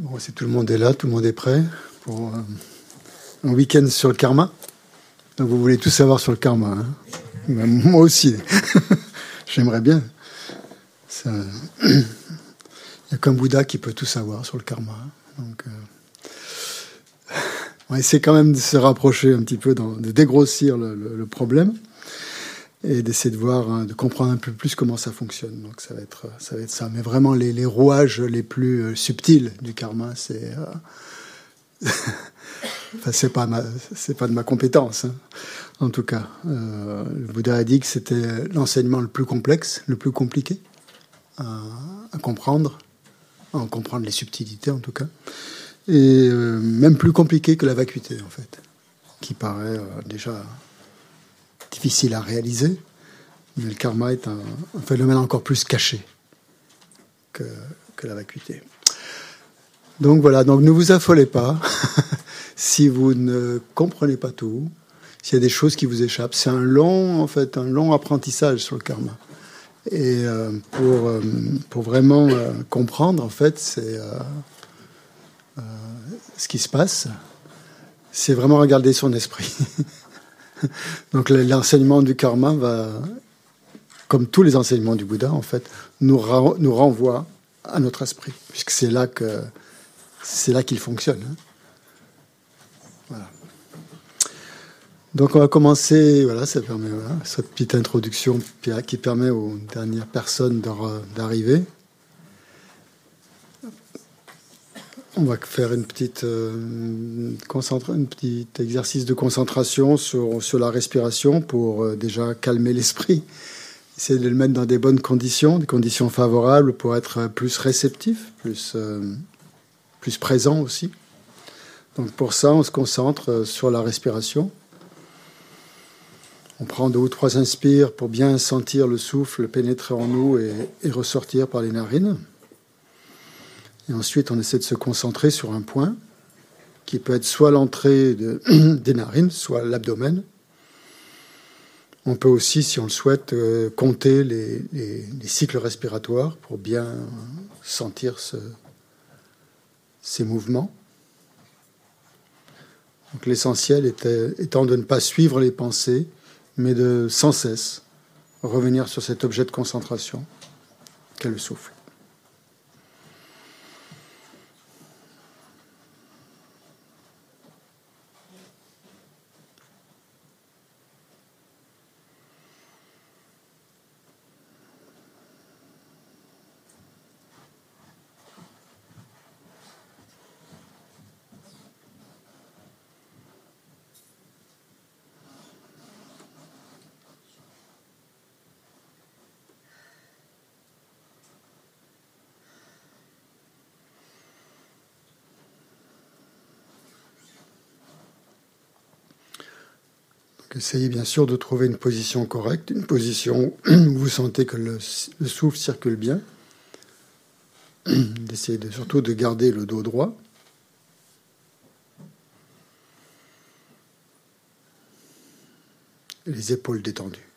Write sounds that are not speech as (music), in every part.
Bon, si tout le monde est là, tout le monde est prêt pour euh, un week-end sur le karma. Donc vous voulez tout savoir sur le karma. Hein ben, moi aussi. (laughs) J'aimerais bien. (clears throat) Il n'y a qu'un Bouddha qui peut tout savoir sur le karma. Hein. Donc, euh, on va essayer quand même de se rapprocher un petit peu, de dégrossir le problème et d'essayer de voir, hein, de comprendre un peu plus comment ça fonctionne. Donc ça va être ça. Mais vraiment, les, rouages les plus euh, subtils du karma, c'est. Euh... (laughs) enfin, c'est pas, pas de ma compétence, hein. en tout cas. Euh, le Bouddha a dit que c'était l'enseignement le plus complexe, le plus compliqué à, à comprendre, à en comprendre les subtilités en tout cas, et euh, même plus compliqué que la vacuité en fait, qui paraît euh, déjà difficile à réaliser, mais le karma est un, phénomène encore plus caché que, la vacuité. Donc voilà, donc ne vous affolez pas (laughs) si vous ne comprenez pas tout, s'il y a des choses qui vous échappent. C'est un long, en fait, un long apprentissage sur le karma. Et euh, pour, euh, pour vraiment euh, comprendre, en fait, c'est ce qui se passe, c'est vraiment regarder son esprit. (laughs) (laughs) Donc l'enseignement du karma va, comme tous les enseignements du Bouddha, en fait, nous, renvoie à notre esprit, puisque c'est là que c'est là qu'il fonctionne. Hein. Donc on va commencer, voilà, ça permet cette petite introduction qui permet aux dernières personnes d'arriver. On va faire une petite, euh, un petit exercice de concentration sur, sur la respiration pour euh, déjà calmer l'esprit. Essayer de le mettre dans des bonnes conditions, des conditions favorables pour être plus réceptif, plus, euh, plus présent aussi. Donc pour ça, on se concentre sur la respiration. On prend deux ou trois inspires pour bien sentir le souffle pénétrer en nous et ressortir par les narines. Et ensuite, on essaie de se concentrer sur un point qui peut être soit l'entrée de, (clears throat) des narines, soit l'abdomen. On peut aussi, si on le souhaite, euh, compter les, cycles respiratoires pour bien sentir ces mouvements. l'essentiel étant de ne pas suivre les pensées, mais de sans cesse revenir sur cet objet de concentration qu'est le souffle. Essayez bien sûr de trouver une position correcte, une position où vous sentez que le, souffle circule bien. (clears throat) D'essayer de, surtout de garder le dos droit. Les épaules détendues.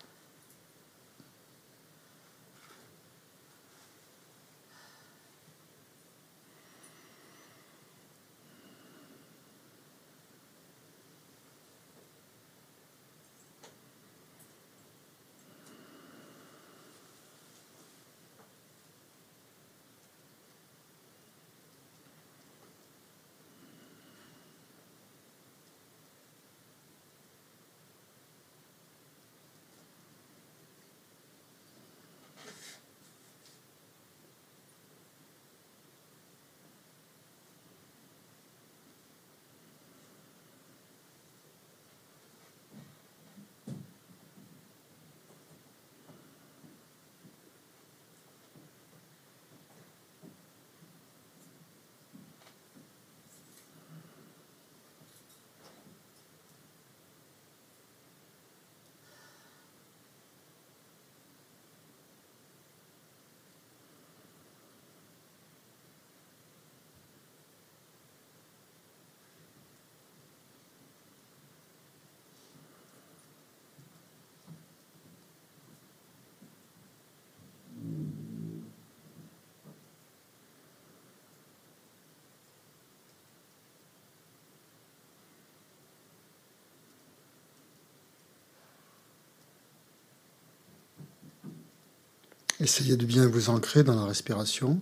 Essayez de bien vous ancrer dans la respiration,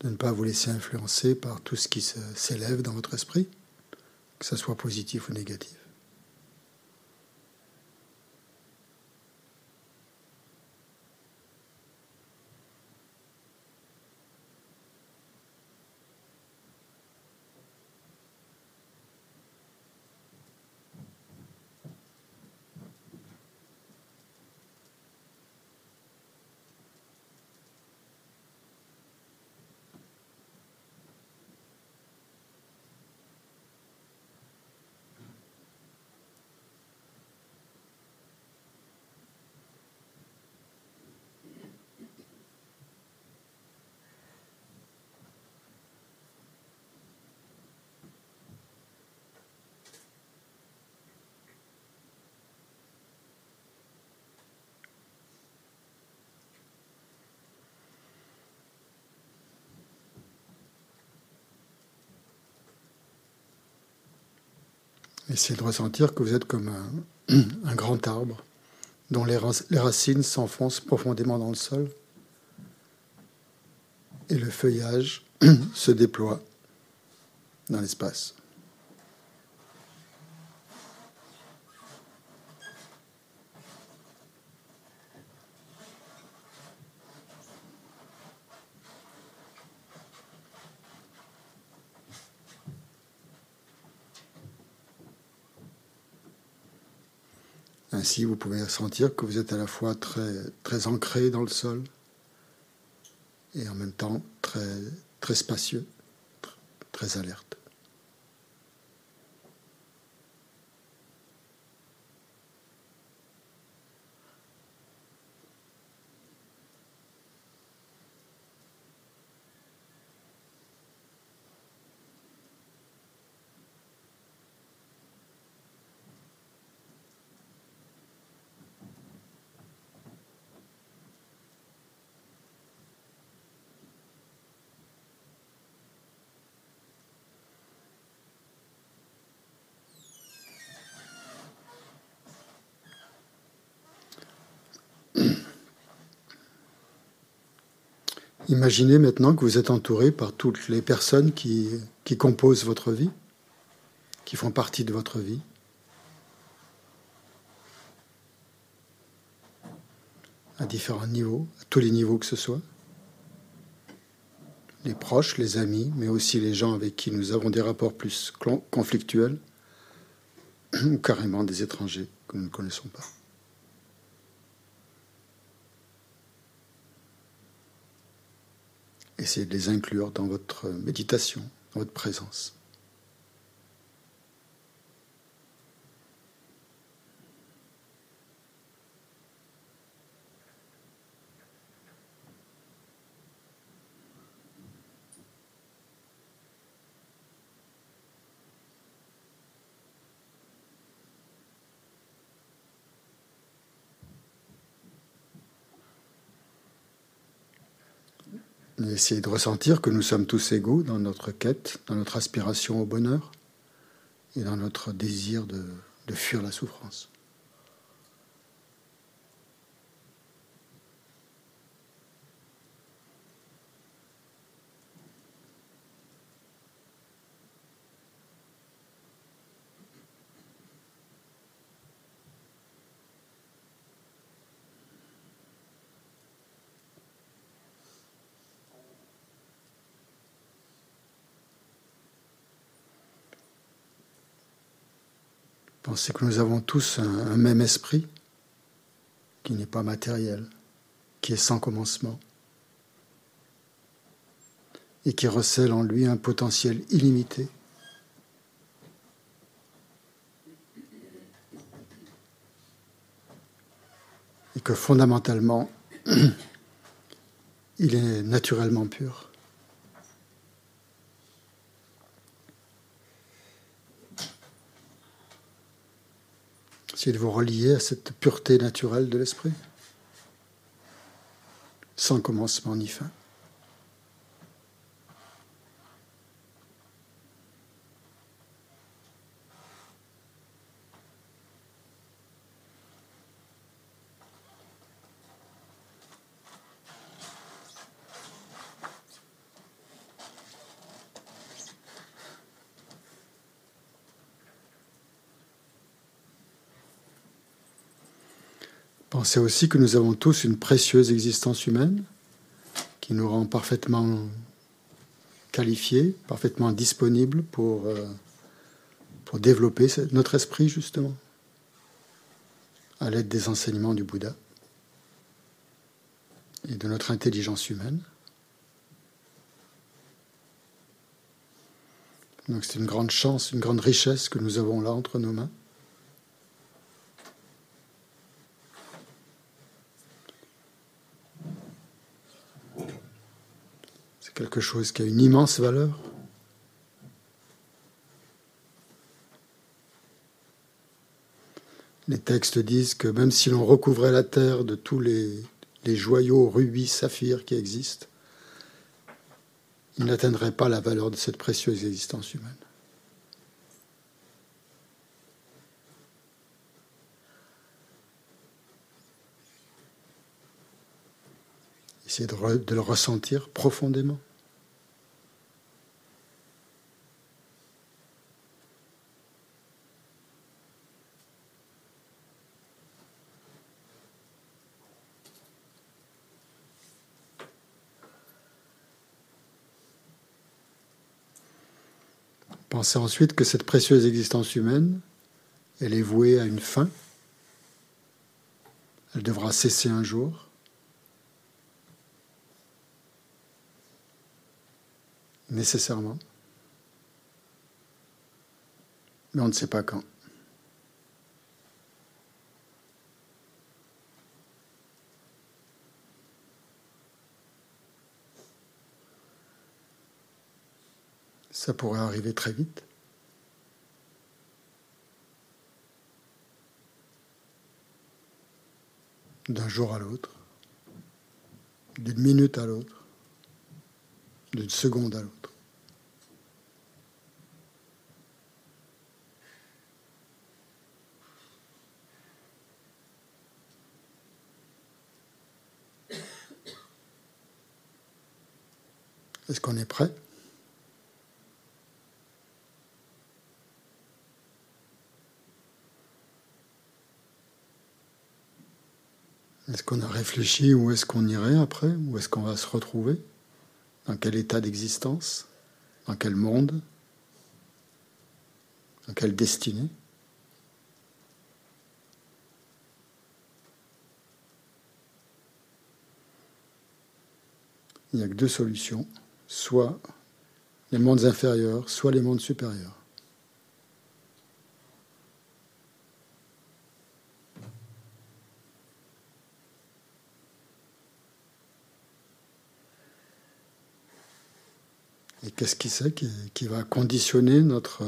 de ne pas vous laisser influencer par tout ce qui s'élève dans votre esprit, que ce soit positif ou négatif. Essayez de ressentir que vous êtes comme un, (clears throat) grand arbre dont les, racines s'enfoncent profondément dans le sol et le feuillage (clears throat) se déploie dans l'espace. Ainsi, vous pouvez sentir que vous êtes à la fois très, ancré dans le sol et en même temps très spacieux, très alerte. Imaginez maintenant que vous êtes entouré par toutes les personnes qui, composent votre vie, qui font partie de votre vie. à différents niveaux, à tous les niveaux que ce soit. Les proches, les amis, mais aussi les gens avec qui nous avons des rapports plus conflictuels, ou carrément des étrangers que nous ne connaissons pas. Essayez de les inclure dans votre méditation, dans votre présence. Essayez de ressentir que nous sommes tous égaux dans notre quête, dans notre aspiration au bonheur et dans notre désir de, de fuir la souffrance. Pensez que nous avons tous un, même esprit qui n'est pas matériel, qui est sans commencement et qui recèle en lui un potentiel illimité. Et que fondamentalement, (clears throat) il est naturellement pur. C'est de vous relier à cette pureté naturelle de l'esprit, sans commencement ni fin. Pensez aussi que nous avons tous une précieuse existence humaine qui nous rend parfaitement qualifiés, parfaitement disponibles pour, euh, pour développer notre esprit justement à l'aide des enseignements du Bouddha et de notre intelligence humaine. Donc c'est une grande chance, une grande richesse que nous avons là entre nos mains. Quelque chose qui a une immense valeur. Les textes disent que même si l'on recouvrait la terre de tous les, joyaux rubis, saphirs qui existent, il n'atteindrait pas la valeur de cette précieuse existence humaine. Essayez de, le ressentir profondément. Pensez ensuite que cette précieuse existence humaine, elle est vouée à une fin. Elle devra cesser un jour. Nécessairement. Mais on ne sait pas quand. Ça pourrait arriver très vite. D'un jour à l'autre, d'une minute à l'autre, d'une seconde à l'autre. Est-ce qu'on est prêt? Est-ce qu'on a réfléchi où est-ce qu'on irait après Où est-ce qu'on va se retrouver Dans quel état d'existence Dans quel monde Dans quelle destinée Il n'y a que deux solutions, soit les mondes inférieurs, soit les mondes supérieurs. Et qu'est-ce qui c'est qui, va conditionner notre,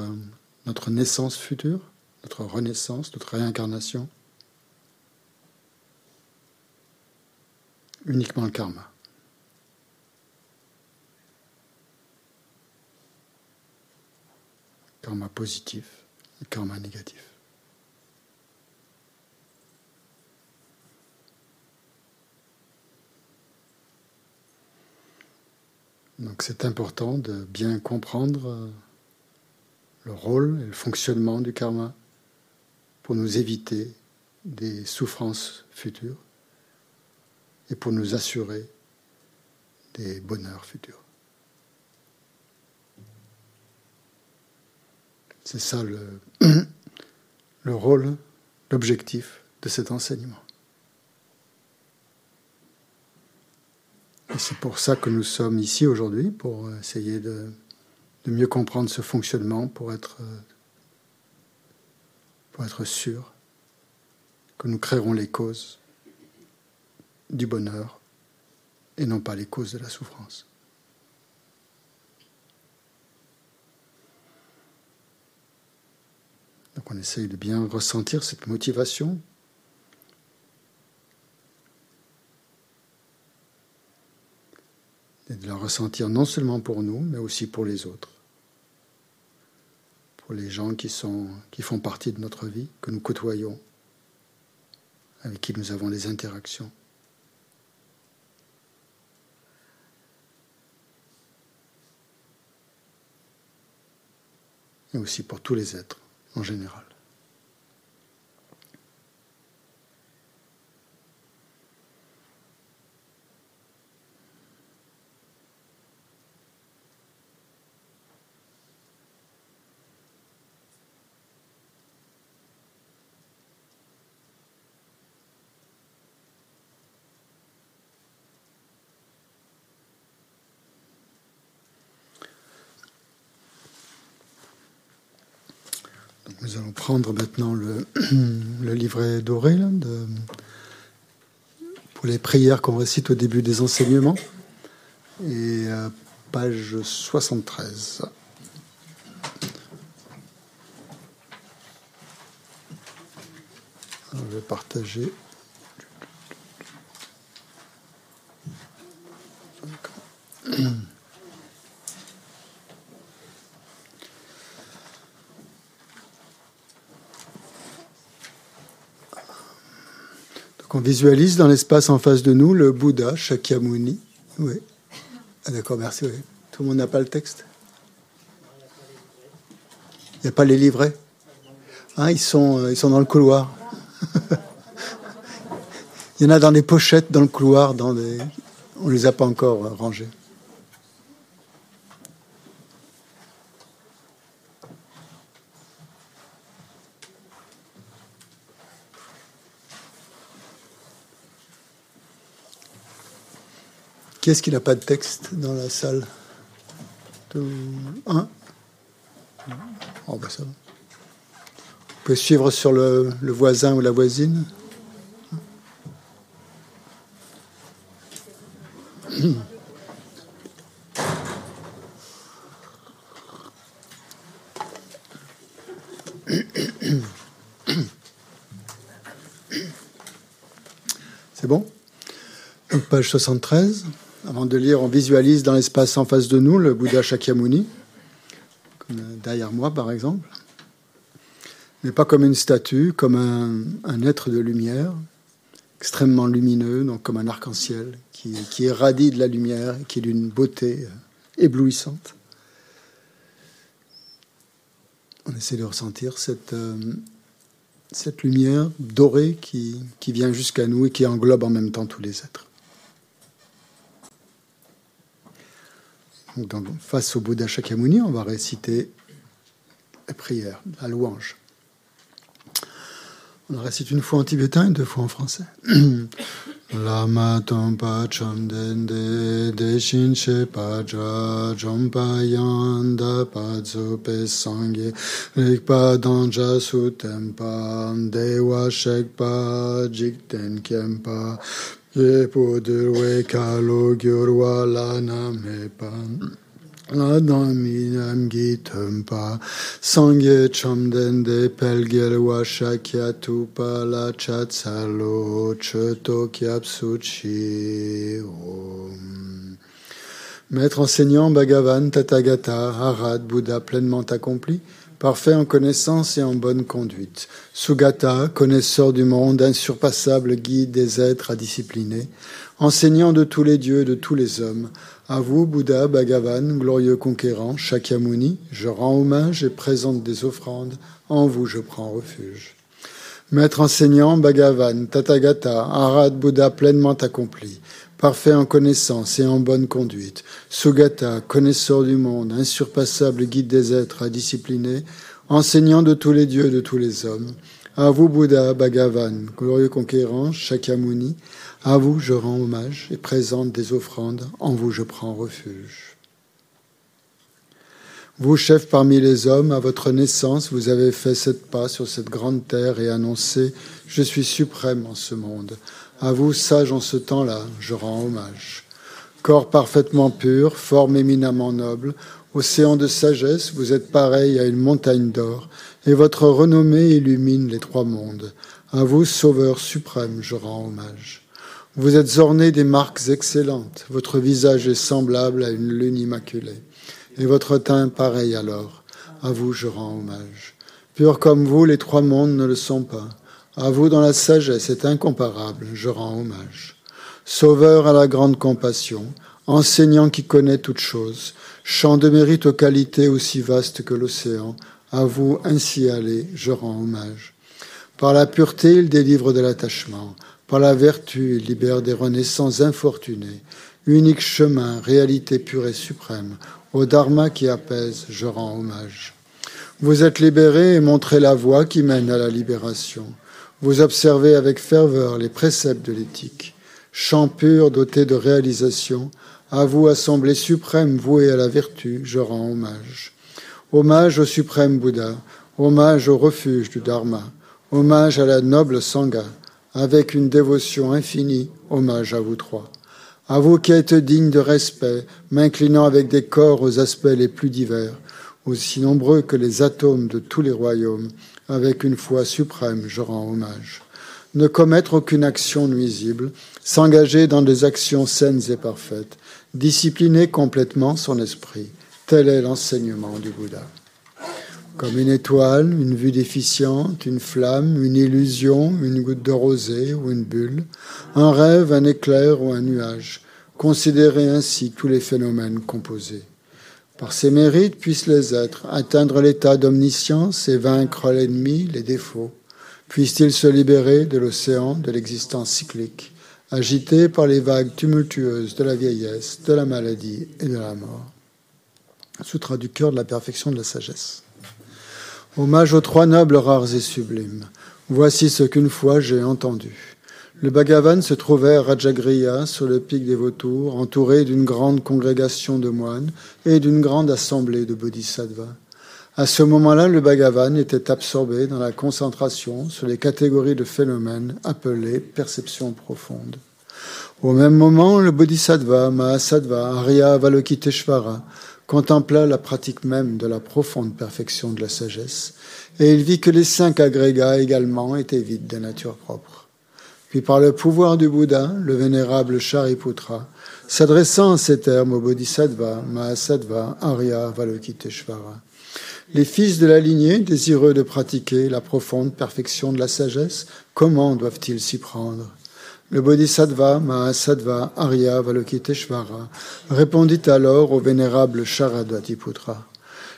notre naissance future, notre renaissance, notre réincarnation? Uniquement le karma. Karma positif karma négatif. Donc c'est important de bien comprendre euh, le rôle et le fonctionnement du karma pour nous éviter des souffrances futures et pour nous assurer des bonheurs futurs. C'est ça le, (clears throat) le rôle, l'objectif de cet enseignement. C'est pour ça que nous sommes ici aujourd'hui, pour essayer de, mieux comprendre ce fonctionnement, pour être, pour être sûr que nous créerons les causes du bonheur et non pas les causes de la souffrance. Donc on essaye de bien ressentir cette motivation et de la ressentir non seulement pour nous, mais aussi pour les autres, pour les gens qui, font partie de notre vie, que nous côtoyons, avec qui nous avons des interactions. Et aussi pour tous les êtres en général. Prendre maintenant le, (clears throat) livret doré pour les prières qu'on récite au début des enseignements. Et euh, page 73. Je vais partager. Visualise dans l'espace en face de nous le Bouddha Shakyamuni. Oui. Ah, d'accord, merci. Tout le monde n'a pas le texte? Il n'y a pas les livrets? Ah, ils, sont, euh, ils sont dans le couloir. (laughs) Il y en a dans des pochettes dans le couloir, dans des... on ne les a pas encore euh, rangés. Est-ce qui n'a pas de texte dans la salle. Un. Oh, bah suivre sur le, le voisin ou la voisine. C'est bon? Page 73. Avant de lire, on visualise dans l'espace en face de nous le Bouddha Shakyamuni, derrière moi par exemple, mais pas comme une statue, comme un, être de lumière, extrêmement lumineux, donc comme un arc-en-ciel, qui, qui, irradie de la lumière, qui est d'une beauté euh, éblouissante. On essaie de ressentir cette, euh, lumière dorée qui vient jusqu'à nous et qui englobe en même temps tous les êtres. Donc, face au Bouddha Shakyamuni, on va réciter la prière, la louange. On la récite une fois en tibétain et deux fois en français. (clears throat) Lama tompa chamdende deshin she paja jompa yanda padzo pe sangye rikpa danja sutempa dewa shekpa jikten kempa Ye gyurwa lana mepan. Adaminam gitumpa sangye chamdende pelgerwa shakyatupa la chatsalo cheto kyapsuchi om. Maître enseignant Bhagavan Tathagata Arad Bouddha pleinement accompli parfait en connaissance et en bonne conduite. Sugata, connaisseur du monde, insurpassable guide des êtres à discipliner, enseignant de tous les dieux et de tous les hommes. À vous, Bouddha, Bhagavan, glorieux conquérant, Shakyamuni, je rends hommage et présente des offrandes. En vous, je prends refuge. Maître enseignant, Bhagavan, Tathagata, Arad Bouddha pleinement accompli, parfait en connaissance et en bonne conduite, Sugata, connaisseur du monde, insurpassable guide des êtres à discipliner, enseignant de tous les dieux et de tous les hommes. À vous, Bouddha, Bhagavan, glorieux conquérant, Shakyamuni, à vous je rends hommage et présente des offrandes, en vous je prends refuge. Vous, chef parmi les hommes, à votre naissance, vous avez fait sept pas sur cette grande terre et annoncé Je suis suprême en ce monde. À vous, sage en ce temps-là, je rends hommage. Corps parfaitement pur, forme éminemment noble, océan de sagesse, vous êtes pareil à une montagne d'or, et votre renommée illumine les trois mondes. À vous, Sauveur suprême, je rends hommage. Vous êtes orné des marques excellentes, votre visage est semblable à une lune immaculée, et votre teint pareil alors. À vous, je rends hommage. Pur comme vous, les trois mondes ne le sont pas. À vous dans la sagesse est incomparable, je rends hommage. Sauveur à la grande compassion, enseignant qui connaît toutes choses, chant de mérite aux qualités aussi vastes que l'océan, à vous ainsi aller, je rends hommage. Par la pureté, il délivre de l'attachement, par la vertu, il libère des renaissances infortunées. Unique chemin, réalité pure et suprême, au Dharma qui apaise, je rends hommage. Vous êtes libérés et montrez la voie qui mène à la libération. Vous observez avec ferveur les préceptes de l'éthique. Chant pur doté de réalisation, à vous, Assemblée suprême vouée à la vertu, je rends hommage. Hommage au suprême Bouddha, Hommage au refuge du Dharma. Hommage à la noble Sangha. Avec une dévotion infinie, hommage à vous trois. À vous qui êtes dignes de respect, m'inclinant avec des corps aux aspects les plus divers, aussi nombreux que les atomes de tous les royaumes, avec une foi suprême, je rends hommage. Ne commettre aucune action nuisible, s'engager dans des actions saines et parfaites, discipliner complètement son esprit. Tel est l'enseignement du Bouddha. Comme une étoile, une vue déficiente, une flamme, une illusion, une goutte de rosée ou une bulle, un rêve, un éclair ou un nuage, considérez ainsi tous les phénomènes composés. Par ses mérites puissent les êtres atteindre l'état d'omniscience et vaincre l'ennemi, les défauts. Puissent-ils se libérer de l'océan de l'existence cyclique, agité par les vagues tumultueuses de la vieillesse, de la maladie et de la mort? Sutra du cœur de la perfection de la sagesse. Hommage aux trois nobles rares et sublimes. Voici ce qu'une fois j'ai entendu. Le Bhagavan se trouvait à Rajagriya, sur le pic des vautours, entouré d'une grande congrégation de moines et d'une grande assemblée de bodhisattvas. À ce moment-là, le Bhagavan était absorbé dans la concentration sur les catégories de phénomènes appelées perception profonde. Au même moment, le Bodhisattva, Mahasattva, Arya Avalokiteshvara contempla la pratique même de la profonde perfection de la sagesse, et il vit que les cinq agrégats également étaient vides de nature propre. Puis par le pouvoir du Bouddha, le vénérable Shariputra, s'adressant en ces termes au Bodhisattva, Mahasattva, Arya, Valokiteshvara, les fils de la lignée, désireux de pratiquer la profonde perfection de la sagesse, comment doivent-ils s'y prendre? Le Bodhisattva, Mahasattva, Arya, Valokiteshvara répondit alors au vénérable Sharadvatiputra.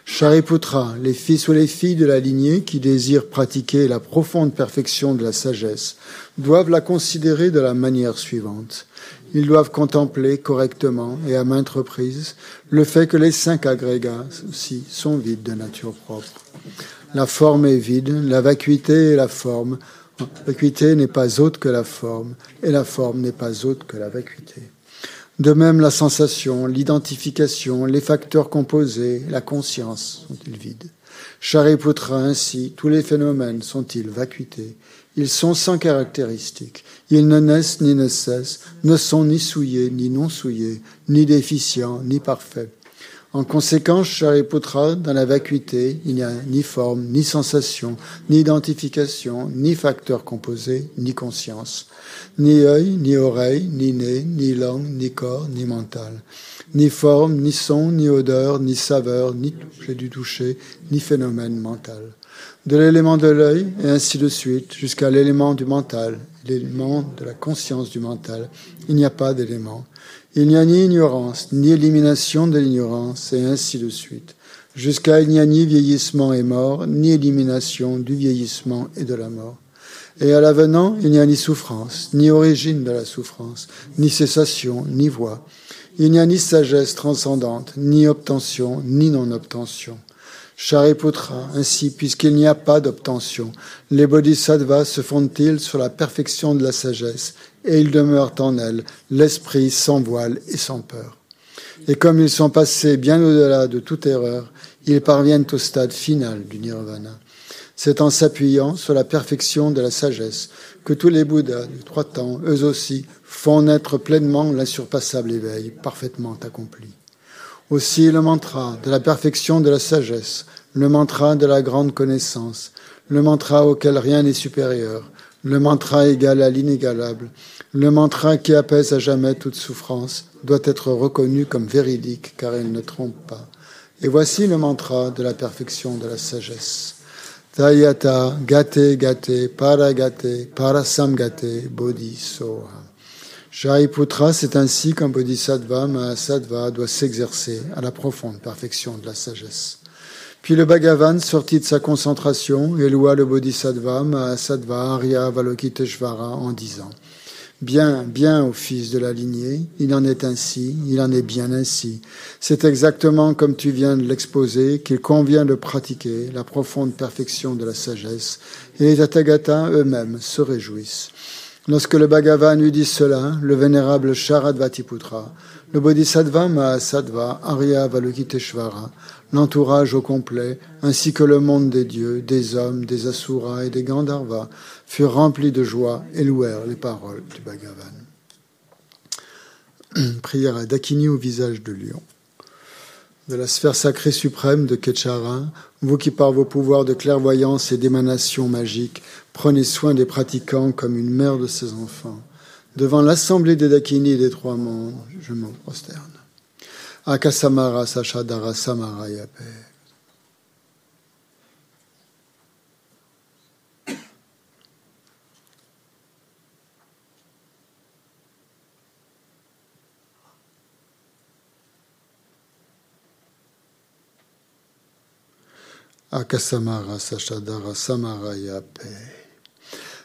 Shariputra, les fils ou les filles de la lignée qui désirent pratiquer la profonde perfection de la sagesse doivent la considérer de la manière suivante. Ils doivent contempler correctement et à maintes reprises le fait que les cinq agrégats aussi sont vides de nature propre. La forme est vide, la vacuité est la forme. La vacuité n'est pas autre que la forme, et la forme n'est pas autre que la vacuité. De même, la sensation, l'identification, les facteurs composés, la conscience sont-ils vides? Shariputra ainsi, tous les phénomènes sont-ils vacuités? Ils sont sans caractéristiques. Ils ne naissent ni ne cessent, ne sont ni souillés ni non souillés, ni déficients ni parfaits. En conséquence, Shariputra, dans la vacuité, il n'y a ni forme, ni sensation, ni identification, ni facteur composé, ni conscience. Ni œil, ni oreille, ni nez, ni langue, ni corps, ni mental. Ni forme, ni son, ni odeur, ni saveur, ni toucher du toucher, ni phénomène mental. De l'élément de l'œil, et ainsi de suite, jusqu'à l'élément du mental, l'élément de la conscience du mental, il n'y a pas d'élément. Il n'y a ni ignorance, ni élimination de l'ignorance, et ainsi de suite. Jusqu'à il n'y a ni vieillissement et mort, ni élimination du vieillissement et de la mort. Et à l'avenant, il n'y a ni souffrance, ni origine de la souffrance, ni cessation, ni voix. Il n'y a ni sagesse transcendante, ni obtention, ni non-obtention. Shariputra, ainsi, puisqu'il n'y a pas d'obtention, les bodhisattvas se fondent-ils sur la perfection de la sagesse et ils demeurent en elle, l'esprit sans voile et sans peur. Et comme ils sont passés bien au-delà de toute erreur, ils parviennent au stade final du nirvana. C'est en s'appuyant sur la perfection de la sagesse que tous les Bouddhas du trois temps, eux aussi, font naître pleinement l'insurpassable éveil, parfaitement accompli. Aussi le mantra de la perfection de la sagesse, le mantra de la grande connaissance, le mantra auquel rien n'est supérieur, le mantra égal à l'inégalable, le mantra qui apaise à jamais toute souffrance, doit être reconnu comme véridique car il ne trompe pas. Et voici le mantra de la perfection de la sagesse. Tayata gate gate paragate parasamgate bodhisoha. Shariputra, c'est ainsi qu'un bodhisattva, mahasattva, doit s'exercer à la profonde perfection de la sagesse. Puis le Bhagavan sortit de sa concentration et loua le Bodhisattva, Mahasattva, Arya, Valokiteshvara en disant Bien, bien, au fils de la lignée, il en est ainsi, il en est bien ainsi. C'est exactement comme tu viens de l'exposer qu'il convient de pratiquer la profonde perfection de la sagesse, et les Tathagatas eux-mêmes se réjouissent. Lorsque le Bhagavan eut dit cela, le vénérable Sharadvatiputra, le Bodhisattva Mahasattva Arya Valokiteshvara, l'entourage au complet, ainsi que le monde des dieux, des hommes, des asuras et des gandharvas, furent remplis de joie et louèrent les paroles du Bhagavan. (clears throat) Prière à Dakini au visage de lion. De la sphère sacrée suprême de Ketchara, vous qui par vos pouvoirs de clairvoyance et d'émanation magique prenez soin des pratiquants comme une mère de ses enfants, devant l'assemblée des Dakini et des trois mondes, je m'en prosterne. Akasamara Sachadara Samarayape. Akasamara Sachadara Samarayape.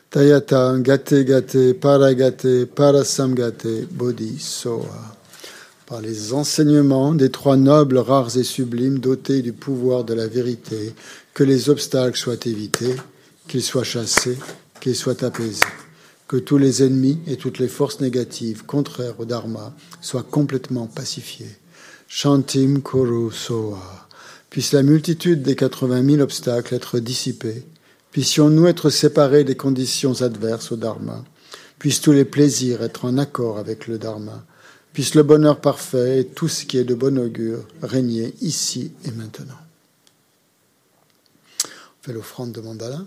Tayata Gate Gate Paragate Parasamgate Bodhi Soa par les enseignements des trois nobles, rares et sublimes, dotés du pouvoir de la vérité, que les obstacles soient évités, qu'ils soient chassés, qu'ils soient apaisés, que tous les ennemis et toutes les forces négatives contraires au Dharma soient complètement pacifiés. Shantim Kuru Soa. Puisse la multitude des 80 000 obstacles être dissipés. Puissions-nous être séparés des conditions adverses au Dharma. Puissent tous les plaisirs être en accord avec le Dharma Puisse le bonheur parfait et tout ce qui est de bon augure régner ici et maintenant. On fait l'offrande de mandala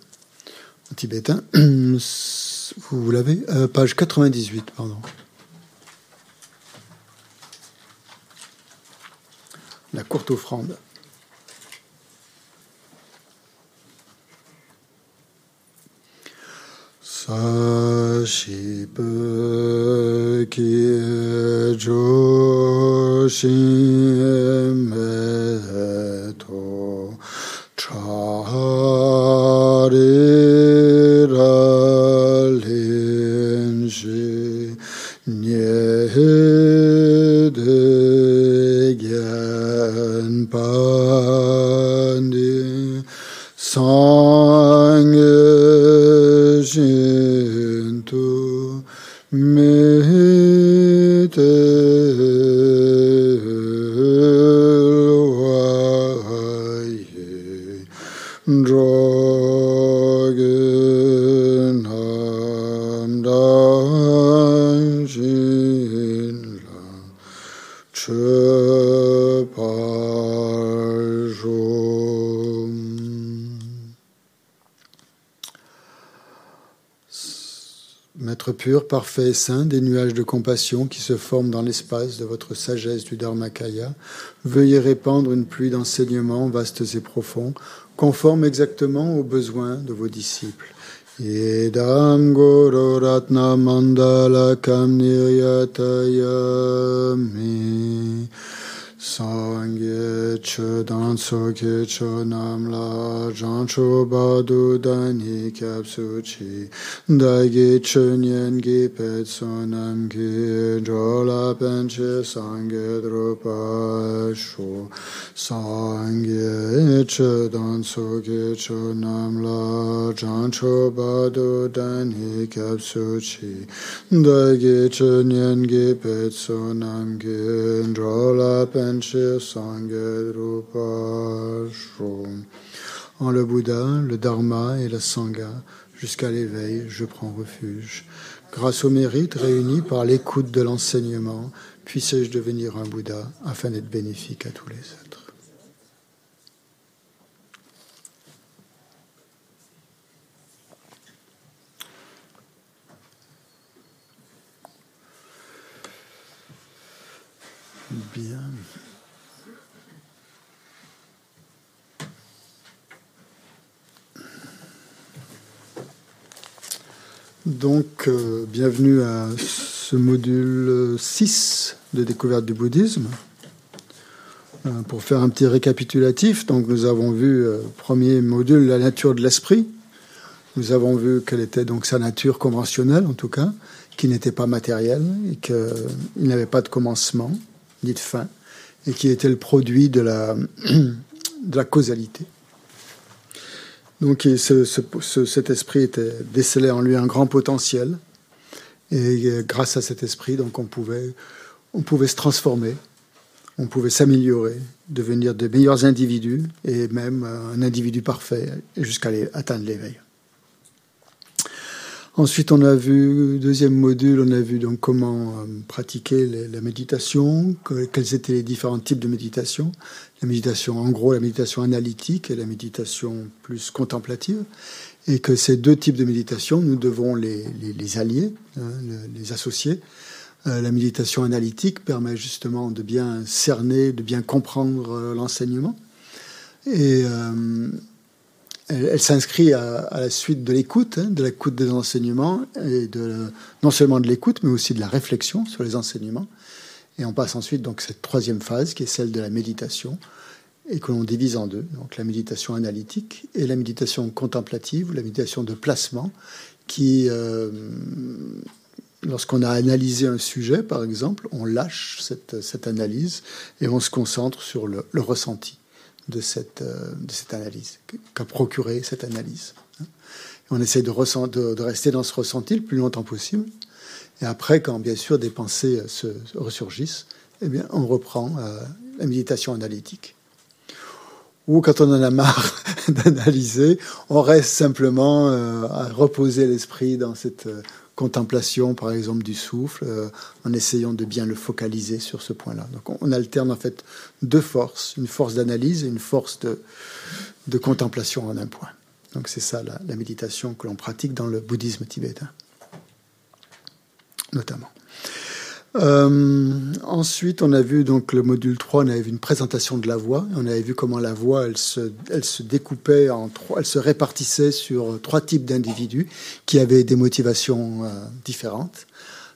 en tibétain. (clears throat) Vous l'avez euh, Page 98, pardon. La courte offrande. Sāshīpa kīya jōshīn mē tō parfait et saint, des nuages de compassion qui se forment dans l'espace de votre sagesse du Dharmakaya, veuillez répandre une pluie d'enseignements vastes et profonds, conformes exactement aux besoins de vos disciples. Che dan so ke cho nam la jan cho ba du dan hi kyab su chi. Da ge che nyen ge pet so nam ge jo la pen che sangye dro pa shu sangye dan en le Bouddha, le Dharma et la Sangha, jusqu'à l'éveil, je prends refuge. Grâce au mérite réunis par l'écoute de l'enseignement, puissais-je devenir un Bouddha afin d'être bénéfique à tous les êtres. Bien. Donc, euh, bienvenue à ce module 6 de découverte du bouddhisme. Euh, pour faire un petit récapitulatif, donc nous avons vu, euh, premier module, la nature de l'esprit. Nous avons vu quelle était donc sa nature conventionnelle, en tout cas, qui n'était pas matérielle et qu'il n'avait pas de commencement ni de fin, et qui était le produit de la, (clears throat) de la causalité. Donc cet esprit était décelé en lui un grand potentiel, et grâce à cet esprit, donc on pouvait, on pouvait se transformer, on pouvait s'améliorer, devenir de meilleurs individus et même un individu parfait jusqu'à atteindre l'éveil. Ensuite, on a vu, deuxième module, on a vu donc comment euh, pratiquer la méditation, quels étaient les différents types de méditation. La méditation, en gros, la méditation analytique et la méditation plus contemplative. Et que ces deux types de méditation, nous devons les, allier, hein, les associer. Euh, la méditation analytique permet justement de bien cerner, de bien comprendre euh, l'enseignement. Et elle, s'inscrit à, la suite de l'écoute, hein, de l'écoute des enseignements, et non seulement de l'écoute, mais aussi de la réflexion sur les enseignements. Et on passe ensuite donc cette troisième phase, qui est celle de la méditation, et que l'on divise en deux, donc la méditation analytique et la méditation contemplative, ou la méditation de placement, qui, euh, lorsqu'on a analysé un sujet, par exemple, on lâche cette, analyse et on se concentre sur le ressenti de cette, euh, de cette analyse, qu'a procuré cette analyse. On essaie de, de, de, rester dans ce ressenti le plus longtemps possible. Et après, quand bien sûr des pensées euh, se, ressurgissent, eh bien, on reprend euh, la méditation analytique. Ou quand on en a marre (laughs) d'analyser, on reste simplement à reposer l'esprit dans cette contemplation, par exemple, du souffle, euh, en essayant de bien le focaliser sur ce point-là. Donc on, alterne en fait deux forces, une force d'analyse et une force de, contemplation en un point. Donc c'est ça la, méditation que l'on pratique dans le bouddhisme tibétain, notamment. Euh, ensuite, on a vu donc le module 3, on avait vu une présentation de la voix. On avait vu comment la voix, elle se, elle se découpait en trois, elle se répartissait sur trois types d'individus qui avaient des motivations euh, différentes.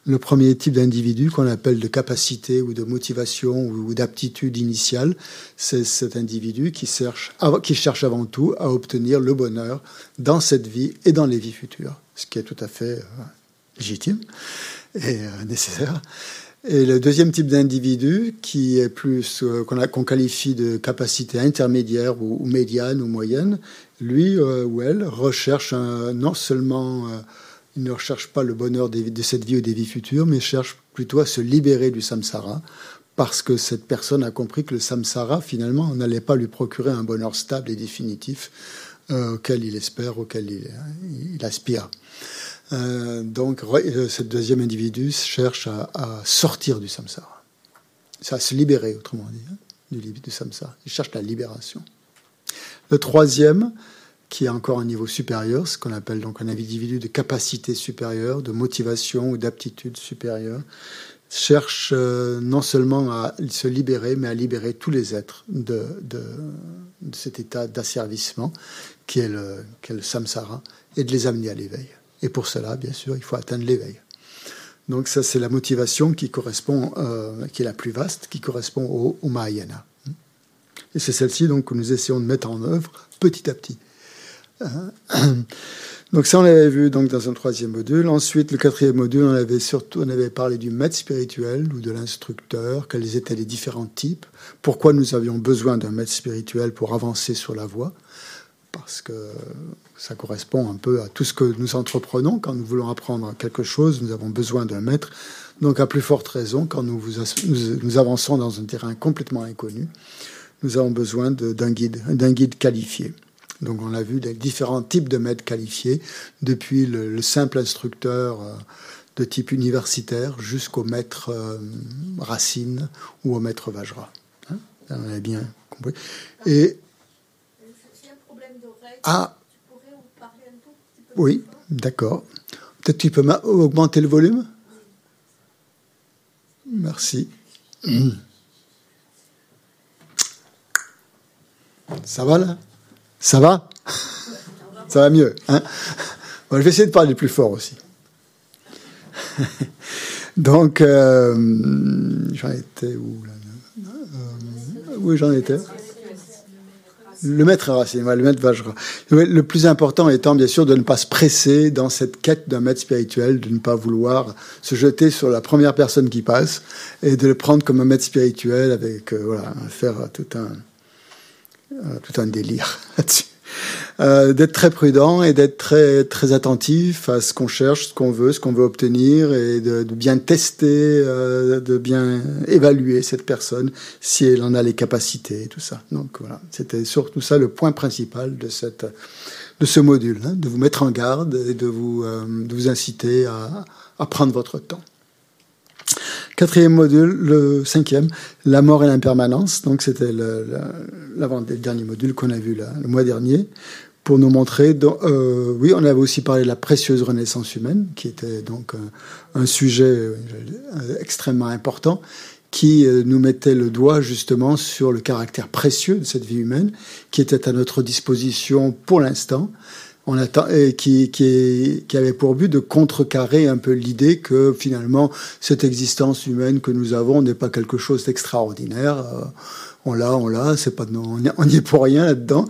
Le premier type d'individu qu'on appelle de capacité ou de motivation ou, d'aptitude initiale, c'est cet individu qui cherche, qui cherche avant tout à obtenir le bonheur dans cette vie et dans les vies futures, ce qui est tout à fait euh, légitime et euh, nécessaire. Et le deuxième type d'individu, qui est plus euh, qu'on qualifie de capacité intermédiaire ou, médiane ou moyenne, lui euh, ou elle recherche non seulement il ne recherche pas le bonheur de cette vie ou des vies futures, mais cherche plutôt à se libérer du samsara, parce que cette personne a compris que le samsara, finalement, n'allait pas lui procurer un bonheur stable et définitif auquel il espère, auquel il, il aspire. Euh, donc, euh, ce deuxième individu cherche à, sortir du samsara. À se libérer, autrement dit, hein, du, samsara. Il cherche la libération. Le troisième, qui est encore un niveau supérieur, ce qu'on appelle donc un individu de capacité supérieure, de motivation ou d'aptitude supérieure, cherche euh, non seulement à se libérer, mais à libérer tous les êtres de, cet état d'asservissement qui est, le, est le samsara et de les amener à l'éveil. Et pour cela, bien sûr, il faut atteindre l'éveil. Donc ça, c'est la motivation qui correspond, euh, qui est la plus vaste, qui correspond au, au Mahayana. Et c'est celle-ci donc que nous essayons de mettre en œuvre petit à petit. Hein? Donc ça, on l'avait vu donc dans un troisième module. Ensuite, le quatrième module, on avait surtout, on avait parlé du maître spirituel ou de l'instructeur, quels étaient les différents types, pourquoi nous avions besoin d'un maître spirituel pour avancer sur la voie parce que ça correspond un peu à tout ce que nous entreprenons. Quand nous voulons apprendre quelque chose, nous avons besoin d'un maître. Donc, à plus forte raison, quand nous, nous, avançons dans un terrain complètement inconnu, nous avons besoin d'un guide, d'un guide qualifié. Donc, on a vu des différents types de maîtres qualifiés, depuis le, simple instructeur euh, de type universitaire jusqu'au maître euh, Racine ou au maître Vajra. Hein on a bien compris. Et ah Oui, d'accord. Peut-être tu peux augmenter le volume? Merci. Ça va là? Ça va? Ça va mieux. Hein? Je vais essayer de parler plus fort aussi. (laughs) Donc, euh, j'en étais où là? Euh, Oui, j'en étais. Le maître Racine, le maître Vajra. Le plus important étant bien sûr de ne pas se presser dans cette quête d'un maître spirituel, de ne pas vouloir se jeter sur la première personne qui passe et de le prendre comme un maître spirituel avec, euh, voilà, faire tout un, euh, tout un délire (laughs) là-dessus. Euh, d'être très prudent et d'être très très attentif à ce qu'on cherche, ce qu'on veut, ce qu'on veut obtenir et de, bien tester, euh, de bien évaluer cette personne si elle en a les capacités et tout ça. Donc voilà, c'était surtout ça le point principal de cette de ce module, hein, de vous mettre en garde et de vous, euh, de vous inciter à, à prendre votre temps. Quatrième module, le cinquième, la mort et l'impermanence. Donc c'était le, dernier module qu'on a vu le mois dernier, pour nous montrer. Euh, oui, on avait aussi parlé de la précieuse renaissance humaine, qui était donc un, un sujet euh, extrêmement important, qui euh, nous mettait le doigt justement sur le caractère précieux de cette vie humaine, qui était à notre disposition pour l'instant on attend, et qui, qui, qui, avait pour but de contrecarrer un peu l'idée que finalement cette existence humaine que nous avons n'est pas quelque chose d'extraordinaire. Euh, on l'a, on l'a, c'est pas on n'y est pour rien là-dedans.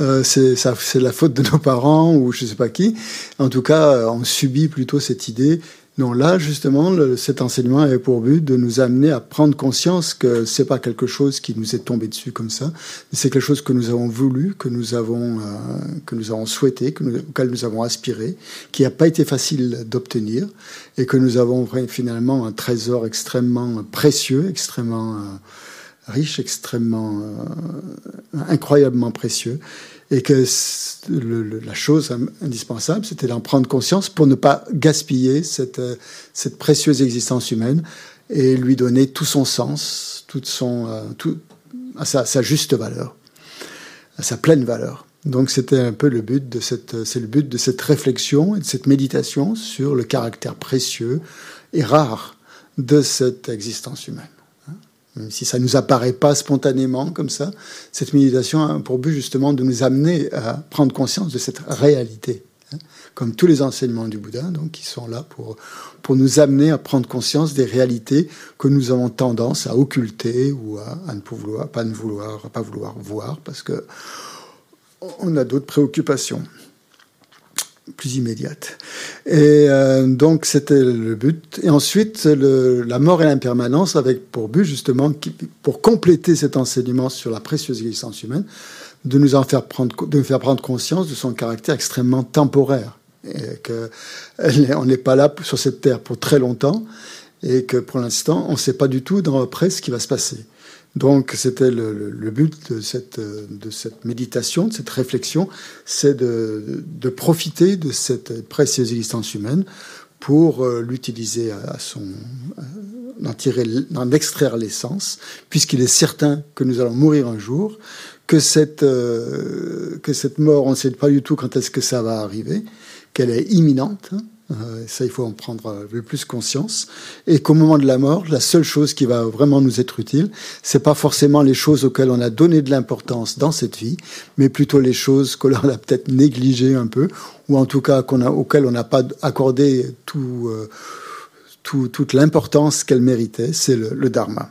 Euh, c'est la faute de nos parents ou je sais pas qui. En tout cas, on subit plutôt cette idée non, là, justement, cet enseignement avait pour but de nous amener à prendre conscience que c'est pas quelque chose qui nous est tombé dessus comme ça, c'est quelque chose que nous avons voulu, que nous avons, euh, que nous avons souhaité, que nous, auquel nous avons aspiré, qui n'a pas été facile d'obtenir, et que nous avons finalement un trésor extrêmement précieux, extrêmement euh, riche, extrêmement euh, incroyablement précieux, et que le, la chose indispensable, c'était d'en prendre conscience pour ne pas gaspiller cette, euh, cette précieuse existence humaine et lui donner tout son sens, toute son, euh, tout, à sa, sa, juste valeur, à sa pleine valeur. Donc c'était un peu le but de cette, c'est le but de cette réflexion et de cette méditation sur le caractère précieux et rare de cette existence humaine si ça ne nous apparaît pas spontanément comme ça, cette méditation a pour but justement de nous amener à prendre conscience de cette réalité, hein, comme tous les enseignements du Bouddha, donc qui sont là pour, pour nous amener à prendre conscience des réalités que nous avons tendance à occulter ou à, à ne pas vouloir, pas ne vouloir, pas vouloir voir parce que on a d'autres préoccupations plus immédiate. Et euh, donc c'était le but. Et ensuite, la mort et l'impermanence avec pour but justement, pour compléter cet enseignement sur la précieuse existence humaine, de nous en faire prendre, de nous faire prendre conscience de son caractère extrêmement temporaire. Et que on n'est pas là sur cette terre pour très longtemps et que pour l'instant, on ne sait pas du tout dans après ce qui va se passer. Donc c'était le, le, but de cette, de cette méditation, de cette réflexion, c'est de, de, profiter de cette précieuse existence humaine pour euh, l'utiliser à son, d'en tirer, d'en extraire l'essence, puisqu'il est certain que nous allons mourir un jour, que cette, euh, que cette mort, on ne sait pas du tout quand est-ce que ça va arriver, qu'elle est imminente. Euh, ça, il faut en prendre le plus conscience. Et qu'au moment de la mort, la seule chose qui va vraiment nous être utile, c'est pas forcément les choses auxquelles on a donné de l'importance dans cette vie, mais plutôt les choses que l'on a peut-être négligées un peu, ou en tout cas qu'on a, auxquelles on n'a pas accordé tout, euh, tout, toute l'importance qu'elles méritaient. C'est le, le, dharma.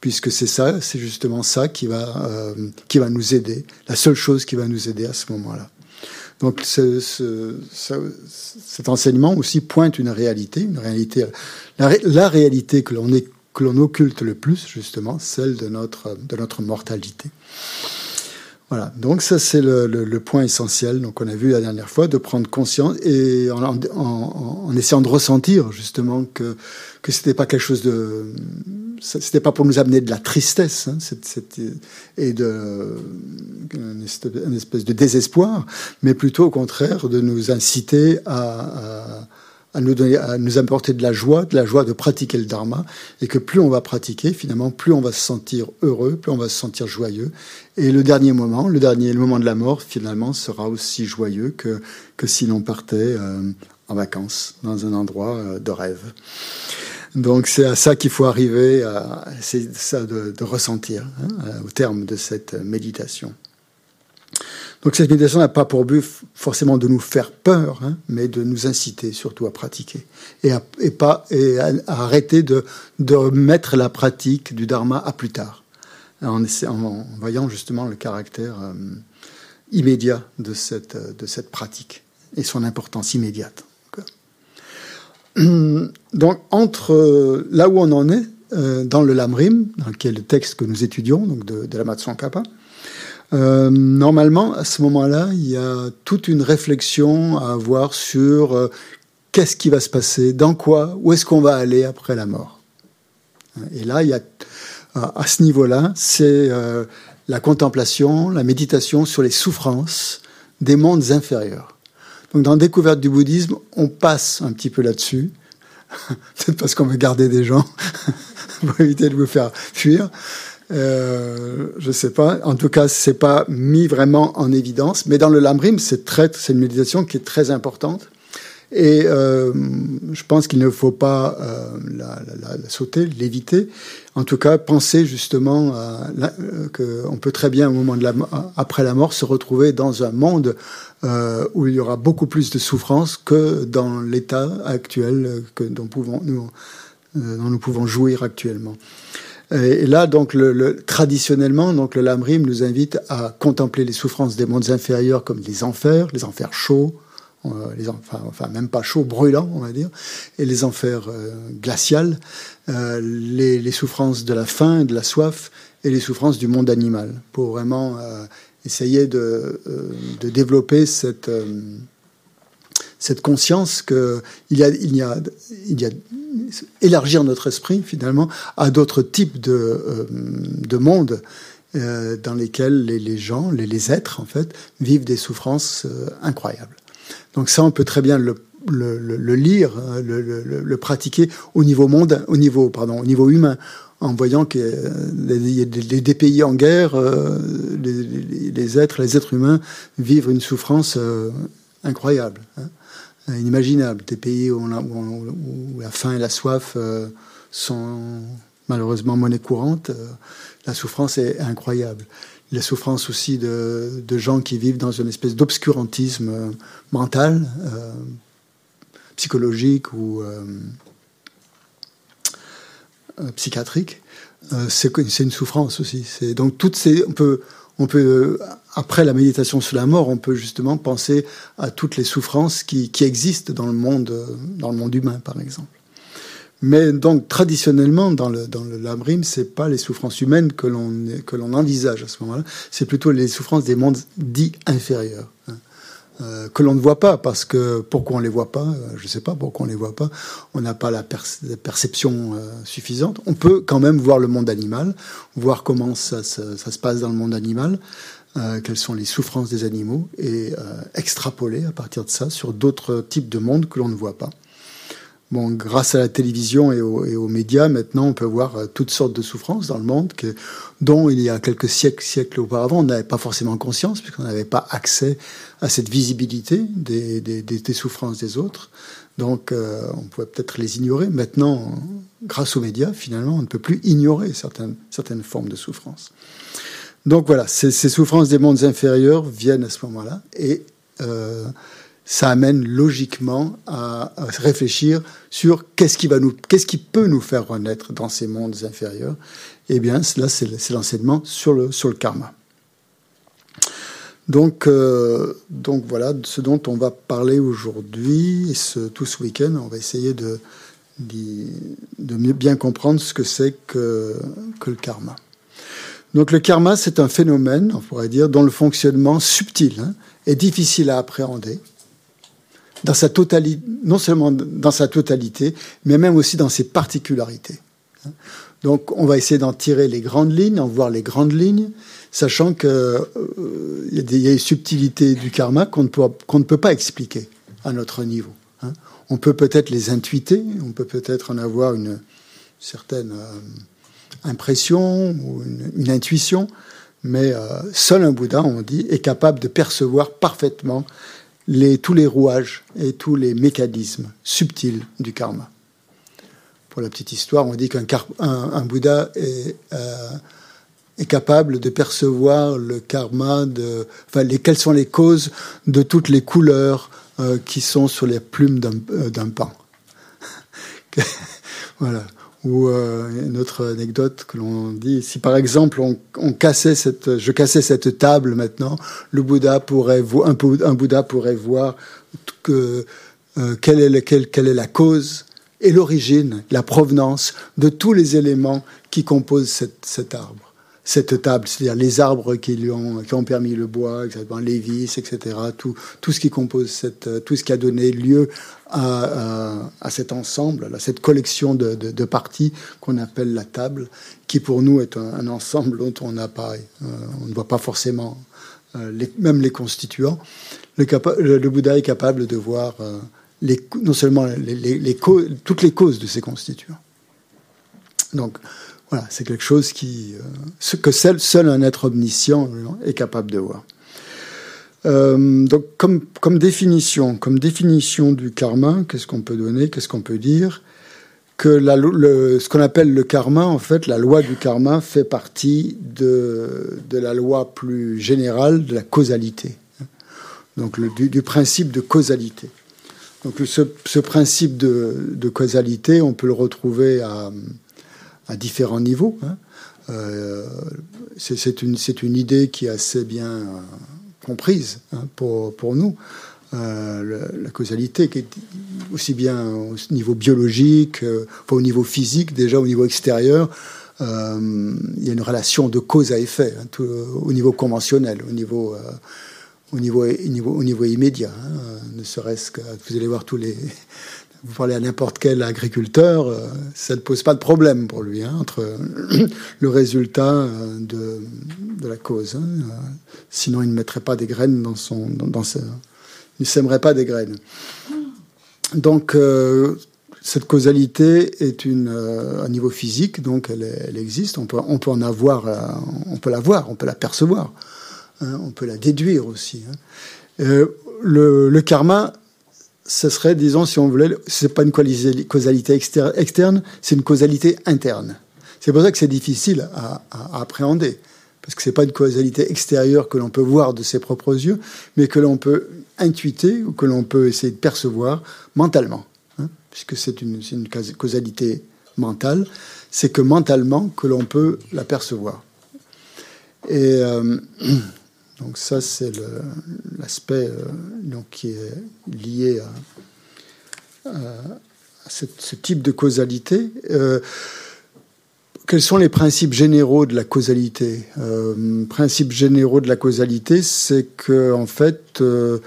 Puisque c'est ça, c'est justement ça qui va, euh, qui va nous aider, la seule chose qui va nous aider à ce moment-là. Donc ce, ce, ce, cet enseignement aussi pointe une réalité, la, réalité que l'on occulte le plus, justement, celle de notre mortalité. Voilà, donc ça c'est le, point essentiel. Donc on a vu la dernière fois de prendre conscience et en, essayant de ressentir justement que que c'était pas quelque chose de c'était pas pour nous amener de la tristesse hein, et de une espèce de désespoir, mais plutôt au contraire de nous inciter à à nous, apporter de la joie, de la joie de pratiquer le dharma, et que plus on va pratiquer, finalement, plus on va se sentir heureux, plus on va se sentir joyeux. Et le dernier moment, le dernier moment de la mort, finalement, sera aussi joyeux que, que si l'on partait euh, en vacances dans un endroit euh, de rêve. Donc c'est à ça qu'il faut arriver, c'est ça de, ressentir hein, au terme de cette méditation. Donc cette méditation n'a pas pour but forcément de nous faire peur, hein, mais de nous inciter surtout à pratiquer et, à, arrêter de, de mettre la pratique du dharma à plus tard, en, voyant justement le caractère euh, immédiat de cette, pratique et son importance immédiate. (clears throat) Donc entre là où on en est, euh, dans le Lamrim, qui est le texte que nous étudions, donc de, la Matsunkapa, euh, normalement, à ce moment-là, il y a toute une réflexion à avoir sur euh, qu'est-ce qui va se passer, dans quoi, où est-ce qu'on va aller après la mort. Et là, il y a, à ce niveau-là, c'est euh, la contemplation, la méditation sur les souffrances des mondes inférieurs. Donc, dans découverte du bouddhisme, on passe un petit peu là-dessus, (laughs) peut-être parce qu'on veut garder des gens (laughs) pour éviter de vous faire fuir. Euh, je sais pas. En tout cas, c'est pas mis vraiment en évidence. Mais dans le Lamrim, c'est une méditation qui est très importante. Et euh, je pense qu'il ne faut pas euh, la, sauter, l'éviter. En tout cas, penser justement qu'on peut très bien, au moment de après la mort, se retrouver dans un monde où il y aura beaucoup plus de souffrance que dans l'état actuel que nous, dont nous pouvons jouir actuellement. Et là, donc, le, le, traditionnellement, donc, le Lamrim nous invite à contempler les souffrances des mondes inférieurs comme les enfers, les enfers chauds, euh, les enfin, enfin, même pas chauds, brûlants, on va dire, et les enfers euh, glaciales, euh, les, les, souffrances de la faim, de la soif, et les souffrances du monde animal, pour vraiment euh, essayer de, de, développer cette cette conscience que il y a, il y a, il y a élargir notre esprit finalement à d'autres types de, euh, de mondes euh, dans lesquels les, gens, les, êtres en fait, vivent des souffrances euh, incroyables. Donc ça, on peut très bien le, lire, hein, le, pratiquer au niveau monde, au niveau pardon, au niveau humain, en voyant que les, les, des pays en guerre, les, les, êtres, les êtres humains vivent une souffrance incroyable. Hein inimaginable. Des pays où, la faim et la soif euh, sont malheureusement monnaie courante, euh, la souffrance est incroyable. La souffrance aussi de, gens qui vivent dans une espèce d'obscurantisme euh, mental, psychologique ou psychiatrique, c'est une souffrance aussi. Donc toutes ces, on peut, on peut après la méditation sur la mort, on peut justement penser à toutes les souffrances qui, qui existent dans le monde, dans le monde humain, par exemple. Mais donc traditionnellement dans le dans le Lamrim, c'est pas les souffrances humaines que l'on que l'on envisage à ce moment-là, c'est plutôt les souffrances des mondes dits inférieurs. Hein. Euh, que l'on ne voit pas parce que pourquoi on les voit pas euh, je sais pas pourquoi on les voit pas on n'a pas la, perce la perception euh, suffisante on peut quand même voir le monde animal voir comment ça, ça, ça se passe dans le monde animal euh, quelles sont les souffrances des animaux et euh, extrapoler à partir de ça sur d'autres types de mondes que l'on ne voit pas. Bon, grâce à la télévision et aux, et aux, médias, maintenant, on peut voir euh, toutes sortes de souffrances dans le monde que, dont il y a quelques siècles, siècles auparavant, on n'avait pas forcément conscience, puisqu'on n'avait pas accès à cette visibilité des, des, des, des souffrances des autres. Donc, euh, on pouvait peut-être les ignorer. Maintenant, grâce aux médias, finalement, on ne peut plus ignorer certaines, certaines formes de souffrance. Donc voilà, ces, ces, souffrances des mondes inférieurs viennent à ce moment-là et euh, ça amène logiquement à, réfléchir sur qu'est-ce qui va nous, qu'est-ce qui peut nous faire renaître dans ces mondes inférieurs. Eh bien, là, c'est l'enseignement sur le sur le karma. Donc, euh, donc voilà ce dont on va parler aujourd'hui tout ce week-end. On va essayer de, de mieux bien comprendre ce que c'est que, que le karma. Donc le karma, c'est un phénomène, on pourrait dire, dont le fonctionnement subtil hein, est difficile à appréhender, dans sa totalité, non seulement dans sa totalité, mais même aussi dans ses particularités. Donc on va essayer d'en tirer les grandes lignes, en voir les grandes lignes, sachant qu'il euh, y, a des subtilités du karma qu'on ne, qu ne, peut pas expliquer à notre niveau. Hein. On peut peut-être les intuiter, on peut peut-être en avoir une certaine... Euh, impression ou une, intuition, mais euh, seul un Bouddha, on dit, est capable de percevoir parfaitement tous les rouages et tous les mécanismes subtils du karma. Pour la petite histoire, on dit qu'un un, un Bouddha est, euh, est capable de percevoir le karma, de, enfin, les, quelles sont les causes de toutes les couleurs euh, qui sont sur les plumes d'un pan. (laughs) voilà ou euh, une autre anecdote que l'on dit, si par exemple on, on, cassait cette, je cassais cette table maintenant, le Bouddha pourrait vo un, Bouddha pourrait voir que euh, quelle, est le, quelle, quelle est la cause et l'origine, la provenance de tous les éléments qui composent cette, cet arbre. Cette table, c'est-à-dire les arbres qui, lui ont, permis le bois, les vis, etc. Tout, ce qui compose cette, tout ce qui a donné lieu à, cet ensemble, à cette collection de, parties qu'on appelle la table, qui pour nous est un, ensemble dont on n'a pas, euh, on ne voit pas forcément euh, même les constituants. Le, Bouddha est capable de voir euh, non seulement toutes les causes de ces constituants. Donc, c'est quelque chose qui, euh, que seul, un être omniscient est capable de voir. Euh, donc, comme, définition, comme définition du karma, qu'est-ce qu'on peut donner, qu'est-ce qu'on peut dire? Que ce qu'on appelle le karma, en fait, la loi du karma fait partie de, la loi plus générale de la causalité. Donc, du, principe de causalité. Donc, ce, principe de, causalité, on peut le retrouver à à différents niveaux. Hein. Euh, c'est une, idée qui est assez bien euh, comprise hein, pour, nous. Euh, la causalité, qui est aussi bien au niveau biologique, au niveau physique, déjà au niveau extérieur, il y a une relation de cause à effet, hein, tout, au niveau conventionnel, au niveau, au niveau, au niveau, au niveau immédiat. Ne serait-ce que vous allez voir tous les, vous parlez à n'importe quel agriculteur, euh, ça ne pose pas de problème pour lui, hein, entre (clears throat) le résultat euh, de, la cause. Hein. Euh, sinon, il ne mettrait pas des graines dans son. Dans, ce, il ne sèmerait pas des graines. Donc, cette causalité est une, à niveau physique, donc elle, existe. On peut, on peut en avoir, on peut la voir, on peut la percevoir, hein, on peut la déduire aussi. Le karma ce serait, disons, si on voulait, c'est pas une causalité externe, c'est une causalité interne. C'est pour ça que c'est difficile à, appréhender, parce que c'est pas une causalité extérieure que l'on peut voir de ses propres yeux, mais que l'on peut intuiter ou que l'on peut essayer de percevoir mentalement, hein, puisque c'est une, une, causalité mentale. C'est que mentalement que l'on peut la percevoir. Et euh, Donc ça, c'est l'aspect euh, qui est lié à, ce type de causalité. Euh, quels sont les principes généraux de la causalité? Euh, Principes généraux de la causalité, c'est que en fait, euh,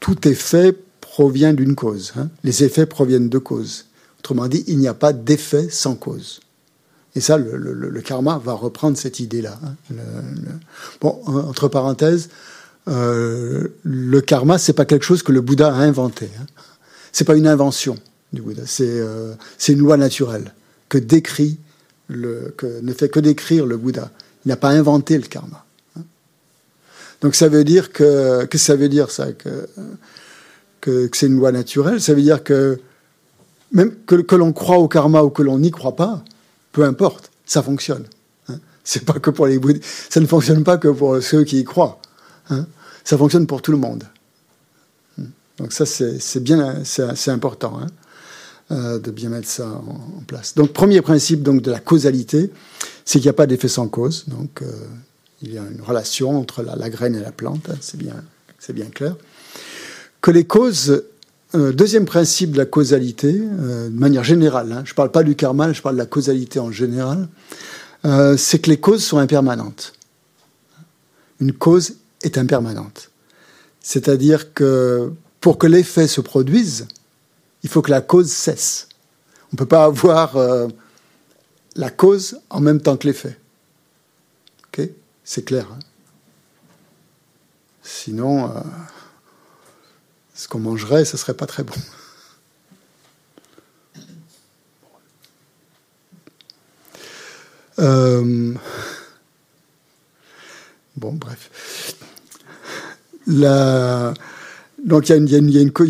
tout effet provient d'une cause. Hein. Les effets proviennent de causes. Autrement dit, il n'y a pas d'effet sans cause. Et ça, le, karma va reprendre cette idée-là. Hein. Bon, entre parenthèses, euh, le karma, c'est pas quelque chose que le Bouddha a inventé. Hein. C'est pas une invention du Bouddha. C'est euh, une loi naturelle que décrit que ne fait que décrire le Bouddha. Il n'a pas inventé le karma. Hein. Donc ça veut dire que que ça veut dire ça que que, c'est une loi naturelle. Ça veut dire que même que l'on croit au karma ou que l'on n'y croit pas, peu importe, ça fonctionne. Hein. C'est pas que pour les bouddhistes, ça ne fonctionne pas que pour ceux qui y croient. Hein. Ça fonctionne pour tout le monde. Hein. Donc ça, c'est bien, c'est important hein, euh, de bien mettre ça en, place. Donc premier principe donc de la causalité, c'est qu'il n'y a pas d'effet sans cause. Donc euh, il y a une relation entre la, la graine et la plante. C'est bien, c'est bien clair. Que les causes euh, deuxième principe de la causalité, euh, de manière générale, hein, je ne parle pas du karma, je parle de la causalité en général, euh, c'est que les causes sont impermanentes. Une cause est impermanente. C'est-à-dire que pour que l'effet se produise, il faut que la cause cesse. On ne peut pas avoir la cause en même temps que l'effet. Ok? C'est clair. Hein? Sinon, ce qu'on mangerait, ce serait pas très bon. Euh... Bon, bref. La... Donc il y, a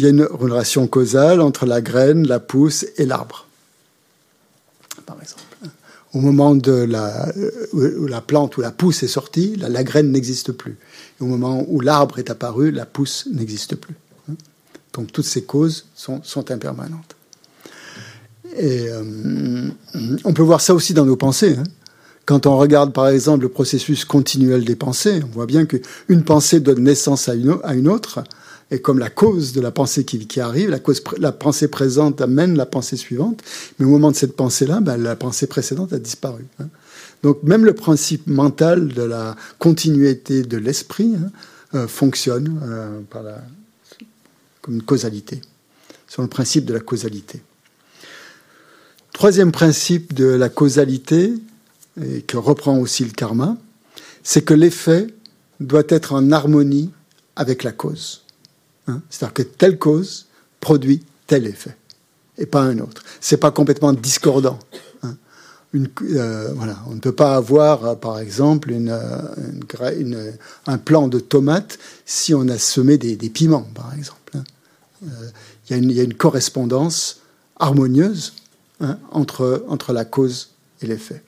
une relation causale entre la graine, la pousse et l'arbre, par exemple. Au moment où la plante ou la pousse est sortie, la, graine n'existe plus. Au moment où l'arbre est apparu, la pousse n'existe plus. Donc toutes ces causes sont, impermanentes. Et euh, on peut voir ça aussi dans nos pensées. Hein. Quand on regarde par exemple le processus continuel des pensées, on voit bien qu'une pensée donne naissance à une, à une, autre, et comme la cause de la pensée qui, qui arrive, la, cause, la pensée présente amène la pensée suivante, mais au moment de cette pensée-là, ben, la pensée précédente a disparu. Hein. Donc même le principe mental de la continuité de l'esprit hein, euh, fonctionne euh, par la, comme une causalité, sur le principe de la causalité. Troisième principe de la causalité, et que reprend aussi le karma, c'est que l'effet doit être en harmonie avec la cause. Hein. C'est-à-dire que telle cause produit tel effet, et pas un autre. C'est pas complètement discordant. Hein. Euh, voilà, on ne peut pas avoir, euh, par exemple, euh, un plant de tomates si on a semé des piments, par exemple. Hein. Il y, a une correspondance harmonieuse hein, entre, la cause et l'effet.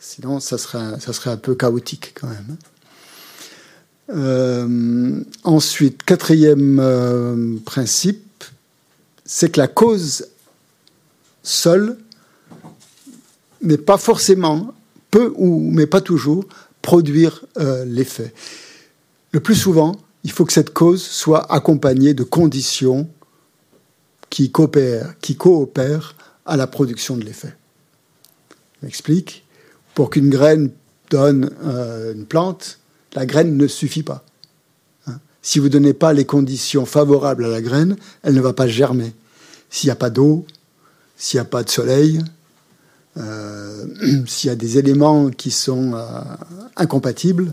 sinon, ça serait, un peu chaotique quand même. Euh, ensuite, quatrième euh, principe, c'est que la cause seule n'est pas forcément, peut ou mais pas toujours, produire euh, l'effet. Le plus souvent, il faut que cette cause soit accompagnée de conditions qui coopèrent, à la production de l'effet. Je m'explique. Pour qu'une graine donne une plante, la graine ne suffit pas. Hein. si vous ne donnez pas les conditions favorables à la graine, elle ne va pas germer. S'il n'y a pas d'eau, s'il n'y a pas de soleil, euh, (clears throat) s'il y a des éléments qui sont euh, incompatibles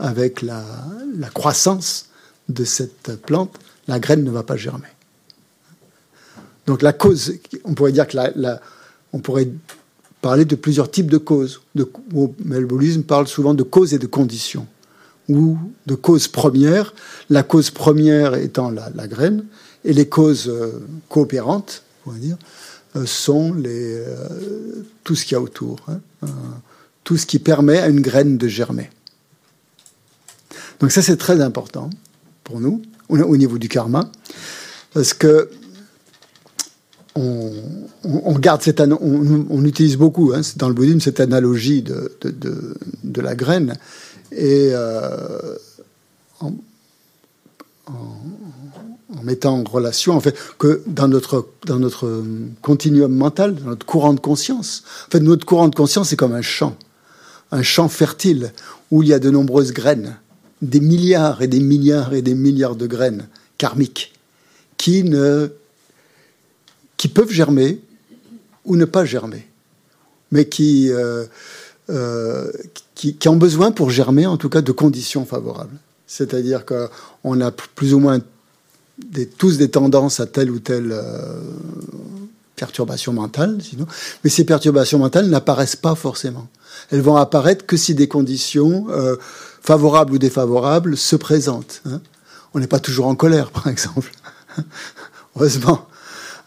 avec la, croissance de cette plante, la graine ne va pas germer. Donc la cause, on pourrait dire que la, on pourrait parler de plusieurs types de causes. De, le parle souvent de causes et de conditions ou de causes premières, la cause première étant la, graine, et les causes euh, coopérantes, on va dire, euh, sont les, euh, tout ce qu'il y a autour, hein, tout ce qui permet à une graine de germer. Donc ça, c'est très important pour nous, au, niveau du karma, parce que on, garde cette on, utilise beaucoup hein, dans le bouddhisme cette analogie de, de la graine. Et euh, en, mettant en relation, en fait, que dans notre, dans notre continuum mental, dans notre courant de conscience, en fait, notre courant de conscience est comme un champ, un champ fertile où il y a de nombreuses graines, des milliards et des milliards et des milliards de graines karmiques qui ne peuvent germer ou ne pas germer, mais qui euh, euh, qui, ont besoin pour germer, en tout cas, de conditions favorables. C'est-à-dire qu'on a plus ou moins tous des tendances à telle ou telle euh, perturbation mentale, sinon. Mais ces perturbations mentales n'apparaissent pas forcément. Elles vont apparaître que si des conditions euh, favorables ou défavorables se présentent. Hein. On n'est pas toujours en colère, par exemple. (laughs) Heureusement.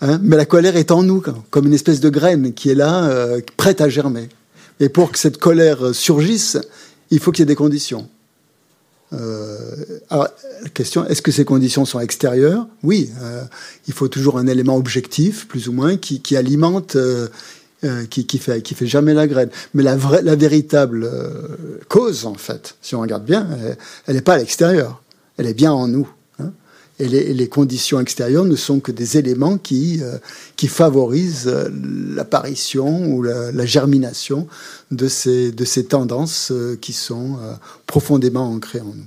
Hein. Mais la colère est en nous, comme une espèce de graine qui est là, prête à germer. Et pour que cette colère surgisse, il faut qu'il y ait des conditions. Euh, alors, la question, est-ce que ces conditions sont extérieures? Oui, euh, il faut toujours un élément objectif, plus ou moins, qui, alimente, euh, qui, qui, fait, qui fait jamais la graine. Mais la, vraie, la véritable cause, en fait, si on regarde bien, elle n'est pas à l'extérieur, elle est bien en nous et les, conditions extérieures ne sont que des éléments qui, euh, qui favorisent euh, l'apparition ou la, germination de ces, de ces tendances euh, qui sont profondément ancrées en nous.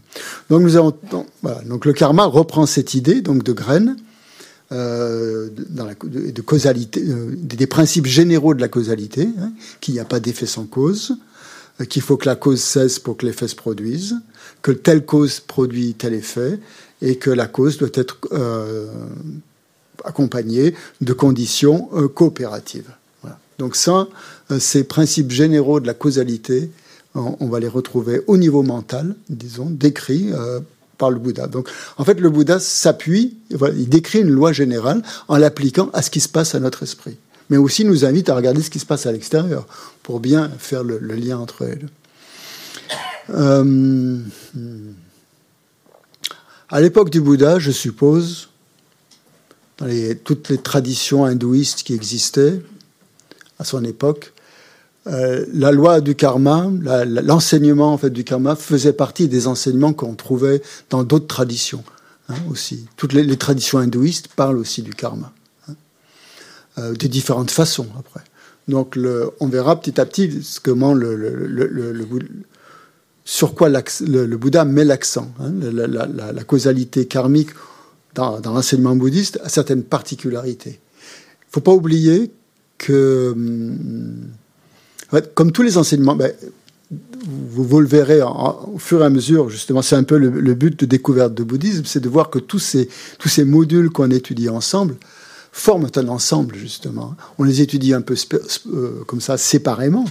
Donc, nous avons, donc le karma reprend cette idée donc de graines. la, de, causalité, des principes généraux de la causalité, hein, qu'il n'y a pas d'effet sans cause, qu'il faut que la cause cesse pour que l'effet se produise, que telle cause produit tel effet, et que la cause doit être euh, accompagnée de conditions euh, coopératives. Donc ça, euh, ces principes généraux de la causalité, on, va les retrouver au niveau mental, disons, décrits par le Bouddha. Donc, en fait, le Bouddha s'appuie, il décrit une loi générale en l'appliquant à ce qui se passe à notre esprit. Mais aussi nous invite à regarder ce qui se passe à l'extérieur pour bien faire le, lien entre elles. Euh, à l'époque du Bouddha, je suppose, dans toutes les traditions hindouistes qui existaient à son époque, euh, la loi du karma, l'enseignement en fait du karma faisait partie des enseignements qu'on trouvait dans d'autres traditions hein, aussi. Toutes les, traditions hindouistes parlent aussi du karma, hein, euh, de différentes façons après. Donc le, on verra petit à petit comment le, le, sur quoi le, Bouddha met l'accent. Hein, la, causalité karmique dans, l'enseignement bouddhiste a certaines particularités. Il ne faut pas oublier que, hum, comme tous les enseignements, ben, vous, le verrez au fur et à mesure, justement, c'est un peu le, but de découverte de bouddhisme, c'est de voir que tous ces, tous ces modules qu'on étudie ensemble forment un ensemble, justement. On les étudie un peu euh, comme ça, séparément,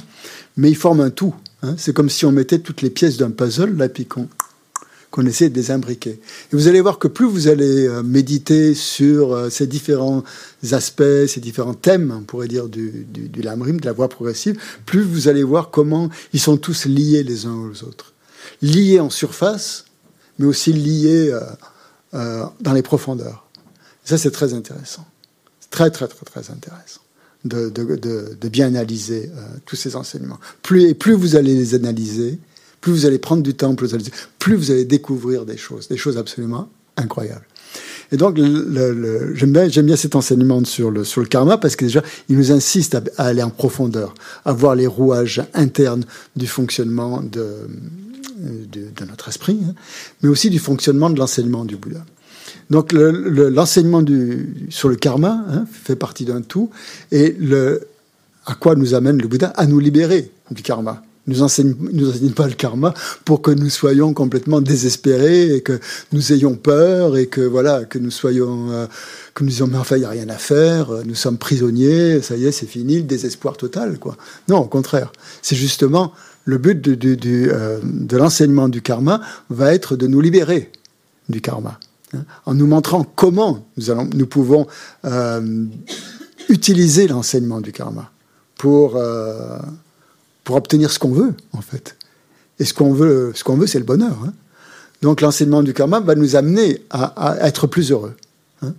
mais ils forment un tout. Hein. C'est comme si on mettait toutes les pièces d'un puzzle, là, puis qu'on essaie de désimbriquer. Et vous allez voir que plus vous allez euh, méditer sur euh, ces différents aspects, ces différents thèmes, on pourrait dire, du, du, du lamrim, de la voie progressive, plus vous allez voir comment ils sont tous liés les uns aux autres. Liés en surface, mais aussi liés euh, dans les profondeurs. ça, c'est très intéressant. Très, très, très, très intéressant. De, de, bien analyser tous ces enseignements. Plus, et plus vous allez les analyser, plus vous allez prendre du temps, plus vous allez, découvrir des choses, des choses absolument incroyables. Et donc, j'aime bien, bien, cet enseignement sur le, sur le karma parce que déjà, il nous insiste à, aller en profondeur, à voir les rouages internes du fonctionnement de, de, notre esprit, hein, mais aussi du fonctionnement de l'enseignement du Bouddha. Donc, l'enseignement sur le karma hein, fait partie d'un tout, et à quoi nous amène le Bouddha? À nous libérer du karma. Nous enseigne, nous enseigne pas le karma pour que nous soyons complètement désespérés et que nous ayons peur et que voilà que nous soyons euh, que nous disons mais enfin il y a rien à faire, nous sommes prisonniers, ça y est c'est fini, le désespoir total quoi. Non au contraire, c'est justement le but euh, de l'enseignement du karma va être de nous libérer du karma hein, en nous montrant comment nous pouvons euh, utiliser l'enseignement du karma pour euh, pour obtenir ce qu'on veut, en fait. Et ce qu'on veut, ce qu'on veut, c'est le bonheur. Hein. Donc l'enseignement du karma va nous amener à, être plus heureux. Hein.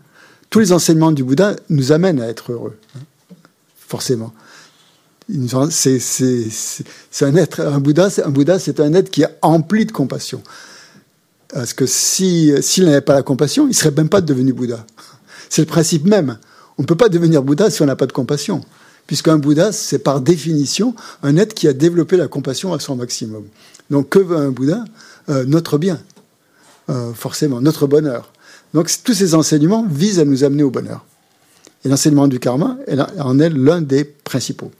Tous les enseignements du Bouddha nous amènent à être heureux, forcément. C'est un être, un Bouddha, c'est un être qui est empli de compassion. Parce que s'il n'avait pas la compassion, il serait même pas devenu Bouddha. C'est le principe même. On ne peut pas devenir Bouddha si on n'a pas de compassion puisqu'un Bouddha, c'est par définition un être qui a développé la compassion à son maximum. Donc que veut un Bouddha? Euh, Notre bien, euh, forcément, notre bonheur. Donc tous ces enseignements visent à nous amener au bonheur. Et l'enseignement du karma en est l'un des principaux.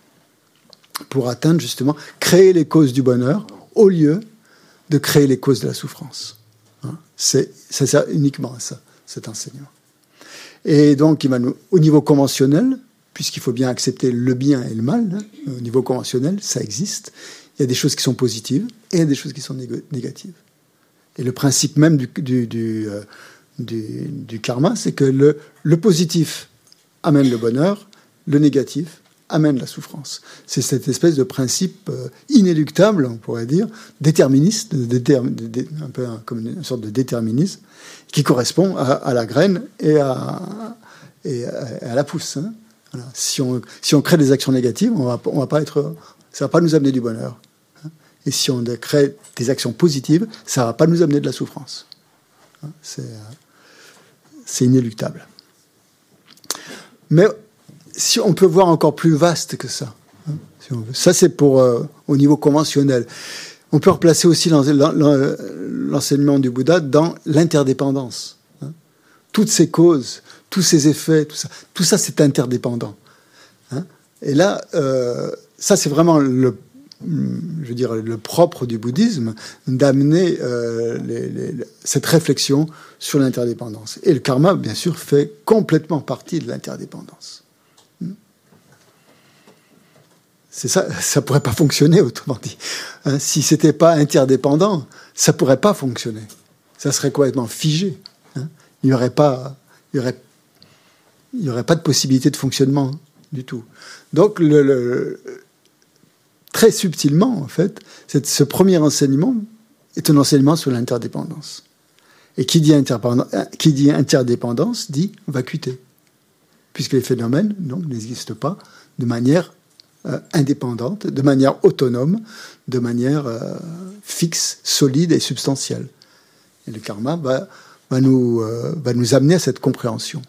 Pour atteindre justement, créer les causes du bonheur au lieu de créer les causes de la souffrance. C'est ça uniquement ça, cet enseignement. Et donc, il va au niveau conventionnel, puisqu'il faut bien accepter le bien et le mal, hein, au niveau conventionnel, ça existe. Il y a des choses qui sont positives et il y a des choses qui sont négatives. Et le principe même du, euh, karma, c'est que le positif amène le bonheur, le négatif amène la souffrance. C'est cette espèce de principe euh, inéluctable, on pourrait dire, déterministe, un peu comme une sorte de déterminisme, qui correspond à, la graine et à, la pousse. Hein. Si, on, crée des actions négatives, on va, on va pas nous amener du bonheur. Hein. Et si on crée des actions positives, ça va pas nous amener de la souffrance. Hein. Euh, c'est inéluctable. Mais si on peut voir encore plus vaste que ça. Hein, ça, c'est pour euh, au niveau conventionnel. On peut replacer aussi l'enseignement du Bouddha dans l'interdépendance. Toutes ces causes tous ces effets, tout ça, tout ça c'est interdépendant. Hein. et là, euh, ça c'est vraiment le, je veux dire, le propre du bouddhisme, d'amener euh, cette réflexion sur l'interdépendance. Et le karma, bien sûr, fait complètement partie de l'interdépendance. Hmm. C'est ça, ça pourrait pas fonctionner autrement dit. Hein. si c'était pas interdépendant, ça pourrait pas fonctionner. Ça serait complètement figé. Hein. il n'y aurait pas, il y aurait il n'y aurait pas de possibilité de fonctionnement du tout. Donc, très subtilement, en fait, ce premier enseignement est un enseignement sur l'interdépendance. Et qui dit, qui dit interdépendance dit vacuité, puisque les phénomènes n'existent pas de manière euh, indépendante, de manière autonome, de manière euh, fixe, solide et substantielle. Et le karma va, nous, euh, va nous amener à cette compréhension.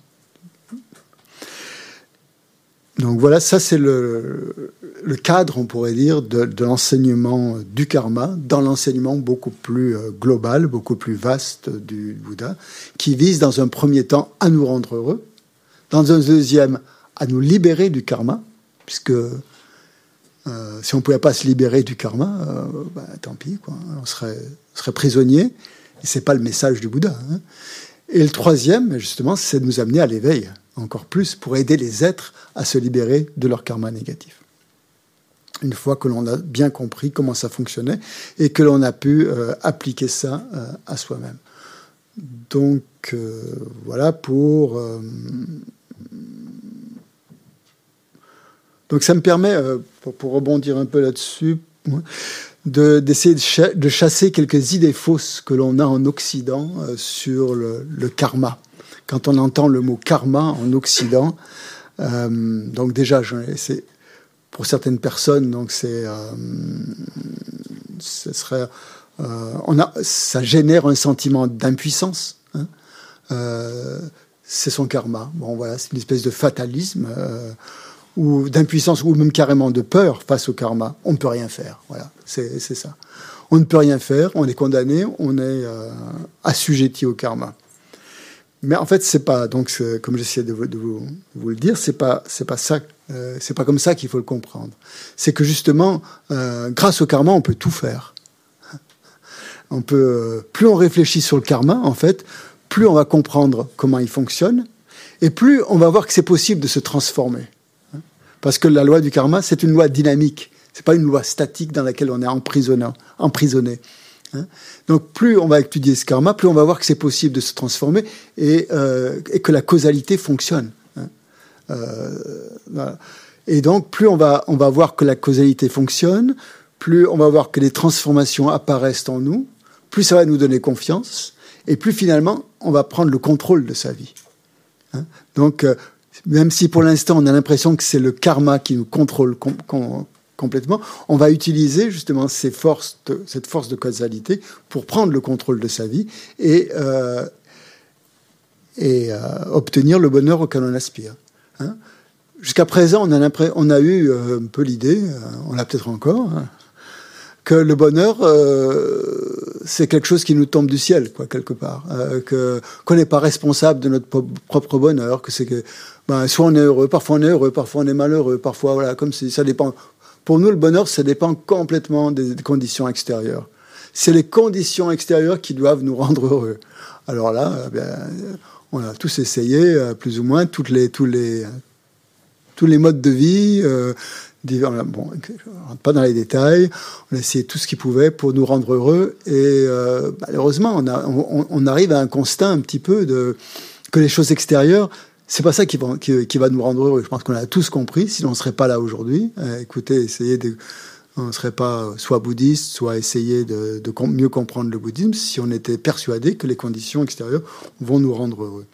donc voilà, ça c'est le, le, cadre, on pourrait dire, de, de l'enseignement du karma, dans l'enseignement beaucoup plus global, beaucoup plus vaste du Bouddha, qui vise dans un premier temps à nous rendre heureux, dans un deuxième à nous libérer du karma, puisque euh, si on ne pouvait pas se libérer du karma, euh, bah, tant pis, quoi, on serait, prisonnier, et c'est pas le message du Bouddha. Hein. Et le troisième, justement, c'est de nous amener à l'éveil, encore plus, pour aider les êtres à se libérer de leur karma négatif. Une fois que l'on a bien compris comment ça fonctionnait et que l'on a pu euh, appliquer ça à soi-même. Donc voilà pour. Donc ça me permet, pour, rebondir un peu là-dessus, d'essayer de, chasser quelques idées fausses que l'on a en Occident sur le, karma. Quand on entend le mot karma en Occident, euh, donc déjà, c'est pour certaines personnes, donc c'est, euh, ce serait, euh, ça génère un sentiment d'impuissance. Hein. c'est son karma. Bon, voilà, c'est une espèce de fatalisme ou d'impuissance ou même carrément de peur face au karma. On ne peut rien faire. Voilà, c'est ça. On ne peut rien faire. On est condamné. On est assujetti au karma. Mais en fait, c'est pas donc comme j'essaie de, vous, de vous, le dire, c'est pas c'est pas ça, euh, c'est pas comme ça qu'il faut le comprendre. C'est que justement, euh, grâce au karma, on peut tout faire. On peut euh, plus on réfléchit sur le karma, en fait, plus on va comprendre comment il fonctionne, et plus on va voir que c'est possible de se transformer. Parce que la loi du karma, c'est une loi dynamique. C'est pas une loi statique dans laquelle on est emprisonné. emprisonné. Hein. Donc plus on va étudier ce karma, plus on va voir que c'est possible de se transformer et, euh, que la causalité fonctionne. Hein. Euh, et donc plus on va, on va voir que la causalité fonctionne, plus on va voir que les transformations apparaissent en nous, plus ça va nous donner confiance, et plus finalement on va prendre le contrôle de sa vie. Hein. donc euh, même si pour l'instant on a l'impression que c'est le karma qui nous contrôle complètement, on va utiliser justement cette force de causalité pour prendre le contrôle de sa vie et, euh, euh, obtenir le bonheur auquel on aspire. Hein. Jusqu'à présent, on a, on a eu euh, un peu l'idée, on l'a peut-être encore, hein, que le bonheur, c'est quelque chose qui nous tombe du ciel, quoi, quelque part. que qu'on n'est pas responsable de notre propre bonheur, que c'est que ben, soit on est heureux, parfois on est heureux, parfois on est malheureux, parfois voilà, comme si ça dépend pour nous, le bonheur, ça dépend complètement des conditions extérieures. C'est les conditions extérieures qui doivent nous rendre heureux. Alors là, eh on a tous essayé, euh, plus ou moins, toutes les, tous, les, tous les modes de vie. Euh, bon, rentre pas dans les détails. On a essayé tout ce qu'il pouvait pour nous rendre heureux. Et euh, malheureusement, on, on, arrive à un constat un petit peu de que les choses extérieures c'est pas ça qui va, nous rendre heureux. Je pense qu'on a tous compris, sinon on ne serait pas là aujourd'hui. Euh, écoutez, essayez de, on ne serait pas soit bouddhiste, soit essayer de, mieux comprendre le bouddhisme si on était persuadé que les conditions extérieures vont nous rendre heureux.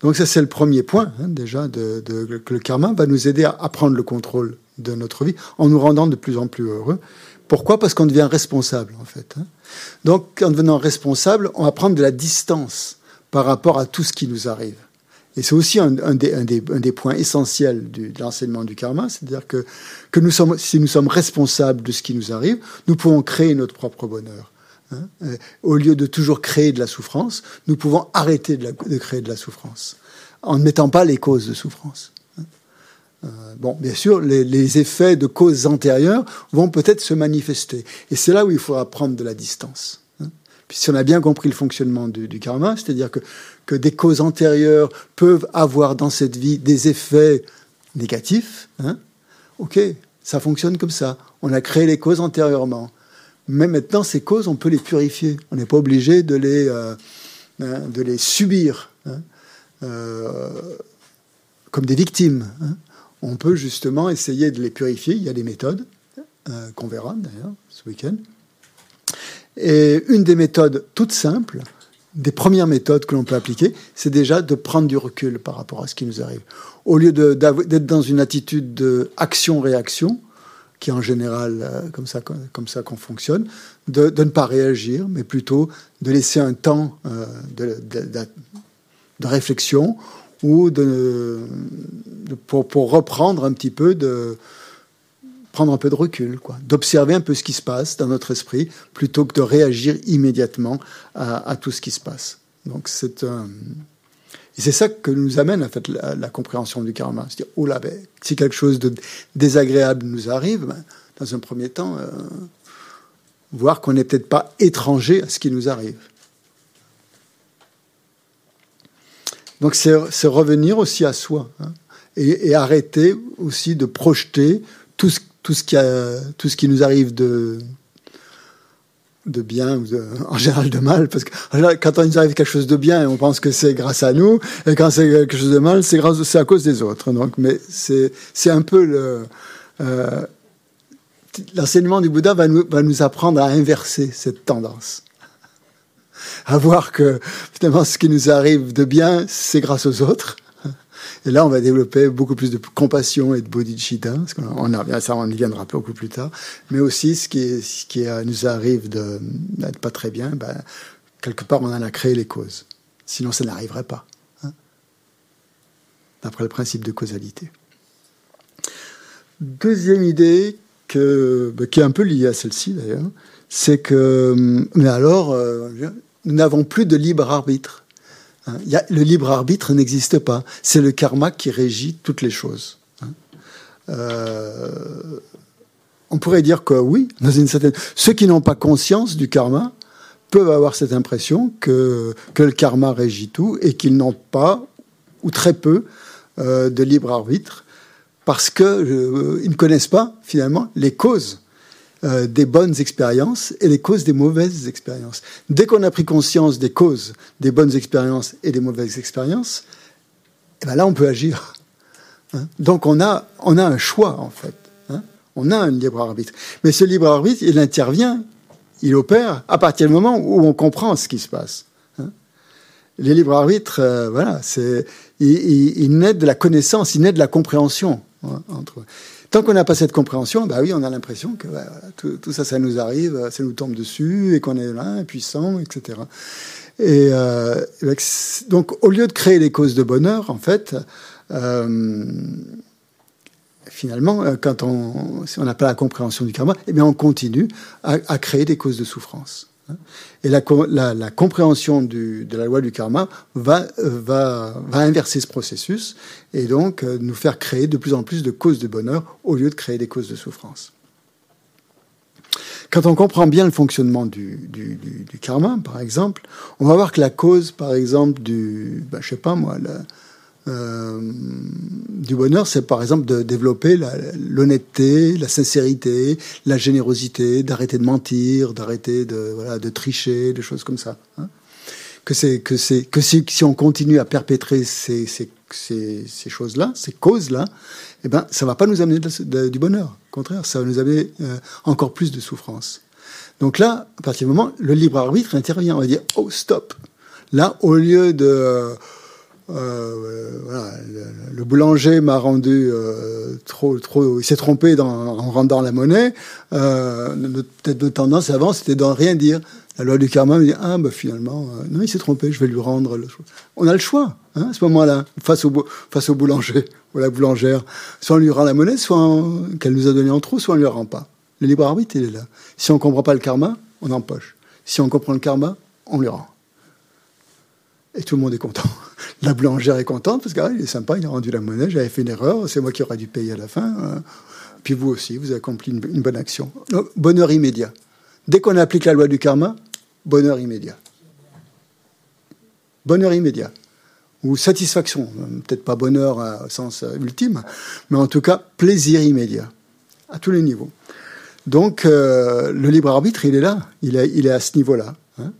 Donc ça, c'est le premier point, hein, déjà, que le karma va nous aider à, prendre le contrôle de notre vie en nous rendant de plus en plus heureux. Pourquoi? Parce qu'on devient responsable, en fait. Hein. Donc, en devenant responsable, on va prendre de la distance par rapport à tout ce qui nous arrive. Et c'est aussi un, des, points essentiels de l'enseignement du karma, c'est-à-dire que, si nous sommes responsables de ce qui nous arrive, nous pouvons créer notre propre bonheur. Hein. Euh, au lieu de toujours créer de la souffrance, nous pouvons arrêter de, créer de la souffrance, en ne mettant pas les causes de souffrance. Hein. Euh, bon, bien sûr, les, effets de causes antérieures vont peut-être se manifester. Et c'est là où il faudra prendre de la distance. Si on a bien compris le fonctionnement du, karma, c'est-à-dire que, que des causes antérieures peuvent avoir dans cette vie des effets négatifs, hein, ok, ça fonctionne comme ça. On a créé les causes antérieurement. Mais maintenant, ces causes, on peut les purifier. On n'est pas obligé de les, euh, hein, de les subir hein, euh, comme des victimes. On peut justement essayer de les purifier. Il y a des méthodes qu'on verra d'ailleurs ce week-end. Et une des méthodes toutes simples, des premières méthodes que l'on peut appliquer, c'est déjà de prendre du recul par rapport à ce qui nous arrive. Au lieu d'être dans une attitude d'action-réaction, qui est en général euh, comme ça comme ça qu'on fonctionne, de, ne pas réagir, mais plutôt de laisser un temps euh, de, de, réflexion ou de, pour, pour, reprendre un petit peu de prendre un peu de recul, quoi, d'observer un peu ce qui se passe dans notre esprit plutôt que de réagir immédiatement à, tout ce qui se passe. Donc c'est un et c'est ça que nous amène en fait la, compréhension du karma. C'est-à-dire, oh là, ben, si quelque chose de désagréable nous arrive, ben, dans un premier temps, euh, voir qu'on n'est peut-être pas étranger à ce qui nous arrive. Donc c'est revenir aussi à soi hein, et, arrêter aussi de projeter tout ce, tout ce, qui, a, tout ce qui nous arrive de, de bien ou (laughs) en général de mal parce que quand on nous arrive quelque chose de bien on pense que c'est grâce à nous et quand c'est quelque chose de mal c'est grâce c'est à cause des autres. Donc mais c'est c'est un peu le euh, l'enseignement du Bouddha va nous va nous apprendre à inverser cette tendance. (laughs) À voir que finalement ce qui nous arrive de bien c'est grâce aux autres et là, on va développer beaucoup plus de compassion et de bodhicitta, parce qu'on a, ça, on y viendra beaucoup plus tard. Mais aussi, ce qui, nous arrive d'être pas très bien, ben, quelque part, on en a créé les causes. Sinon, ça n'arriverait pas. Hein, d'après le principe de causalité. Deuxième idée, ben, qui est un peu liée à celle-ci d'ailleurs, c'est que, mais alors, euh, nous n'avons plus de libre arbitre. Hein, le libre arbitre n'existe pas. C'est le karma qui régit toutes les choses. Hein. Euh, on pourrait dire que oui, dans une certaine... ceux qui n'ont pas conscience du karma peuvent avoir cette impression que, le karma régit tout et qu'ils n'ont pas, ou très peu, euh, de libre arbitre parce qu'ils euh, ne connaissent pas finalement les causes euh, des bonnes expériences et les causes des mauvaises expériences. Dès qu'on a pris conscience des causes des bonnes expériences et des mauvaises expériences, eh ben là, on peut agir. Hein? Donc, on a, on a un choix, en fait. Hein? on a un libre arbitre. Mais ce libre arbitre, il intervient, il opère à partir du moment où on comprend ce qui se passe. Hein? Les libres arbitres, euh, voilà, c'est, il, il, naît de la connaissance, il naît de la compréhension entre. Tant qu'on n'a pas cette compréhension, bah oui, on a l'impression que bah, tout, ça, ça nous arrive, ça nous tombe dessus et qu'on est là, impuissant, etc. Et euh, donc, au lieu de créer des causes de bonheur, en fait, euh, finalement, euh, quand on n'a pas la compréhension du karma, eh bien, on continue à créer des causes de souffrance. Et la, la, compréhension de la loi du karma va, va, va, inverser ce processus et donc euh, nous faire créer de plus en plus de causes de bonheur au lieu de créer des causes de souffrance. Quand on comprend bien le fonctionnement du, du, karma, par exemple, on va voir que la cause, par exemple, du, ben, je sais pas moi, euh, du bonheur, c'est par exemple de développer l'honnêteté, la, sincérité, la générosité, d'arrêter de mentir, d'arrêter de, voilà, de tricher, des choses comme ça. Hein. Que c'est que c'est que si, si, on continue à perpétrer ces, ces, ces, choses-là, ces causes-là, eh ben ça va pas nous amener du bonheur. Au contraire, ça va nous amener euh, encore plus de souffrance. Donc là, à partir du moment, le libre arbitre intervient. On va dire oh stop. Là, au lieu de euh, voilà, le, boulanger m'a rendu euh, trop, trop. Il s'est trompé dans, en rendant la monnaie. Euh, Peut-être de tendance avant, c'était de rien dire. La loi du karma me dit ah bah finalement euh, non il s'est trompé, je vais lui rendre. Le. On a le choix hein, à ce moment-là face au face au boulanger (laughs) ou la boulangère. Soit on lui rend la monnaie, soit qu'elle nous a donné en trop, soit on lui rend pas. Le libre arbitre il est là. Si on comprend pas le karma, on empoche. Si on comprend le karma, on lui rend. Et tout le monde est content. La boulangère est contente parce qu'il ah, est sympa, il a rendu la monnaie, j'avais fait une erreur, c'est moi qui aurais dû payer à la fin. Hein. Puis vous aussi, vous avez accompli une, bonne action. bonheur immédiat. Dès qu'on applique la loi du karma, bonheur immédiat. Bonheur immédiat. Ou satisfaction. Peut-être pas bonheur au sens euh, ultime, mais en tout cas plaisir immédiat. À tous les niveaux. Donc euh, le libre arbitre, il est là. Il est, il est à ce niveau-là. Hein.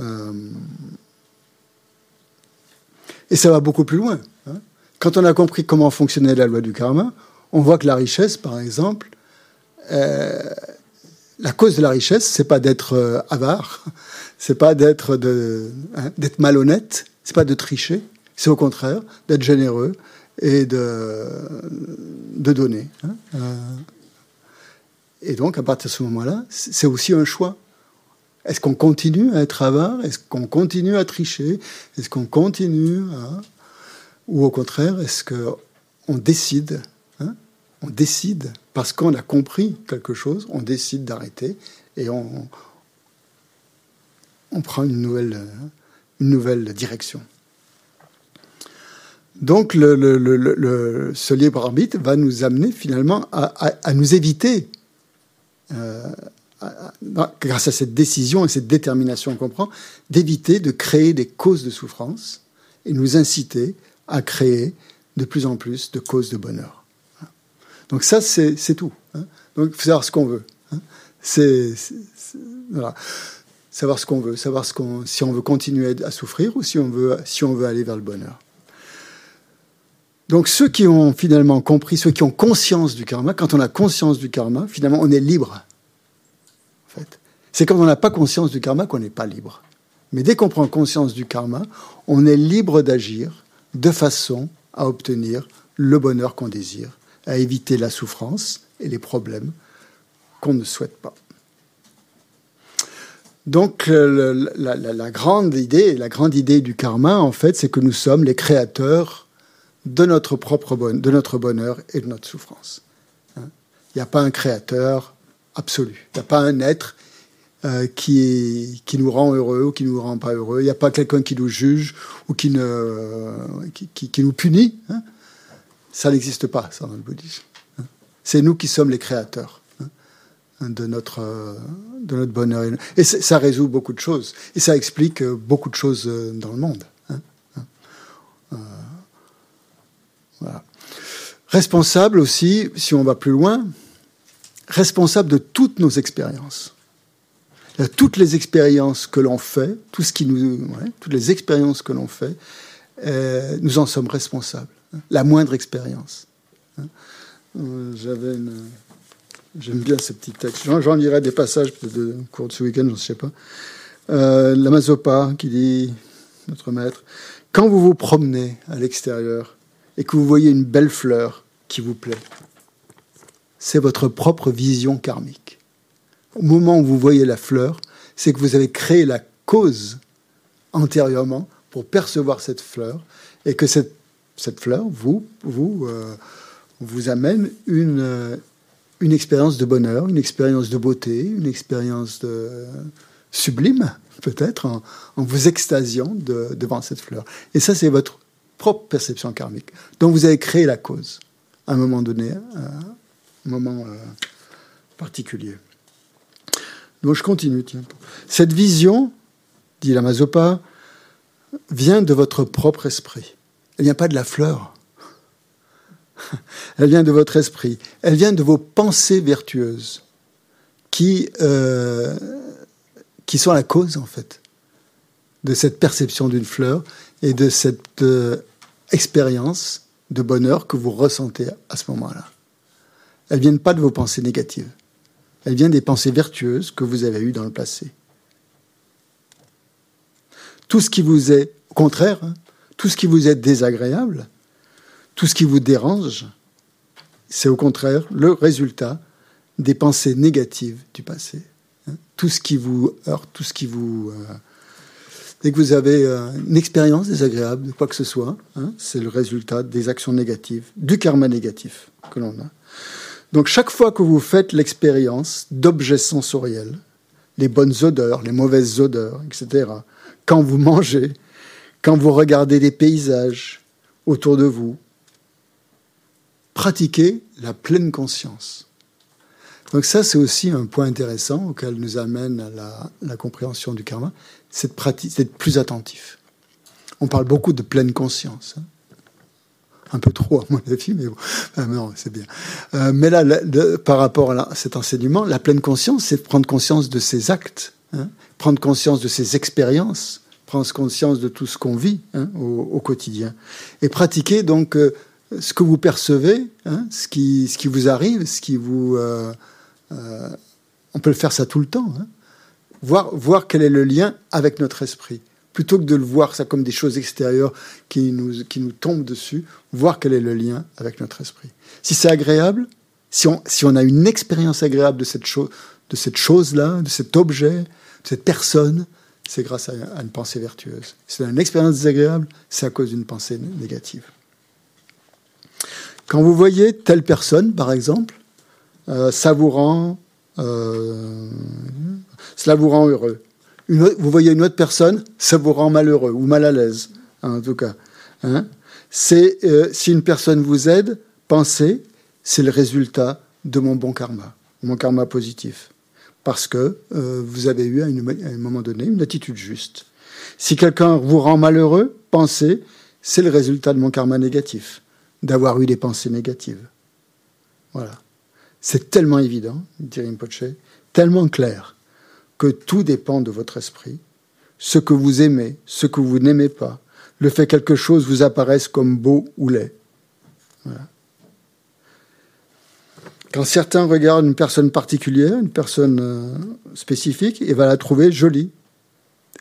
Euh, et ça va beaucoup plus loin. Hein. Quand on a compris comment fonctionnait la loi du karma, on voit que la richesse, par exemple, euh, la cause de la richesse, c'est pas d'être euh, avare, (laughs) c'est pas d'être hein, malhonnête, c'est pas de tricher, c'est au contraire d'être généreux et de, de donner. Hein. Euh, et donc, à partir de ce moment-là, c'est aussi un choix. Est-ce qu'on continue à être avare? Est-ce qu'on continue à tricher? Est-ce qu'on continue à... Ou au contraire, est-ce qu'on décide, hein, on décide, parce qu'on a compris quelque chose, on décide d'arrêter et on, prend une nouvelle, direction. Donc ce libre arbitre va nous amener finalement à, nous éviter, euh, grâce à cette décision et cette détermination qu'on prend, d'éviter de créer des causes de souffrance et nous inciter à créer de plus en plus de causes de bonheur. Donc ça, c'est tout. Hein. Donc il faut savoir ce qu'on veut. Hein. Savoir ce qu'on veut, savoir si on veut continuer à souffrir ou si on veut, si on veut aller vers le bonheur. Donc ceux qui ont finalement compris, ceux qui ont conscience du karma, quand on a conscience du karma, finalement on est libre. C'est quand on n'a pas conscience du karma qu'on n'est pas libre. Mais dès qu'on prend conscience du karma, on est libre d'agir de façon à obtenir le bonheur qu'on désire, à éviter la souffrance et les problèmes qu'on ne souhaite pas. Donc la, grande idée, la grande idée du karma, en fait, c'est que nous sommes les créateurs de notre propre bonheur et de notre souffrance. Hein? Il n'y a pas un créateur absolu. Il n'y a pas un être euh, qui, nous rend heureux ou qui nous rend pas heureux. Il n'y a pas quelqu'un qui nous juge ou qui, nous punit. Hein. Ça n'existe pas, ça, dans le bouddhisme. Hein. C'est nous qui sommes les créateurs de notre, de notre bonheur. Et ça résout beaucoup de choses. Et ça explique beaucoup de choses dans le monde. Hein. Euh, voilà. Responsable aussi, si on va plus loin, responsable de toutes nos expériences. Toutes les expériences que l'on fait, tout ce qui nous, toutes les expériences que l'on fait, euh, nous en sommes responsables. Hein. La moindre expérience. Hein. Une, J'aime bien ces petits textes. J'en lirai des passages de cours de ce week-end, je ne sais pas. Euh, la Mazopa qui dit, notre maître, quand vous vous promenez à l'extérieur et que vous voyez une belle fleur qui vous plaît, c'est votre propre vision karmique. Au moment où vous voyez la fleur, c'est que vous avez créé la cause antérieurement pour percevoir cette fleur et que cette, cette fleur vous, vous, euh, vous amène une, une expérience de bonheur, une expérience de beauté, une expérience de sublime, peut-être, en, vous extasiant devant cette fleur. Et ça, c'est votre propre perception karmique, dont vous avez créé la cause à un moment donné, à un moment euh, particulier. Donc je continue. Cette vision, dit la Mazopa, vient de votre propre esprit. Elle vient pas de la fleur. (laughs) Elle vient de votre esprit. Elle vient de vos pensées vertueuses qui, euh, qui sont la cause, en fait, de cette perception d'une fleur et de cette euh, expérience de bonheur que vous ressentez à ce moment-là. Elles ne viennent pas de vos pensées négatives. Elles viennent des pensées vertueuses que vous avez eues dans le passé. Tout ce qui vous est, au contraire, hein, tout ce qui vous est désagréable, tout ce qui vous dérange, c'est au contraire le résultat des pensées négatives du passé. Hein. Tout ce qui vous heurte, tout ce qui vous... Euh, dès que vous avez euh, une expérience désagréable quoi que ce soit, hein, c'est le résultat des actions négatives, du karma négatif que l'on a. Donc chaque fois que vous faites l'expérience d'objets sensoriels, les bonnes odeurs, les mauvaises odeurs, etc., quand vous mangez, quand vous regardez des paysages autour de vous, pratiquer la pleine conscience. Donc ça, c'est aussi un point intéressant auquel nous amène la, compréhension du karma, c'est d'être plus attentif. On parle beaucoup de pleine conscience. Hein. Un peu trop, à mon avis, mais bon. Ah, non, c'est bien. Euh, mais là, par rapport à, cet enseignement, la pleine conscience, c'est prendre conscience de ses actes, hein, prendre conscience de ses expériences, prendre conscience de tout ce qu'on vit hein, au, quotidien. Et pratiquer donc euh, ce que vous percevez, hein, ce, qui, ce qui vous arrive, ce qui vous... Euh, on peut faire ça tout le temps. Voir, voir quel est le lien avec notre esprit. Plutôt que de le voir ça comme des choses extérieures qui nous, qui nous tombent dessus, voir quel est le lien avec notre esprit. Si c'est agréable, si on, si on a une expérience agréable de cette, chose, de cette chose-là, de cet objet, de cette personne, c'est grâce à, une pensée vertueuse. Si on a une expérience désagréable, c'est à cause d'une pensée négative. Quand vous voyez telle personne, par exemple, euh, ça euh, cela vous rend heureux. Vous voyez une autre personne, ça vous rend malheureux ou mal à l'aise, hein, en tout cas. Hein. Euh, si une personne vous aide, pensez, c'est le résultat de mon bon karma, mon karma positif, parce que vous avez eu à, un moment donné une attitude juste. Si quelqu'un vous rend malheureux, pensez, c'est le résultat de mon karma négatif, d'avoir eu des pensées négatives. Voilà. C'est tellement évident, dit Rinpoche, tellement clair, que tout dépend de votre esprit. Ce que vous aimez, ce que vous n'aimez pas, le fait que quelque chose vous apparaisse comme beau ou laid. Quand certains regardent une personne particulière, une personne euh, spécifique, et va la trouver jolie,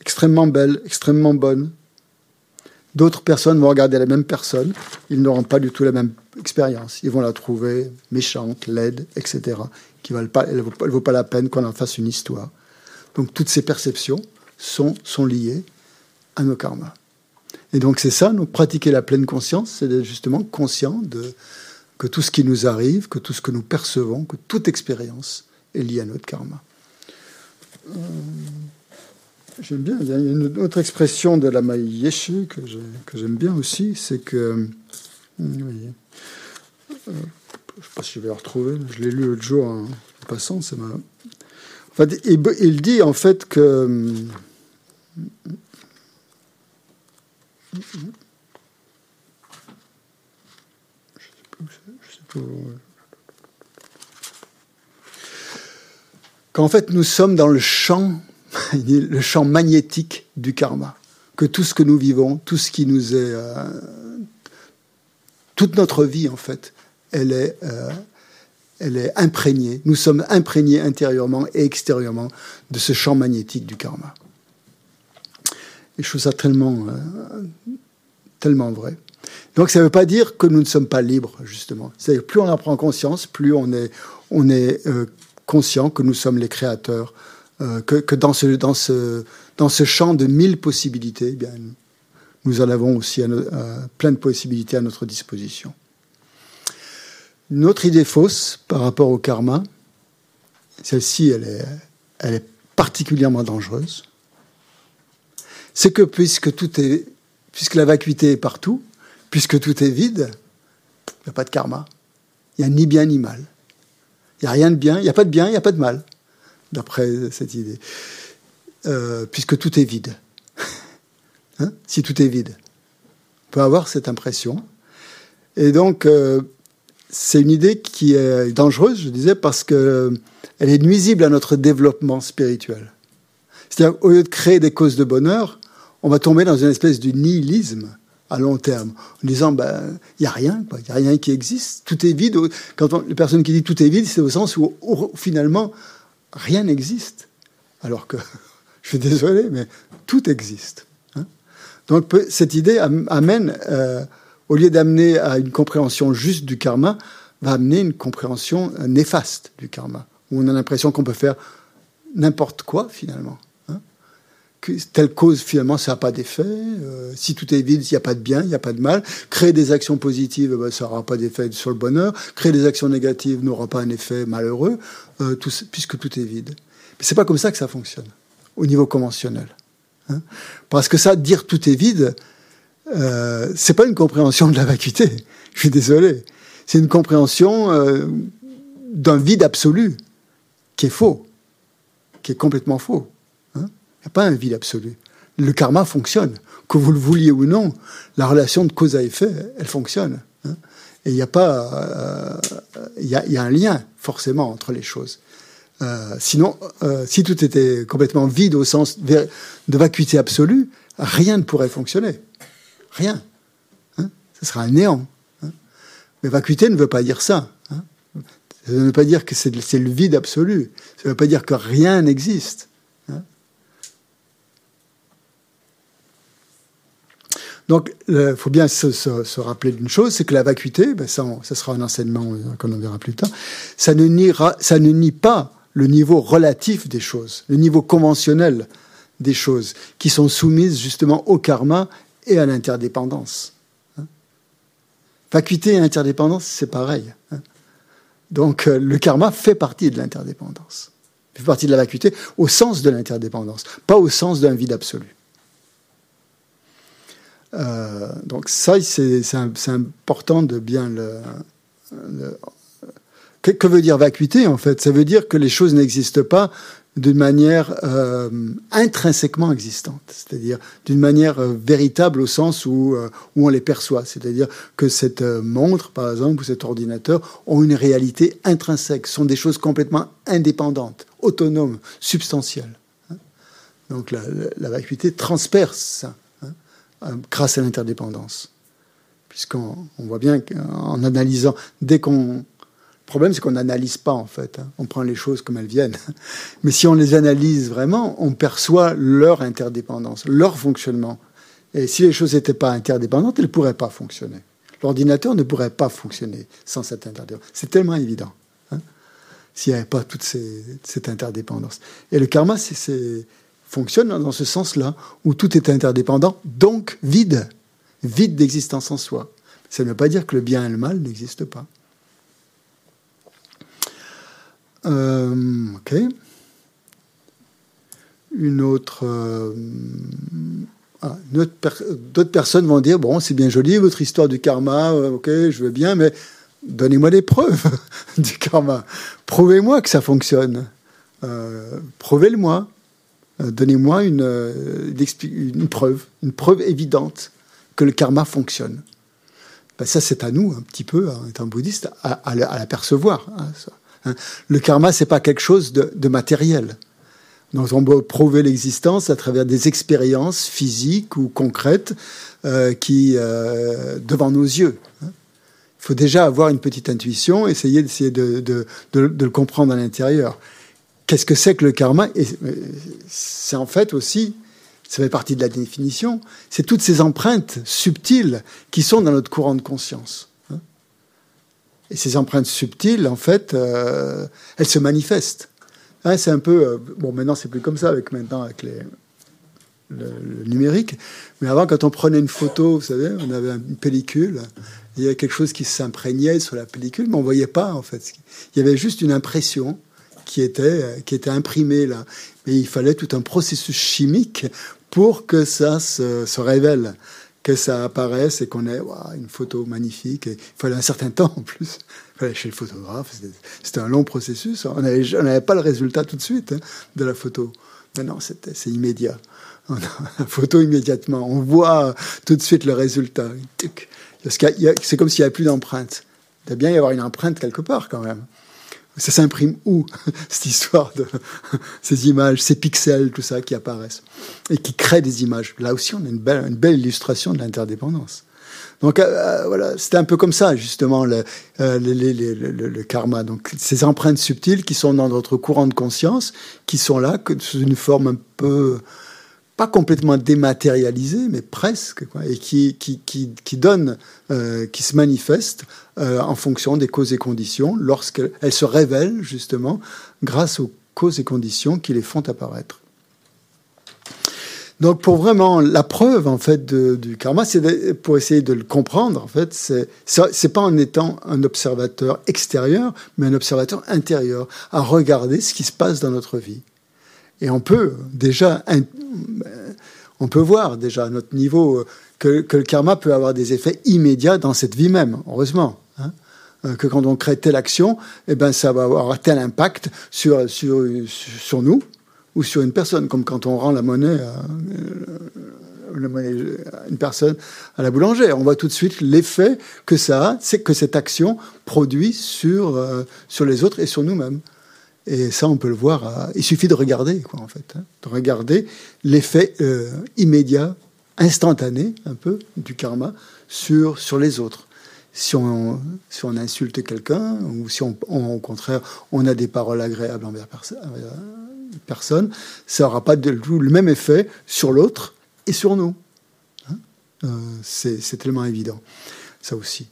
extrêmement belle, extrêmement bonne, D'autres personnes vont regarder la même personne, ils n'auront pas du tout la même expérience. Ils vont la trouver méchante, laide, etc. Qui elle ne vaut, pas la peine qu'on en fasse une histoire. Donc toutes ces perceptions sont, liées à nos karmas. Et donc c'est ça, donc pratiquer la pleine conscience, c'est d'être justement conscient de, que tout ce qui nous arrive, que tout ce que nous percevons, que toute expérience est liée à notre karma. Euh, J'aime bien. Il y a une autre expression de la Yeshe que j'aime bien aussi, c'est que. Euh, euh, je ne sais pas si je vais la retrouver, je l'ai lu l'autre jour en passant, ça m'a. Il, dit en fait que. Qu'en fait, nous sommes dans le champ (laughs) le champ magnétique du karma. Que tout ce que nous vivons, tout ce qui nous est. Euh, toute notre vie, en fait, elle est, euh, elle est imprégnée. Nous sommes imprégnés intérieurement et extérieurement de ce champ magnétique du karma. Et je trouve ça tellement, euh, tellement vrai. Donc ça ne veut pas dire que nous ne sommes pas libres, justement. C'est plus on en prend conscience, plus on est, on est conscient que nous sommes les créateurs euh, que, dans, ce, dans, ce, dans ce champ de mille possibilités, eh bien, nous en avons aussi plein de possibilités à notre disposition. Notre idée fausse par rapport au karma, celle-ci, elle est, elle est particulièrement dangereuse, c'est que puisque tout est, puisque la vacuité est partout, puisque tout est vide, il n'y a pas de karma. Il n'y a ni bien ni mal. Il n'y a rien de bien, il n'y a pas de bien, il n'y a pas de mal d'après cette idée. Euh, puisque tout est vide. (laughs) Hein, si tout est vide. On peut avoir cette impression. Et donc, euh, c'est une idée qui est dangereuse, je disais, parce qu'elle est nuisible à notre développement spirituel. C'est-à-dire, au lieu de créer des causes de bonheur, on va tomber dans une espèce de nihilisme à long terme, en disant, ben, il n'y a rien, il n'y a rien qui existe, tout est vide. Quand les personnes qui disent tout est vide, c'est au sens où, finalement, rien n'existe. Alors que, (laughs) je suis désolé, mais tout existe. Hein. Donc cette idée amène, euh, au lieu d'amener à une compréhension juste du karma, va amener une compréhension néfaste du karma, où on a l'impression qu'on peut faire n'importe quoi finalement. Hein. que telle cause, finalement, ça n'a pas d'effet. Euh, si tout est vide, il n'y a pas de bien, il n'y a pas de mal. Créer des actions positives, ben, ça n'aura pas d'effet sur le bonheur. Créer des actions négatives n'aura pas un effet malheureux. Euh, puisque tout est vide. Mais c'est pas comme ça que ça fonctionne au niveau conventionnel. Hein. Parce que ça, dire tout est vide, euh, c'est pas une compréhension de la vacuité. (laughs) Je suis désolé. C'est une compréhension euh, d'un vide absolu qui est faux, qui est complètement faux. Hein. Il n'y a pas un vide absolu. Le karma fonctionne. Que vous le vouliez ou non, la relation de cause à effet, elle fonctionne. Hein. Et il n'y a pas, il y, y, a un lien forcément entre les choses. Euh, sinon, euh, si tout était complètement vide au sens de vacuité absolue, rien ne pourrait fonctionner. Rien. Hein? Ce sera un néant. Hein? Mais vacuité ne veut pas dire ça. Hein? Ça ne veut pas dire que c'est le vide absolu. Ça ne veut pas dire que rien n'existe. Donc, il faut bien se, rappeler d'une chose, c'est que la vacuité, ben ça, sera un enseignement euh, qu'on en verra plus tard, ça ne nie pas le niveau relatif des choses, le niveau conventionnel des choses, qui sont soumises justement au karma et à l'interdépendance. Hein. Vacuité et interdépendance, c'est pareil. Hein. Donc euh, le karma fait partie de l'interdépendance. Fait partie de la vacuité au sens de l'interdépendance, pas au sens d'un vide absolu. Euh, donc ça, c'est important de bien le... que, veut dire vacuité en fait? Ça veut dire que les choses n'existent pas d'une manière euh, intrinsèquement existante, c'est-à-dire d'une manière euh, véritable au sens où, où on les perçoit, c'est-à-dire que cette montre, par exemple, ou cet ordinateur ont une réalité intrinsèque, sont des choses complètement indépendantes, autonomes, substantielles. Hein. Donc la, vacuité transperce ça. Euh, grâce à l'interdépendance. Puisqu'on voit bien qu'en analysant, dès qu'on... Le problème, c'est qu'on n'analyse pas, en fait. Hein. On prend les choses comme elles viennent. (laughs) Mais si on les analyse vraiment, on perçoit leur interdépendance, leur fonctionnement. Et si les choses n'étaient pas interdépendantes, elles ne pourraient pas fonctionner. L'ordinateur ne pourrait pas fonctionner sans cette interdépendance. C'est tellement évident. Hein, S'il n'y avait pas toute cette interdépendance. Et le karma, c'est fonctionne dans ce sens-là, où tout est interdépendant, donc vide, vide d'existence en soi. Ça ne veut pas dire que le bien et le mal n'existent pas. Euh, ok. Une autre. Euh, ah, d'autres personnes vont dire bon, c'est bien joli votre histoire du karma, euh, ok, je veux bien, mais donnez-moi des preuves (laughs) du karma. Prouvez-moi que ça fonctionne. Prouvez-le-moi. Donnez-moi une, preuve, une preuve évidente que le karma fonctionne. Ben, ça, c'est à nous, un petit peu, en étant bouddhiste, à, l'apercevoir. Hein, hein. Le karma, c'est pas quelque chose de, matériel. Donc, on peut prouver l'existence à travers des expériences physiques ou concrètes euh, qui, devant nos yeux. Hein. Il faut déjà avoir une petite intuition, essayer d'essayer de, de, le comprendre à l'intérieur. Qu'est-ce que c'est que le karma? Et c'est en fait aussi, ça fait partie de la définition, c'est toutes ces empreintes subtiles qui sont dans notre courant de conscience. Et ces empreintes subtiles, en fait, euh, elles se manifestent. Hein, c'est un peu euh, bon. Maintenant, c'est plus comme ça avec maintenant avec le, numérique. Mais avant, quand on prenait une photo, vous savez, on avait une pellicule. Il y avait quelque chose qui s'imprégnait sur la pellicule, mais on voyait pas en fait. Il y avait juste une impression qui était, qui était imprimé là. Mais il fallait tout un processus chimique pour que ça se, révèle, que ça apparaisse et qu'on ait une photo magnifique. il fallait un certain temps en plus. Il fallait chez le photographe. C'était un long processus. On n'avait pas le résultat tout de suite hein, de la photo. Mais non, c'est immédiat. On a la photo immédiatement. On voit tout de suite le résultat. C'est comme s'il n'y avait plus d'empreinte. Il doit bien y avoir une empreinte quelque part quand même ça s'imprime où (laughs) cette histoire de (laughs) ces images, ces pixels, tout ça qui apparaissent et qui créent des images? Là aussi, on a une belle, une belle illustration de l'interdépendance. Donc euh, euh, voilà, c'était un peu comme ça justement le, euh, le, karma. Donc ces empreintes subtiles qui sont dans notre courant de conscience, qui sont là sous une forme un peu pas complètement dématérialisé, mais presque, et qui, donne, euh, qui se manifeste euh, en fonction des causes et conditions, lorsqu'elles se révèlent justement grâce aux causes et conditions qui les font apparaître. Donc pour vraiment la preuve en fait du karma, c'est pour essayer de le comprendre en fait, c'est c'est pas en étant un observateur extérieur, mais un observateur intérieur, à regarder ce qui se passe dans notre vie. Et on peut déjà, on peut voir déjà à notre niveau que, le karma peut avoir des effets immédiats dans cette vie même, heureusement. Hein. Euh, que quand on crée telle action, eh ben, ça va avoir tel impact sur, sur, sur nous ou sur une personne, comme quand on rend la monnaie à, euh, une personne à la boulangère. On voit tout de suite l'effet que ça a, c'est que cette action produit sur, euh, sur les autres et sur nous-mêmes. Et ça, on peut le voir. Il suffit de regarder, quoi, en fait, hein. de regarder l'effet euh, immédiat, instantané, un peu, du karma sur sur les autres. Si on, si on insulte quelqu'un, ou si on, au contraire, on a des paroles agréables envers personne, ça n'aura pas le même effet sur l'autre et sur nous. Hein. Euh, c'est tellement évident, ça aussi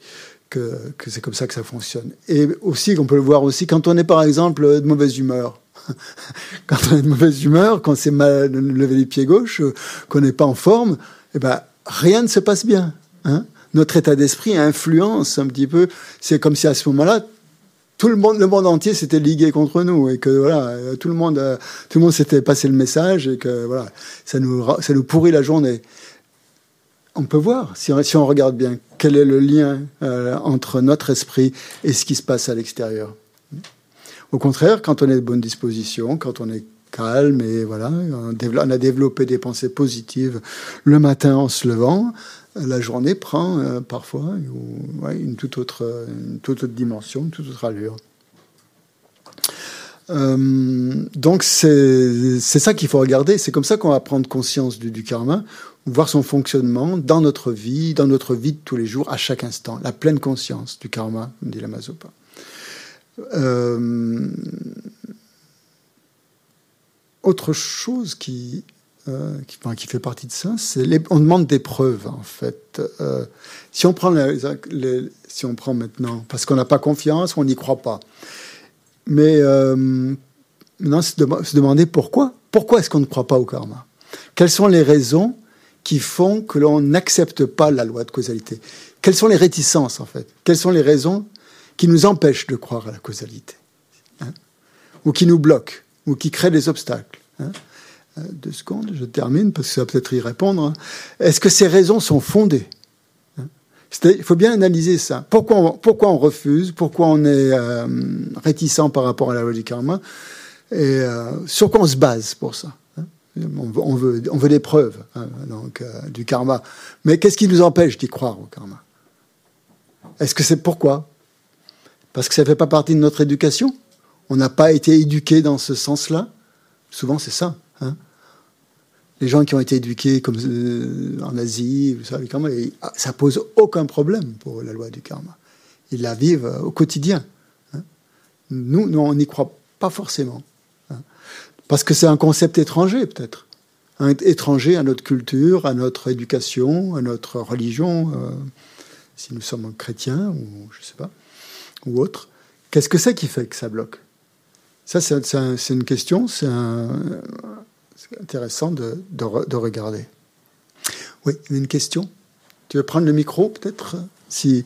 que, c'est comme ça que ça fonctionne. Et aussi, qu'on peut le voir aussi quand on est par exemple de mauvaise humeur. (laughs) quand on est de mauvaise humeur, quand c'est mal levé les pieds gauche, qu'on n'est pas en forme, eh ben, rien ne se passe bien. Hein notre état d'esprit influence un petit peu. C'est comme si à ce moment-là, tout le monde, le monde entier s'était ligué contre nous et que voilà, tout le monde, tout le monde s'était passé le message et que voilà, ça nous, ça nous pourrit la journée. On peut voir, si on, regarde bien, quel est le lien euh, entre notre esprit et ce qui se passe à l'extérieur. Au contraire, quand on est de bonne disposition, quand on est calme et voilà, on, a développé des pensées positives le matin en se levant, la journée prend euh, parfois une, toute autre, toute autre dimension, une toute autre allure. Euh, donc c'est ça qu'il faut regarder. C'est comme ça qu'on va prendre conscience du, karma, voir son fonctionnement dans notre vie, dans notre vie de tous les jours, à chaque instant. La pleine conscience du karma, dit la Mazopa. Euh, autre chose qui euh, qui, fait partie de ça, c'est on demande des preuves en fait. Euh, si on prend si on prend maintenant, parce qu'on n'a pas confiance, on n'y croit pas. Mais maintenant, se, se demander pourquoi. Pourquoi est-ce qu'on ne croit pas au karma? Quelles sont les raisons qui font que l'on n'accepte pas la loi de causalité. Quelles sont les réticences en fait? Quelles sont les raisons qui nous empêchent de croire à la causalité hein? Ou qui nous bloquent Ou qui créent des obstacles hein? Euh, deux secondes, je termine parce que ça va peut-être y répondre. Hein. Est-ce que ces raisons sont fondées Il faut bien analyser ça. Pourquoi on, refuse? Pourquoi on est euh, réticent par rapport à la loi du karma? Et euh, sur quoi on se base pour ça? On, veut, des preuves donc, du karma. Mais qu'est-ce qui nous empêche d'y croire au karma? Est-ce que c'est pourquoi? Parce que ça ne fait pas partie de notre éducation? On n'a pas été éduqué dans ce sens-là? Souvent, c'est ça. Hein les gens qui ont été éduqués comme euh, en Asie, ça, ah, ça pose aucun problème pour la loi du karma. Ils la vivent euh, au quotidien. Hein. Nous, nous, on n'y croit pas forcément. Parce que c'est un concept étranger, peut-être. Étranger à notre culture, à notre éducation, à notre religion, euh, si nous sommes chrétiens, ou je sais pas, ou autre. Qu'est-ce que c'est qui fait que ça bloque? Ça, c'est une question, c'est intéressant de, de, regarder. Oui, une question? Tu veux prendre le micro, peut-être? Si...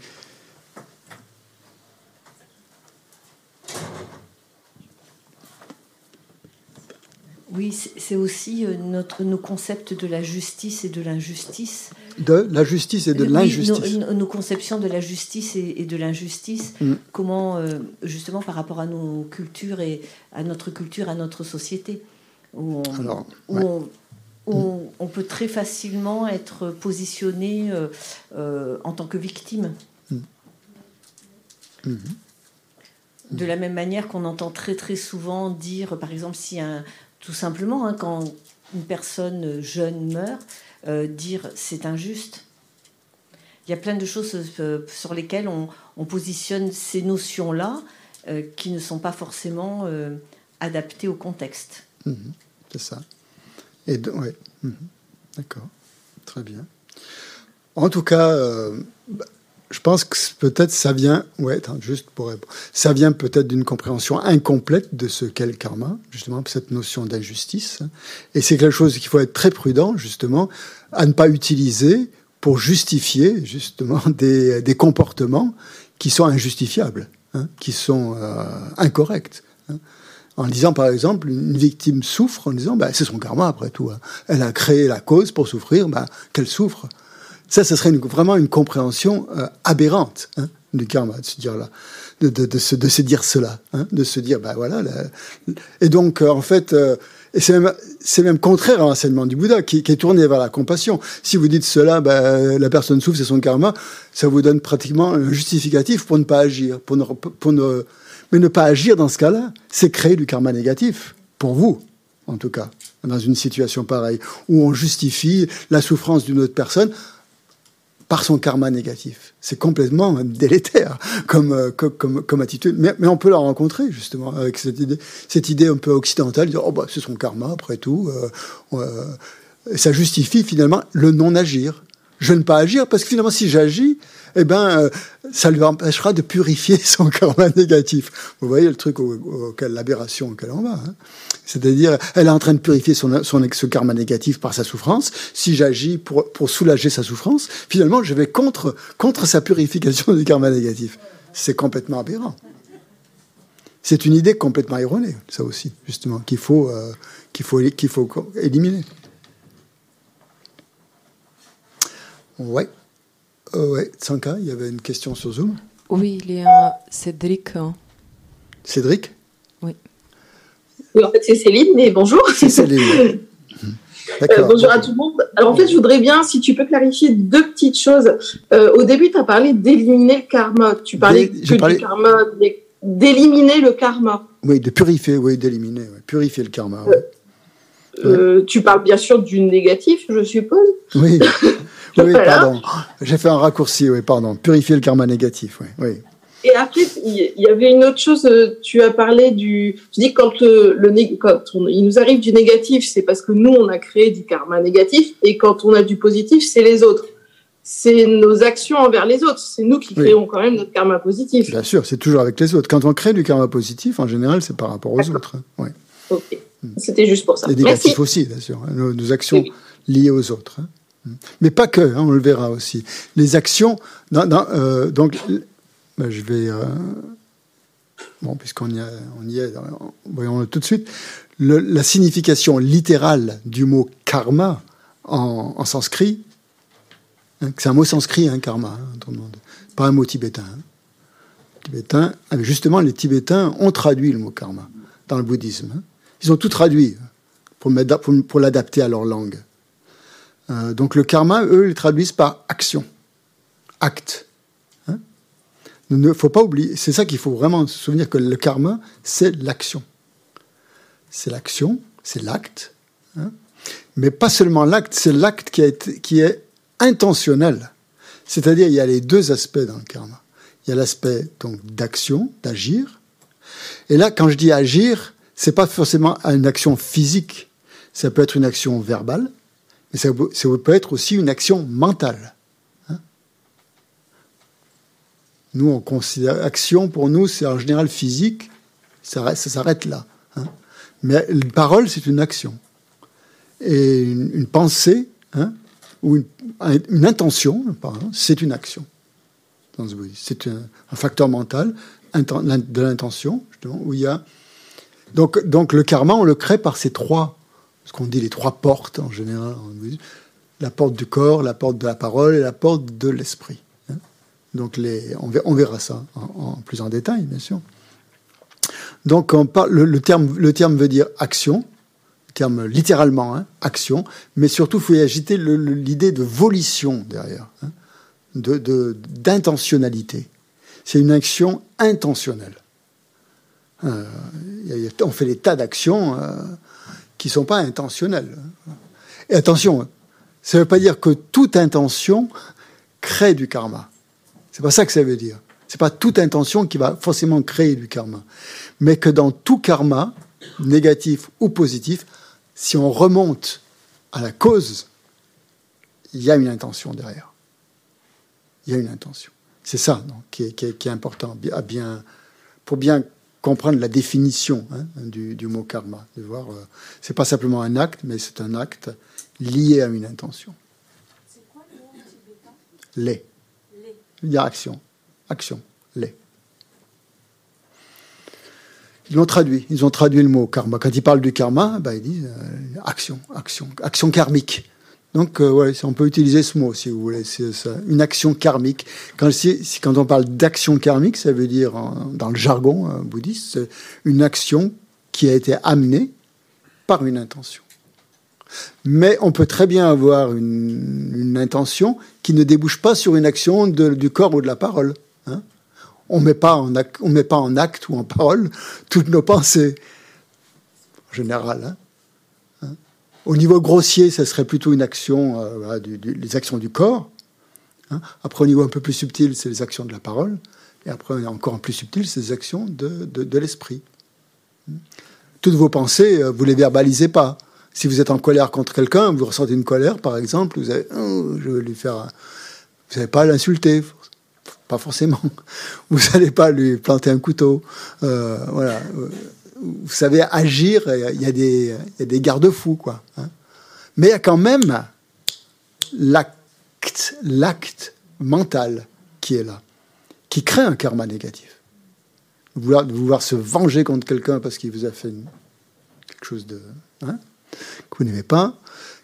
Oui, c'est aussi euh, notre, nos concepts de la justice et de l'injustice. De la justice et de l'injustice. Nos, conceptions de la justice et, de l'injustice. Mm. Comment, euh, justement, par rapport à nos cultures et à notre culture, à notre société où on, peut très facilement être positionné euh, euh, en tant que victime. Mm. Mm-hmm. De la même manière qu'on entend très très souvent dire, par exemple, si un, tout simplement, hein, quand une personne jeune meurt, euh, dire c'est injuste. Il y a plein de choses sur lesquelles on, positionne ces notions-là qui ne sont pas forcément adaptées au contexte. Mhm. c'est ça. Et. Mhm. D'accord. Très bien. En tout cas, euh, bah, je pense que peut-être ça vient, ouais, juste pour ça vient peut-être d'une compréhension incomplète de ce qu'est le karma, justement, cette notion d'injustice. Et c'est quelque chose qu'il faut être très prudent, justement, à ne pas utiliser pour justifier, justement, (laughs) des, des comportements qui sont injustifiables, hein, qui sont euh, incorrects. Hein en disant par exemple, une victime souffre en disant, bah, c'est son karma après tout. Hein. Elle a créé la cause pour souffrir, bah, qu'elle souffre. Ça, ce serait vraiment une compréhension euh, aberrante hein, du karma, de se dire là, de, se, dire cela, hein, de se dire, bah voilà. Et donc, euh, en fait, euh, c'est même, même contraire à l'enseignement du Bouddha, qui, qui, est tourné vers la compassion. Si vous dites cela, bah, la personne souffre, c'est son karma, ça vous donne pratiquement un justificatif pour ne pas agir, pour ne, pour ne mais ne pas agir dans ce cas-là, c'est créer du karma négatif, pour vous, en tout cas, dans une situation pareille, où on justifie la souffrance d'une autre personne par son karma négatif. C'est complètement délétère comme, euh, comme, comme, attitude. Mais, mais, on peut la rencontrer, justement, avec cette idée, cette idée un peu occidentale, de dire, oh, bah, c'est son karma, après tout. Euh, ça justifie finalement le non-agir je ne pas agir parce que finalement, si j'agis, eh ben, euh, ça lui empêchera de purifier (laughs) son karma négatif. Vous voyez le truc auquel l'aberration auquel on va. Hein. C'est-à-dire, elle est en train de purifier son, son ce karma négatif par sa souffrance. Si j'agis pour, pour soulager sa souffrance, finalement, je vais contre, contre sa purification du karma négatif. C'est complètement aberrant. C'est une idée complètement erronée, ça aussi, justement, qu'il faut, euh, qu'il faut, qu'il faut éliminer. Ouais. Euh, ouais, Tsanka, il y avait une question sur Zoom. Oui, il y a Cédric. Cédric Oui. Oui, en fait, c'est Céline, mais bonjour. C'est Céline. (laughs) Euh, bonjour à tout le monde. Alors en fait, je voudrais bien, si tu peux clarifier deux petites choses. Euh, au début, tu as parlé d'éliminer le karma. Tu parlais que du karma, d'éliminer le karma. Oui, de purifier, oui, d'éliminer, purifier le karma. Euh, tu parles bien sûr du négatif, je suppose. Oui, (laughs) oui, pardon. J'ai fait un raccourci, oui, pardon. Purifier le karma négatif, oui. oui. Et après, il y avait une autre chose. Euh, tu as parlé du. Tu dis que quand le, quand il nous arrive du négatif, c'est parce que nous on a créé du karma négatif, et quand on a du positif, c'est les autres. C'est nos actions envers les autres. C'est nous qui créons quand même notre karma positif. Bien sûr, c'est toujours avec les autres. Quand on crée du karma positif, en général, c'est par rapport aux autres. Hein. Ouais. Ok. Hmm. C'était juste pour ça. Et négatif aussi, bien sûr. Hein. Nos, actions liées aux autres. Hein. Mais pas que, on le verra aussi. Les actions. Euh, donc, ben, je vais. Euh, bon, puisqu'on y, y est, voyons-le tout de suite. la signification littérale du mot karma en, sanskrit, hein, c'est un mot sanskrit, hein, karma, hein, pas un mot tibétain. tibétain. Ah, justement, les Tibétains ont traduit le mot karma dans le bouddhisme. Ils ont tout traduit pour l'adapter à leur langue. Euh, donc le karma, eux, ils traduisent par action, acte. Il ne faut pas oublier, c'est ça qu'il faut vraiment se souvenir que le karma, c'est l'action. C'est l'action, c'est l'acte. Hein? mais pas seulement l'acte, c'est l'acte qui, qui est intentionnel. C'est-à-dire, il y a les deux aspects dans le karma. Il y a l'aspect donc d'action, d'agir. Et là, quand je dis agir, c'est pas forcément une action physique. Ça peut être une action verbale, mais ça peut être aussi une action mentale. Nous, on considère action pour nous, c'est en général physique, ça, s'arrête là. Hein. Mais une parole, c'est une action. Et une, pensée, hein, ou une, intention, c'est une action. C'est un, facteur mental de l'intention, justement, où il y a. Donc le karma, on le crée par ces trois, ce qu'on dit les trois portes en général. La porte du corps, la porte de la parole et la porte de l'esprit. Donc les, on, verra ça en, plus en détail, bien sûr. Donc on parle, le, terme, le terme veut dire action, le terme littéralement hein, action, mais surtout il faut y agiter l'idée de volition derrière, hein, de d'intentionnalité. C'est une action intentionnelle. Euh, on fait des tas d'actions euh, qui ne sont pas intentionnelles. Et attention, ça ne veut pas dire que toute intention crée du karma. C'est pas ça que ça veut dire. C'est pas toute intention qui va forcément créer du karma. Mais que dans tout karma, négatif ou positif, si on remonte à la cause, il y a une intention derrière. Il y a une intention. C'est ça donc, qui, est, important à bien, pour bien comprendre la définition hein, du, mot karma. De voir, euh, c'est pas simplement un acte, mais c'est un acte lié à une intention. C'est quoi le mot tibétain Les. Il y a action. Action. Les. Ils l'ont traduit. Ils ont traduit le mot karma. Quand ils parlent du karma, ben, ils disent euh, action, action, action karmique. Donc, euh, on peut utiliser ce mot si vous voulez. C'est une action karmique. Quand, on parle d'action karmique, ça veut dire, dans le jargon euh, bouddhiste, une action qui a été amenée par une intention. Mais on peut très bien avoir une, intention qui ne débouche pas sur une action du corps ou de la parole. Hein. on ne met pas en acte ou en parole toutes nos pensées, en général. Hein. Hein. Au niveau grossier, ça serait plutôt une action, euh, les actions du corps. Après, au niveau un peu plus subtil, c'est les actions de la parole. Et après, encore plus subtil, c'est les actions de, l'esprit. Toutes vos pensées, euh, vous ne les verbalisez pas Si vous êtes en colère contre quelqu'un, vous ressentez une colère, par exemple, vous allez, oh, je vais lui faire, vous n'allez pas l'insulter, pas forcément. (laughs) Vous n'allez pas lui planter un couteau. Euh, voilà. Vous savez agir. Il y a des, garde-fous, quoi. Hein. Mais il y a quand même l'acte, mental qui est là, qui crée un karma négatif. Vouloir, vouloir se venger contre quelqu'un parce qu'il vous a fait quelque chose de hein, que vous n'aimez pas,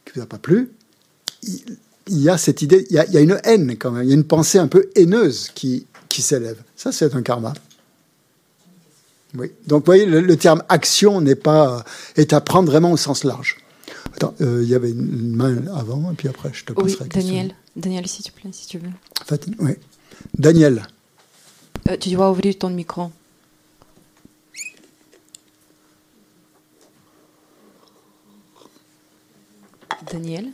qui vous a pas plu. Il, y a cette idée, il y a, une haine quand même, il y a une pensée un peu haineuse qui s'élève. Ça, c'est un karma. Oui. Donc, vous voyez, le, terme action n'est pas est à prendre vraiment au sens large. Attends, euh, il y avait une main avant, et puis après, je te passerai oui, Daniel, Daniel, s'il te plaît, si tu veux. Fatine, oui. Daniel. Euh, tu dois ouvrir ton micro. Daniel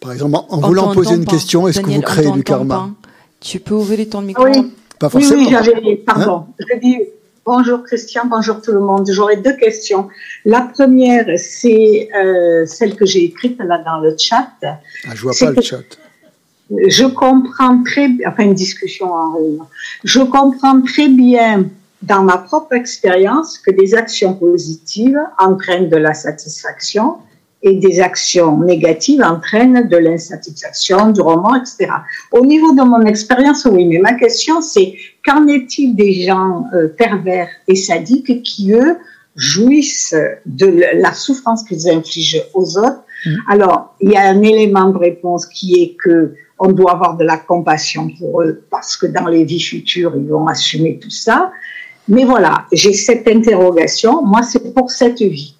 Par exemple, en, voulant poser une question, est-ce que vous créez du karma Tu peux ouvrir ton micro Oui, Pas forcément. oui, j'avais. Pardon. Hein je dis bonjour Christian, bonjour tout le monde. J'aurais deux questions. La première, c'est euh, celle que j'ai écrite là dans le chat. Ah, je vois pas le chat. Je comprends très bien, enfin une discussion en réunion. Je comprends très bien dans ma propre expérience que des actions positives entraînent de la satisfaction et des actions négatives entraînent de l'insatisfaction, du roman, etc. Au niveau de mon expérience, oui, mais ma question c'est qu'en est-il des gens euh, pervers et sadiques qui, eux, jouissent de la souffrance qu'ils infligent aux autres? Mm. Alors, il y a un élément de réponse qui est que on doit avoir de la compassion pour eux parce que dans les vies futures, ils vont assumer tout ça. Mais voilà, j'ai cette interrogation. Moi, c'est pour cette vie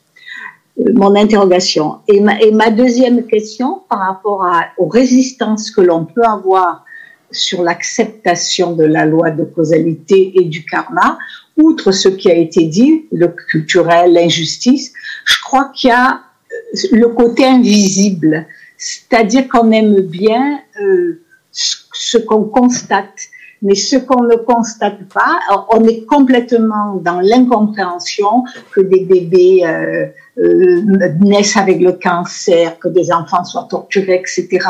mon interrogation. Et ma, deuxième question par rapport à, aux résistances que l'on peut avoir sur l'acceptation de la loi de causalité et du karma, outre ce qui a été dit, le culturel, l'injustice, je crois qu'il y a euh, le côté invisible, c'est-à-dire qu'on aime bien euh, ce qu'on constate mais ce qu'on ne constate pas, on est complètement dans l'incompréhension que des bébés euh, euh, naissent avec le cancer, que des enfants soient torturés, etc.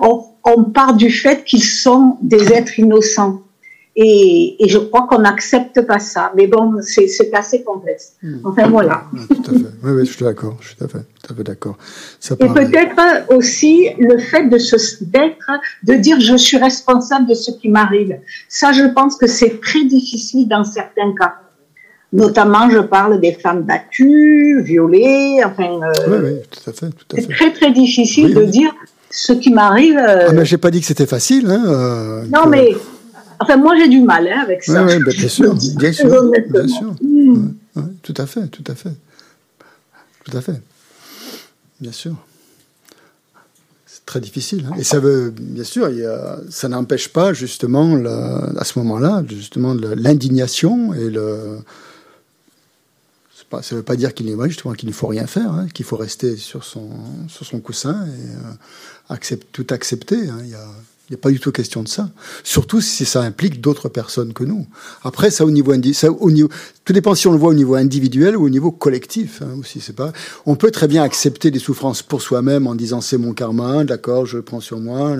On, on part du fait qu'ils sont des êtres innocents. Et, et, je crois qu'on n'accepte pas ça. Mais bon, c'est assez complexe. Hmm. Enfin, voilà. tout à fait. Oui, oui, je suis d'accord. Je suis tout à fait, tout à fait d'accord. Et peut-être aussi le fait de d'être, de dire je suis responsable de ce qui m'arrive. Ça, je pense que c'est très difficile dans certains cas. Notamment, je parle des femmes battues, violées, enfin. Euh, oui, oui, tout à fait, tout à fait. C'est très, très difficile de dire ce qui m'arrive. Euh, ah, mais j'ai pas dit que c'était facile, hein. Euh, non, mais Enfin, moi, j'ai du mal hein, avec ça. Oui, oui, (laughs) bien sûr, bien sûr, bien sûr. Mm. tout à fait, tout à fait. Tout à fait. Bien sûr. C'est très difficile. Hein. Et ça veut, bien sûr, il y a, ça n'empêche pas, justement, à ce moment-là, justement, l'indignation et le. Pas, ça ne veut pas dire qu'il qu'il ne faut rien faire, hein, qu'il faut rester sur son, sur son coussin et euh, tout accepter. Il y a, il n'est pas du tout question de ça. Surtout si ça implique d'autres personnes que nous. Après, ça au niveau, ça, au niveau, tout dépend si on le voit au niveau individuel ou au niveau collectif hein, aussi. C'est pas. On peut très bien accepter des souffrances pour soi-même en disant c'est mon karma, d'accord, je le prends sur moi.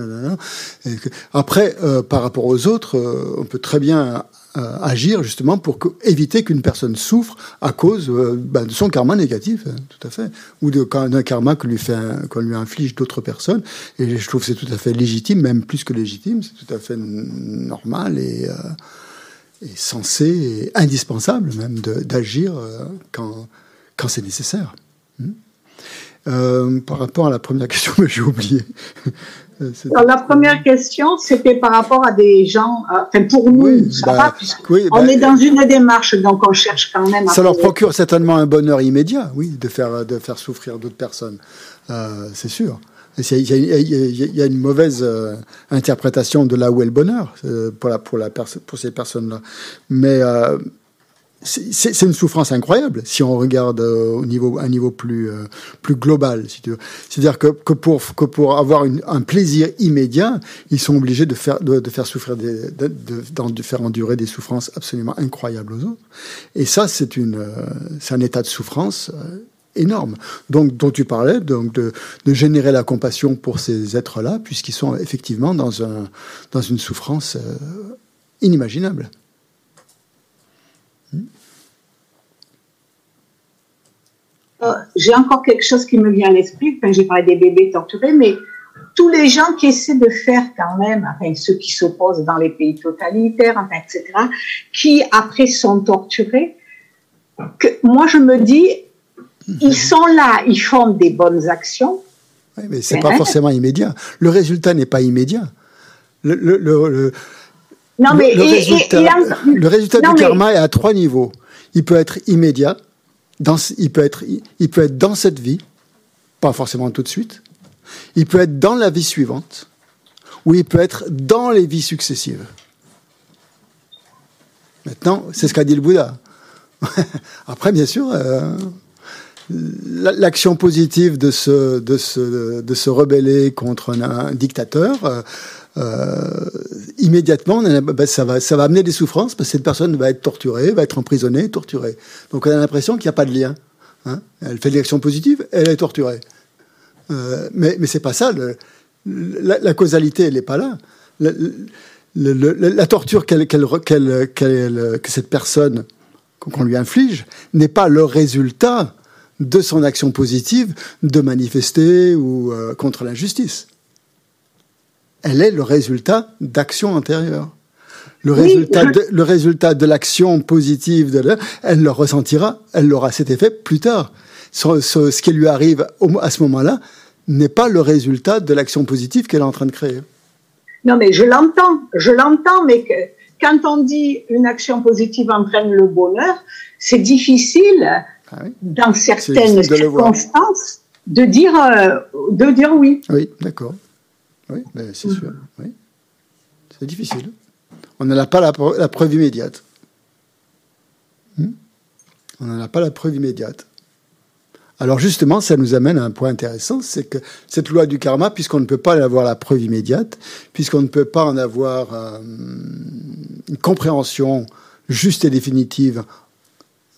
Après, euh, par rapport aux autres, euh, on peut très bien agir justement pour éviter qu'une personne souffre à cause euh, bah, de son karma négatif, hein, tout à fait, ou d'un karma que lui qu'on lui inflige d'autres personnes. Et je trouve que c'est tout à fait légitime, même plus que légitime, c'est tout à fait normal et, euh, censé et indispensable même d'agir quand, quand c'est nécessaire. Hmm. Par rapport à la première question, (laughs) j'ai oublié. la première question, c'était par rapport à des gens, euh, enfin pour nous, ça bah, va, on bah, est dans une démarche, donc on cherche quand même. À ça leur procure certainement un bonheur immédiat, oui, de faire de faire souffrir d'autres personnes, euh, c'est sûr. Il y, a une mauvaise euh, interprétation de là où est le bonheur pour, la, pour, la pour ces personnes-là. Mais c'est une souffrance incroyable si on regarde euh, au niveau un niveau plus euh, plus global c'est-à-dire que, que pour que pour avoir un plaisir immédiat ils sont obligés de faire de, de faire souffrir de, de, faire endurer des souffrances absolument incroyables aux autres et ça c'est une euh, c'est un état de souffrance énorme. Donc, dont tu parlais, donc de, générer la compassion pour ces êtres-là, puisqu'ils sont effectivement dans, un, dans une souffrance euh, inimaginable. Euh, j'ai encore quelque chose qui me vient à l'esprit. Enfin, j'ai parlé des bébés torturés, mais tous les gens qui essaient de faire quand même, enfin ceux qui s'opposent dans les pays totalitaires, enfin, etc., qui après sont torturés, que moi je me dis, ils sont là, ils font des bonnes actions. Oui, mais c'est pas forcément immédiat. Le résultat n'est pas immédiat. Le, le, le, non, mais le, résultat, le résultat du karma est à trois niveaux. Il peut être immédiat, il, peut être, dans cette vie, pas forcément tout de suite. Il peut être dans la vie suivante, ou il peut être dans les vies successives. Maintenant, c'est ce qu'a dit le Bouddha. (laughs) Après, bien sûr, euh, l'action positive de se rebeller contre un, dictateur, euh, euh, immédiatement, ben, ça, va, ça va amener des souffrances parce que cette personne va être torturée, va être emprisonnée, torturée. Donc on a l'impression qu'il n'y a pas de lien. Hein. Elle fait de l'action positive, elle est torturée. Euh, mais mais c'est pas ça. la, causalité, elle n'est pas là. La, torture que cette personne qu'on lui inflige n'est pas le résultat de son action positive de manifester ou euh, contre l'injustice. Elle est le résultat d'actions antérieures. Le, résultat de, le résultat de l'action positive, de elle le ressentira, elle aura cet effet plus tard. Ce, ce, qui lui arrive à ce moment-là n'est pas le résultat de l'action positive qu'elle est en train de créer. Non, mais je l'entends, je l'entends, mais que, quand on dit une action positive entraîne le bonheur, c'est difficile ah dans certaines circonstances de dire, euh, de dire oui. Oui, d'accord. Oui, c'est sûr. Oui. C'est difficile. On n'a pas la, preuve immédiate. Hmm? On n'en a pas la preuve immédiate. Alors justement, ça nous amène à un point intéressant, c'est que cette loi du karma, puisqu'on ne peut pas avoir la preuve immédiate, puisqu'on ne peut pas en avoir euh, une compréhension juste et définitive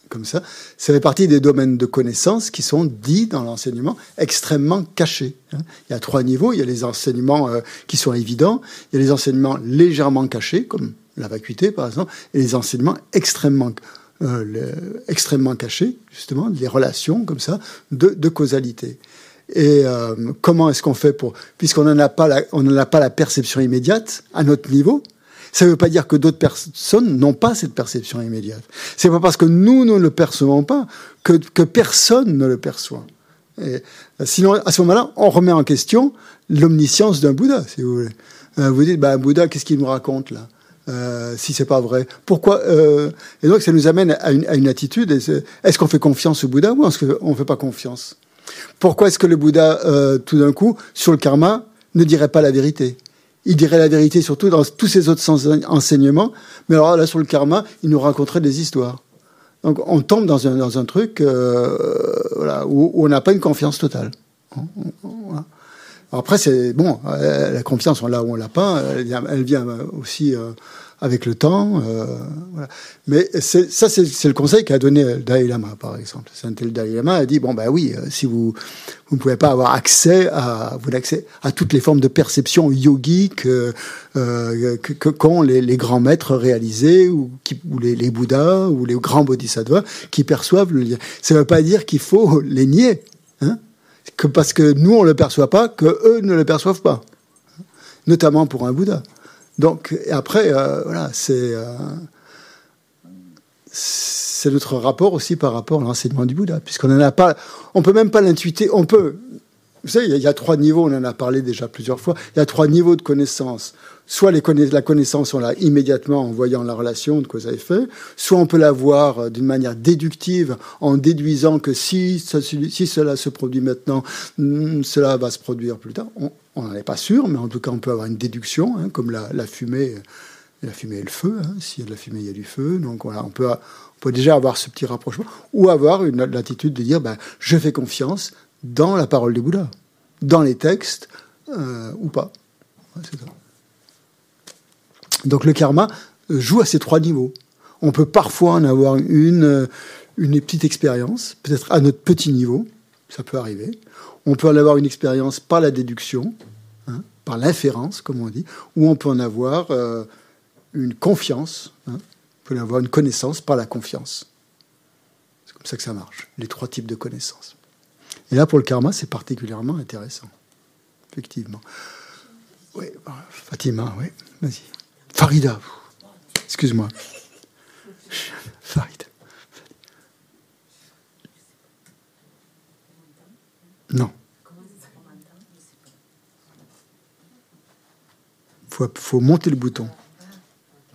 comme ça, ça fait partie des domaines de connaissances qui sont dits dans l'enseignement extrêmement cachés. Hein. Il y a trois niveaux. Il y a les enseignements euh, qui sont évidents, il y a les enseignements légèrement cachés, comme la vacuité par exemple, et les enseignements extrêmement, euh, extrêmement cachés, justement, les relations comme ça de, causalité. Et euh, comment est-ce qu'on fait pour, puisqu'on n'en a n'en a pas la perception immédiate à notre niveau, ça ne veut pas dire que d'autres personnes n'ont pas cette perception immédiate. C'est pas parce que nous ne le percevons pas que, que personne ne le perçoit. Et, sinon, à ce moment-là, on remet en question l'omniscience d'un Bouddha, si vous voulez. Euh, vous dites, bah, Bouddha, qu'est-ce qu'il nous raconte là? Euh, si c'est pas vrai. Pourquoi euh, Et donc ça nous amène à une, à une attitude. Est-ce qu'on fait confiance au Bouddha ou est-ce qu'on fait pas confiance? Pourquoi est-ce que le Bouddha, euh, tout d'un coup, sur le karma, ne dirait pas la vérité? Il dirait la vérité surtout dans tous ses autres enseignements, mais alors là, sur le karma, il nous raconterait des histoires. Donc on tombe dans un, truc euh, où, on n'a pas une confiance totale. Après, c'est bon, euh, la confiance, on l'a ou on l'a pas, elle vient, elle vient aussi euh, avec le temps. Euh, voilà. Mais ça, c'est le conseil qu'a donné le Dalai Lama, par exemple. Saint le Dalai Lama a dit bon ben oui, euh, si vous vous ne pouvez pas avoir accès à vous accès à toutes les formes de perception yogique euh, euh qu'ont les, grands maîtres réalisés ou, qui, ou les, Bouddhas ou les grands bodhisattvas qui perçoivent le lien. Ça ne veut pas dire qu'il faut (laughs) les nier, hein, que parce que nous on le perçoit pas, que eux ne le perçoivent pas, notamment pour un Bouddha. Donc, après, euh, voilà, c'est euh, c'est notre rapport aussi par rapport à l'enseignement du Bouddha, puisqu'on n'en a pas, on peut même pas l'intuiter, on peut. Vous savez, il y, a trois niveaux, on en a parlé déjà plusieurs fois. Il y a trois niveaux de connaissance. Soit la connaissance, on l'a immédiatement en voyant la relation de cause à effet, soit on peut la voir euh, d'une manière déductive en déduisant que si, cela se produit maintenant, hmm, cela va se produire plus tard. On n'en est pas sûr, mais en tout cas, on peut avoir une déduction, hein, comme la, fumée, la fumée et le feu. Hein. S'il y a de la fumée, il y a du feu. Donc voilà, on peut, déjà avoir ce petit rapprochement, ou avoir l'attitude de dire, ben, je fais confiance dans la parole du Bouddha, dans les textes, euh, ou pas. Donc le karma joue à ces trois niveaux. On peut parfois en avoir une, une petite expérience, peut-être à notre petit niveau, ça peut arriver. On peut en avoir une expérience par la déduction, hein, par l'inférence, comme on dit, ou on peut en avoir euh, une confiance, hein, on peut en avoir une connaissance par la confiance. C'est comme ça que ça marche, les trois types de connaissances. Et là, pour le karma, c'est particulièrement intéressant, effectivement. Oui, Fatima, oui, vas-y. Farida, excuse-moi. (laughs) Farida. Non. Il faut, faut monter le bouton.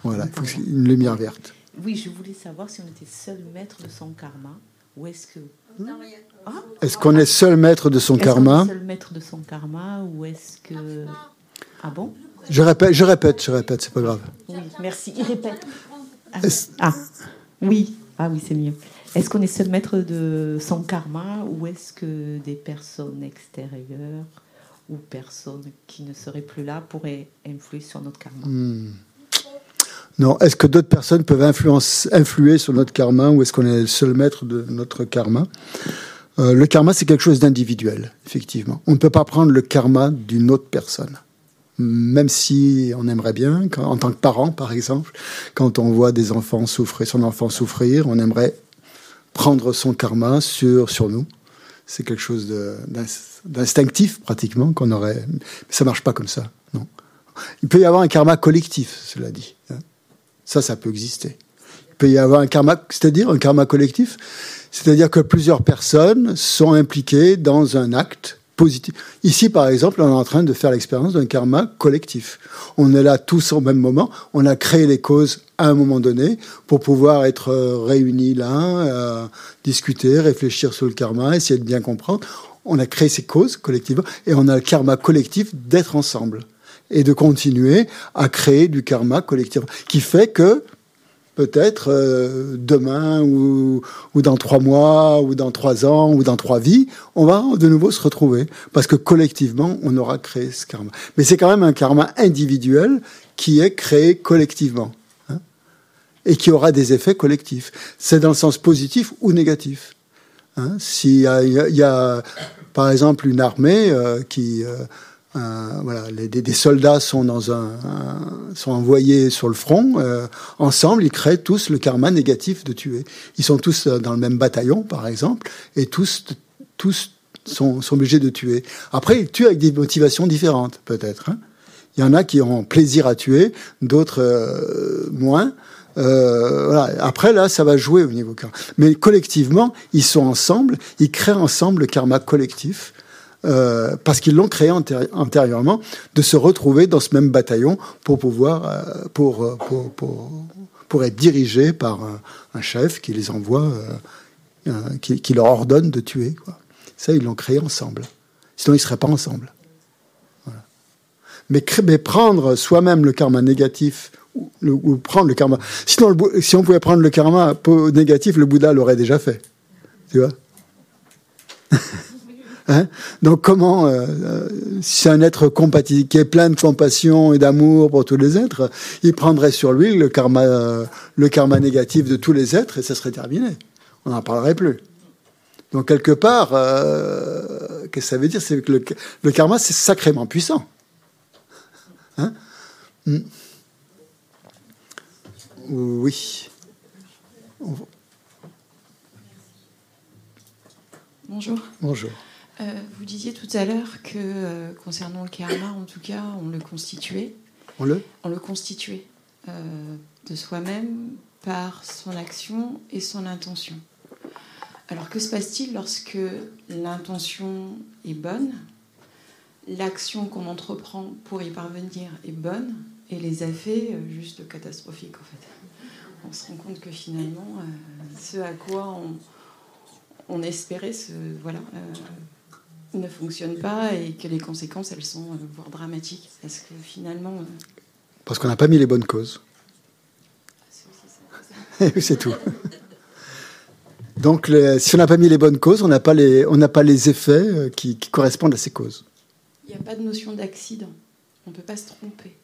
Voilà, il faut une lumière verte. Oui, je voulais savoir si on était seul maître de son karma ou est-ce que. Ah est-ce qu'on est seul maître de son karma est Seul maître de son karma ou est-ce que. Ah bon Je répète, je répète, je répète, c'est pas grave. Oui, merci. Il répète. Ah, ah. oui, ah oui, c'est mieux. Est-ce qu'on est seul maître de son karma ou est-ce que des personnes extérieures ou personnes qui ne seraient plus là pourraient influer sur notre karma? Hmm. Non. Est-ce que d'autres personnes peuvent influer sur notre karma ou est-ce qu'on est le seul maître de notre karma? Euh, Le karma, c'est quelque chose d'individuel, effectivement. On ne peut pas prendre le karma d'une autre personne même si on aimerait bien, en tant que parent par exemple, quand on voit des enfants souffrir, son enfant souffrir, on aimerait prendre son karma sur, sur nous. C'est quelque chose d'instinctif pratiquement qu'on aurait. Mais ça marche pas comme ça, non. Il peut y avoir un karma collectif, cela dit. Hein. Ça, ça peut exister. Il peut y avoir un karma, c'est-à-dire un karma collectif, c'est-à-dire que plusieurs personnes sont impliquées dans un acte positif. Ici, par exemple, on est en train de faire l'expérience d'un karma collectif. On est là tous au même moment. On a créé les causes à un moment donné pour pouvoir être euh, réunis là, euh, discuter, réfléchir sur le karma, essayer de bien comprendre. On a créé ces causes collectivement et on a le karma collectif d'être ensemble et de continuer à créer du karma collectif qui fait que peut-être euh, demain ou, ou, dans trois mois ou dans trois ans ou dans trois vies, on va de nouveau se retrouver parce que collectivement, on aura créé ce karma. Mais c'est quand même un karma individuel qui est créé collectivement hein, et qui aura des effets collectifs. C'est dans le sens positif ou négatif. Hein. S'il y, y a, par exemple, une armée euh, qui... Euh, euh, voilà, les, des, soldats sont, dans un, sont envoyés sur le front. Euh, ensemble, ils créent tous le karma négatif de tuer. Ils sont tous euh, dans le même bataillon, par exemple, et tous, tous sont, sont obligés de tuer. Après, ils tuent avec des motivations différentes, peut-être. Hein. Il y en a qui ont plaisir à tuer, d'autres moins. Euh, voilà. Après, là, ça va jouer au niveau karma. Mais collectivement, ils sont ensemble, ils créent ensemble le karma collectif euh, parce qu'ils l'ont créé antérieurement, de se retrouver dans ce même bataillon pour pouvoir, euh, euh, pour, pour, pour, être dirigés par un, chef qui les envoie, qui, qui, leur ordonne de tuer. Ça, ils l'ont créé ensemble. Sinon, ils ne seraient pas ensemble. Mais, mais, prendre soi-même le karma négatif ou, prendre le karma. Sinon, si on pouvait prendre le karma négatif, le Bouddha l'aurait déjà fait. Tu vois? (laughs) Hein Donc comment, euh, euh, si un être compatible, qui est plein de compassion et d'amour pour tous les êtres, il prendrait sur lui le karma, euh, le karma négatif de tous les êtres et ça serait terminé. On n'en parlerait plus. Donc quelque part, qu'est-ce que ça veut dire? C'est que le, karma, c'est sacrément puissant. Hein? Hmm. oui. Bonjour. Bonjour. Euh, vous disiez tout à l'heure que euh, concernant le karma, en tout cas, on le constituait. On le On le constituait euh, de soi-même par son action et son intention. Alors que se passe-t-il lorsque l'intention est bonne, l'action qu'on entreprend pour y parvenir est bonne et les effets juste catastrophiques en fait? On se rend compte que finalement, ce à quoi on, on espérait, ce, voilà, ne fonctionne pas et que les conséquences, elles sont euh, voire dramatiques. Parce que finalement. Euh, Parce qu'on n'a pas mis les bonnes causes. C'est (laughs) tout. Donc, si on n'a pas mis les bonnes causes, on n'a pas les, on n'a pas les effets euh, qui, correspondent à ces causes. Il n'y a pas de notion d'accident. On ne peut pas se tromper.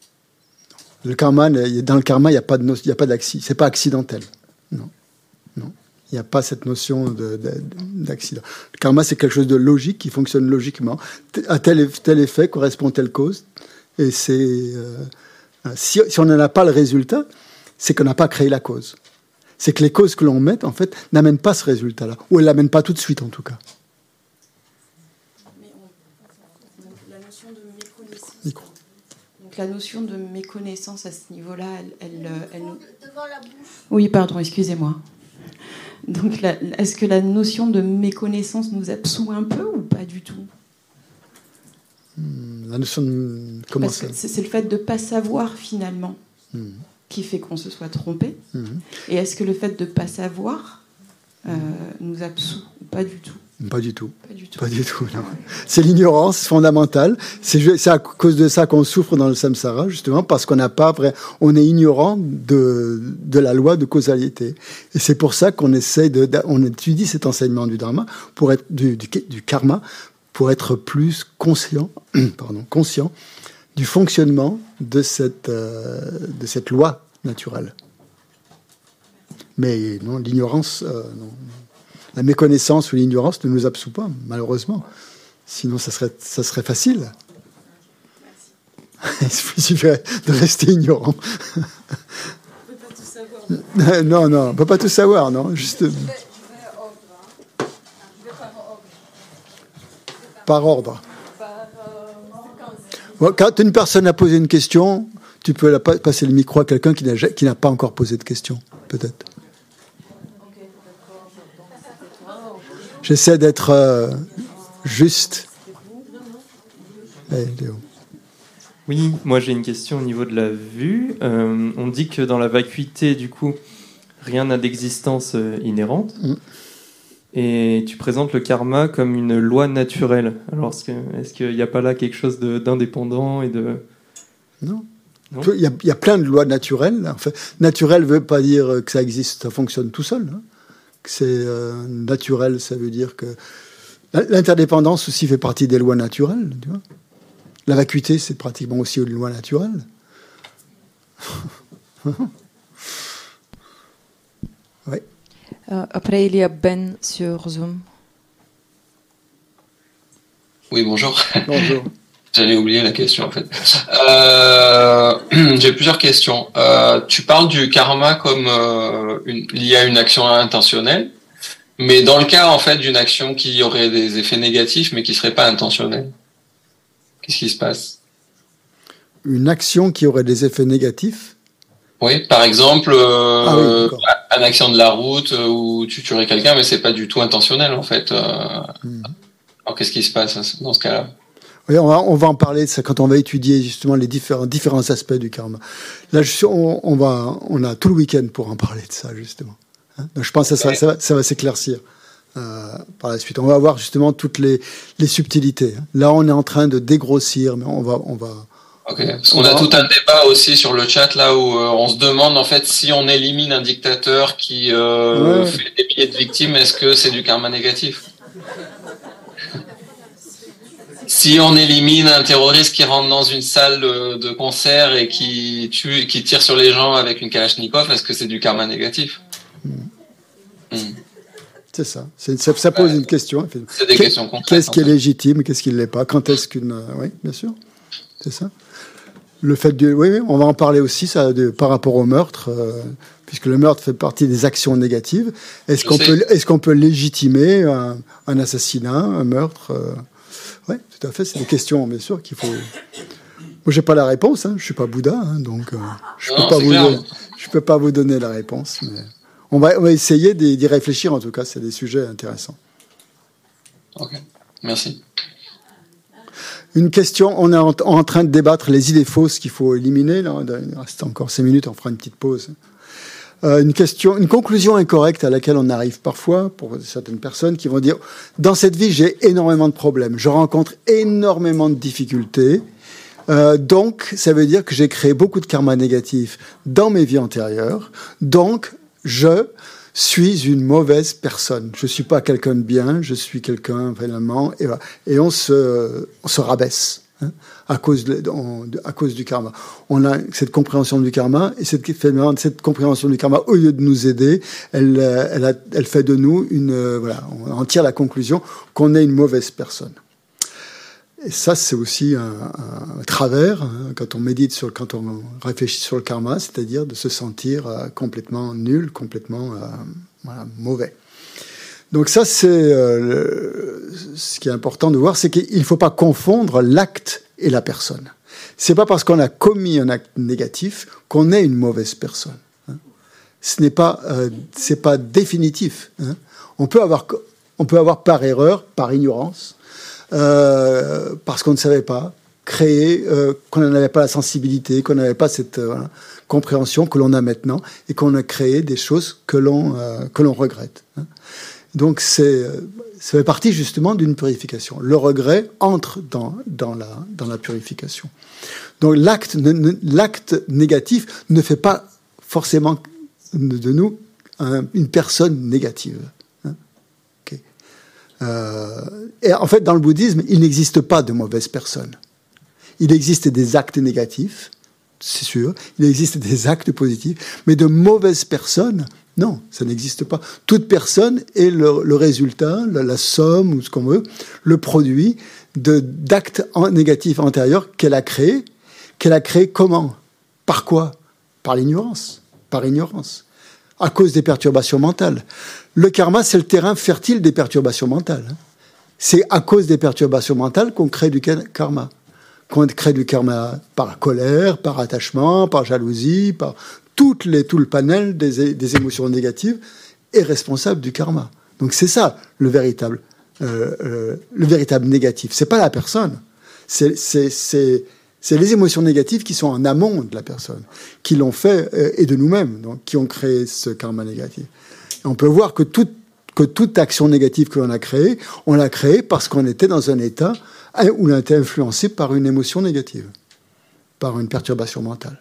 Le karma, dans le karma, il n'y a pas de, il a pas d'accident. C'est pas accidentel. Il n'y a pas cette notion d'accident. Le karma, c'est quelque chose de logique, qui fonctionne logiquement. À tel, tel effet correspond telle cause. Et c'est. Euh, si, si, on n'en a pas le résultat, c'est qu'on n'a pas créé la cause. C'est que les causes que l'on met, en fait, n'amènent pas ce résultat-là. Ou elles ne l'amènent pas tout de suite, en tout cas. Donc la notion de méconnaissance à ce niveau-là, elle, elle, nous... Oui, pardon, excusez-moi. Donc, est-ce que la notion de méconnaissance nous absout un peu ou pas du tout? Hmm, La notion de comment C'est le fait de ne pas savoir finalement hmm. qui fait qu'on se soit trompé. Hmm. Et est-ce que le fait de ne pas savoir euh, nous absout ou pas du tout? Pas du tout. Pas du tout. C'est l'ignorance fondamentale. C'est à cause de ça qu'on souffre dans le samsara, justement, parce qu'on n'a pas vrai, on est ignorant de, de la loi de causalité. Et c'est pour ça qu'on essaie de, on étudie cet enseignement du dharma, pour être, du, du, karma, pour être plus conscient, (clears throat) pardon, conscient du fonctionnement de cette, euh, de cette loi naturelle. Mais non, l'ignorance, euh, non la méconnaissance ou l'ignorance ne nous absout pas, malheureusement. Sinon, ça serait, ça serait facile. (laughs) Il suffirait de rester ignorant. On peut pas tout savoir. Non, non, on peut pas tout savoir, non. Juste. Par ordre. Quand une personne a posé une question, tu peux passer le micro à quelqu'un qui n'a pas encore posé de question, peut-être. J'essaie d'être euh, juste. Oui, moi j'ai une question au niveau de la vue. Euh, on dit que dans la vacuité, du coup, rien n'a d'existence euh, inhérente. Mm. Et tu présentes le karma comme une loi naturelle. Alors, est-ce qu'il n'y a pas là quelque chose d'indépendant et de... Non. Il y, a, plein de lois naturelles. Naturel ne veut pas dire que ça existe, ça fonctionne tout seul. Hein c'est euh, naturel, ça veut dire que l'interdépendance aussi fait partie des lois naturelles. Tu vois la vacuité, c'est pratiquement aussi une loi naturelle. (laughs) oui. Euh, après, il y a Ben sur Zoom. Oui, bonjour. Bonjour. (laughs) J'allais oublier la question en fait. Euh, (clears throat) j'ai plusieurs questions. Euh, tu parles du karma comme euh, une, lié à une action intentionnelle, mais dans le cas en fait d'une action qui aurait des effets négatifs mais qui serait pas intentionnelle, qu'est-ce qui se passe? Une action qui aurait des effets négatifs? Oui, par exemple, ah une action de la route où tu tuerais quelqu'un mais c'est pas du tout intentionnel en fait. Hmm. Alors qu'est-ce qui se passe dans ce cas-là? On va, en parler de ça quand on va étudier justement les différents, différents aspects du karma. Là, je, on, on, va, on a tout le week-end pour en parler de ça, justement. Hein? Donc, je pense que ça, ça, va, s'éclaircir euh, par la suite. On va voir justement toutes les, les, subtilités. Hein. Là, on est en train de dégrossir, mais on va. On va Ok, parce qu'on a tout un débat aussi sur le chat là où euh, on se demande en fait si on élimine un dictateur qui euh, fait des milliers de victimes, est-ce que c'est du karma négatif? Si on élimine un terroriste qui rentre dans une salle de concert et qui tue, qui tire sur les gens avec une Kalachnikov, est-ce que c'est du karma négatif hmm. C'est ça. ça. pose une question. C'est des questions concrètes. Qu'est-ce qui est légitime, qu'est-ce qui ne l'est pas? Quand est-ce qu'une. Euh, oui, bien sûr. C'est ça. Le fait de. Oui, on va en parler aussi ça, de, par rapport au meurtre, euh, puisque le meurtre fait partie des actions négatives. Est-ce qu'on peut, est qu'on peut légitimer un, assassinat, un meurtre euh, oui, tout à fait. C'est des questions, bien sûr, qu'il faut. Moi, j'ai pas la réponse. Hein. Je suis pas Bouddha, hein, donc euh, je peux pas vous. Je peux pas vous donner la réponse, mais on va, on va essayer d'y réfléchir. En tout cas, c'est des sujets intéressants. Ok, merci. Une question, on est en, train de débattre les idées fausses qu'il faut éliminer. Là. Il reste encore cinq minutes, on fera une petite pause. Euh, une question, une conclusion incorrecte à laquelle on arrive parfois pour certaines personnes qui vont dire dans cette vie j'ai énormément de problèmes, je rencontre énormément de difficultés, euh, donc ça veut dire que j'ai créé beaucoup de karma négatif dans mes vies antérieures, donc je suis une mauvaise personne. Je suis pas quelqu'un de bien, je suis quelqu'un finalement et, et on se on se rabaisse. hein, à, cause à cause du karma. On a cette compréhension du karma, et cette, cette compréhension du karma, au lieu de nous aider, elle, elle, elle fait de nous une. voilà, on en tire la conclusion qu'on est une mauvaise personne. Et ça, c'est aussi un, travers hein, quand on médite sur, quand on réfléchit sur le karma, c'est-à-dire de se sentir euh, complètement nul, complètement euh, mauvais. Donc ça, c'est euh, ce qui est important de voir, c'est qu'il ne faut pas confondre l'acte et la personne. C'est pas parce qu'on a commis un acte négatif qu'on est une mauvaise personne. Hein. Ce n'est pas, c'est pas définitif. Hein. On peut avoir, on peut avoir par erreur, par ignorance, euh, parce qu'on ne savait pas créer, euh, qu'on n'avait pas la sensibilité, qu'on n'avait pas cette euh, compréhension que l'on a maintenant, et qu'on a créé des choses que l'on que l'on regrette. Hein. Donc c'est ça fait partie justement d'une purification. Le regret entre dans, dans, la, dans la purification. Donc l'acte, l'acte négatif ne fait pas forcément de nous une personne négative. Euh, et en fait, dans le bouddhisme, il n'existe pas de mauvaises personnes. Il existe des actes négatifs, c'est sûr, il existe des actes positifs, mais de mauvaises personnes, non, ça n'existe pas. Toute personne est le, résultat, la, somme ou ce qu'on veut, le produit d'actes négatifs antérieurs qu'elle a créés. Qu'elle a créés comment? Par quoi? Par l'ignorance. Par ignorance. À cause des perturbations mentales. Le karma, c'est le terrain fertile des perturbations mentales. Hein. C'est à cause des perturbations mentales qu'on crée du karma. Qu'on crée du karma par colère, par attachement, par jalousie, par toutes les, tout le panel des, émotions négatives est responsable du karma. Donc c'est ça le véritable, euh, euh, le véritable négatif. C'est pas la personne. C'est les émotions négatives qui sont en amont de la personne, qui l'ont fait euh, et de nous-mêmes, donc qui ont créé ce karma négatif on peut voir que toute, que toute action négative que l'on a créée, on l'a créée parce qu'on était dans un état où on a été influencé par une émotion négative, par une perturbation mentale.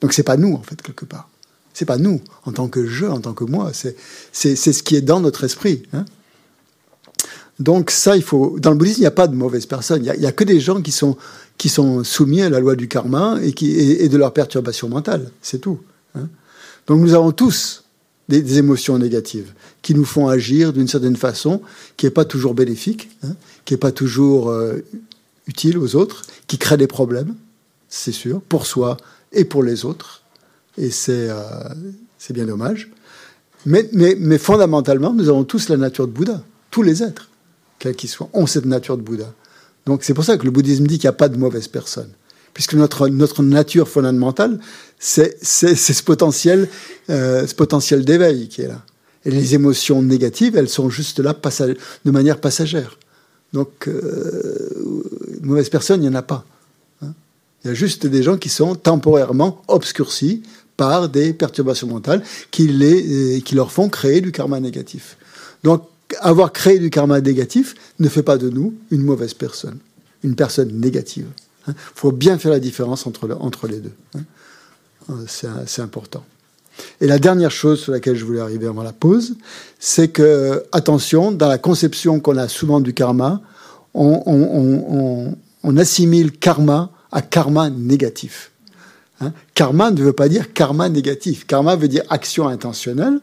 Donc c'est pas nous, en fait, quelque part. C'est pas nous, en tant que je, en tant que moi. C'est, c'est, ce qui est dans notre esprit. Hein. Donc ça, il faut. Dans le bouddhisme, il n'y a pas de mauvaises personnes. Il n'y a, que des gens qui sont, qui sont soumis à la loi du karma et, de leur perturbation mentale. C'est tout. Hein. Donc nous avons tous des, émotions négatives qui nous font agir d'une certaine façon qui n'est pas toujours bénéfique, hein, qui n'est pas toujours euh, utile aux autres, qui crée des problèmes, c'est sûr, pour soi et pour les autres. Et c'est euh, bien dommage. Mais, mais, mais, fondamentalement, nous avons tous la nature de Bouddha. Tous les êtres, quels qu'ils soient, ont cette nature de Bouddha. Donc c'est pour ça que le bouddhisme dit qu'il n'y a pas de mauvaise personne puisque notre, notre nature fondamentale, c'est ce potentiel, euh, ce potentiel d'éveil qui est là. Et les émotions négatives, elles sont juste là de manière passagère. Donc, euh, mauvaise personne, il n'y en a pas. Hein. Il y a juste des gens qui sont temporairement obscurcis par des perturbations mentales qui, les, euh, qui leur font créer du karma négatif. Donc, avoir créé du karma négatif ne fait pas de nous une mauvaise personne, une personne négative. Il hein. faut bien faire la différence entre, entre les deux. Hein. Euh, c'est important. Et la dernière chose sur laquelle je voulais arriver avant la pause, c'est que, attention, dans la conception qu'on a souvent du karma, on, assimile karma à karma négatif. Hein? karma ne veut pas dire karma négatif. Karma veut dire action intentionnelle,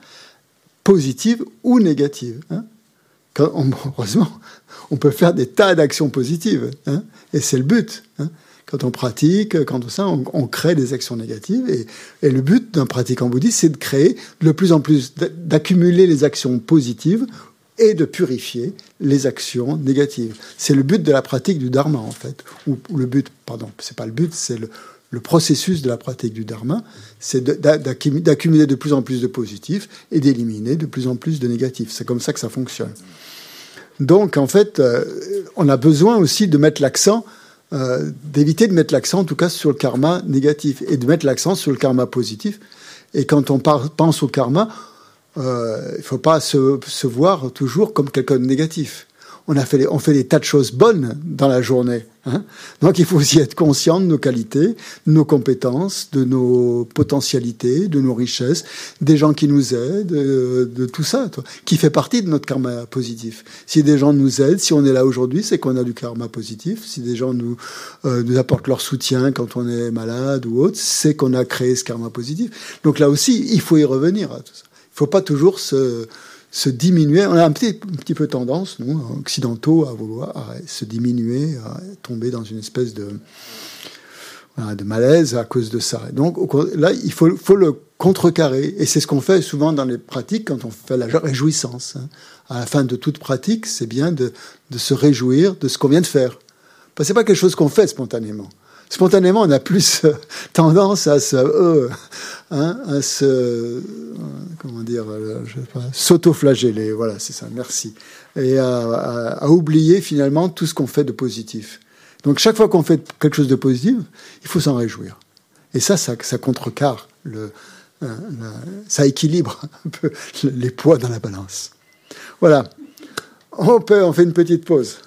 positive ou négative. (laughs) heureusement, on peut faire des tas d'actions positives. Et c'est le but. Quand on pratique, quand ça, on, crée des actions négatives. Et, le but d'un pratiquant bouddhiste, c'est de créer de plus en plus, d'accumuler les actions positives et de purifier les actions négatives. C'est le but de la pratique du dharma, en fait. Ou, le but, pardon, c'est pas le but, c'est le, le processus de la pratique du dharma, c'est d'accumuler de plus en plus de positifs et d'éliminer de plus en plus de négatifs. C'est comme ça que ça fonctionne. Donc, en fait, euh, on a besoin aussi de mettre l'accent, euh, d'éviter de mettre l'accent, en tout cas, sur le karma négatif et de mettre l'accent sur le karma positif. Et quand on pense au karma, euh, il ne faut pas se, voir toujours comme quelqu'un de négatif. On a fait, on fait des tas de choses bonnes dans la journée. Hein. Donc il faut aussi être conscient de nos qualités, de nos compétences, de nos potentialités, de nos richesses, des gens qui nous aident, de, tout ça, qui fait partie de notre karma positif. Si des gens nous aident, si on est là aujourd'hui, c'est qu'on a du karma positif. Si des gens nous, euh, nous apportent leur soutien quand on est malade ou autre, c'est qu'on a créé ce karma positif. Donc là aussi, il faut y revenir. Il ne faut pas toujours se se diminuer. On a un petit, un petit peu tendance, nous, occidentaux, à vouloir se diminuer, à tomber dans une espèce de, de malaise à cause de ça. donc là, il faut, faut le contrecarrer. Et c'est ce qu'on fait souvent dans les pratiques quand on fait la réjouissance. Hein. À la fin de toute pratique, c'est bien de, de, se réjouir de ce qu'on vient de faire. Parce que c'est pas quelque chose qu'on fait spontanément spontanément, on a plus euh, tendance à se, euh, hein, à se, euh, comment dire, s'auto-flageller. Voilà, c'est ça. Merci. Et à, oublier finalement tout ce qu'on fait de positif. Donc chaque fois qu'on fait quelque chose de positif, il faut s'en réjouir. Et ça, ça, ça contrecarre le, ça équilibre (laughs) un peu les poids dans la balance. Voilà. On, peut, on fait une petite pause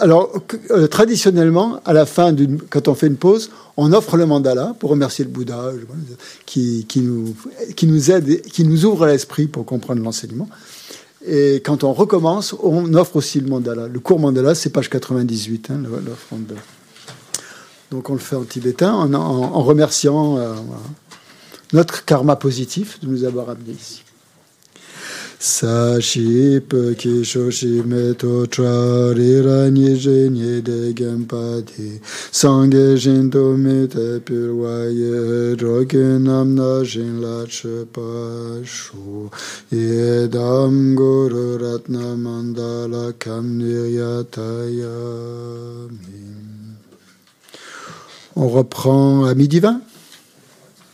alors, euh, traditionnellement, à la fin, quand on fait une pause, on offre le mandala pour remercier le Bouddha qui, nous, qui nous aide, qui nous ouvre l'esprit pour comprendre l'enseignement. Et quand on recommence, on offre aussi le mandala. Le cours mandala, c'est page 98, hein. Donc on le fait en tibétain en, remerciant euh, notre karma positif de nous avoir amenés ici. Saship kishoshi meto charira nije nye de gempati Sange shinto mete pirwaye roke namna shin la chepashu Yedam guru ratna mandala kam niryataya On reprend à midi 20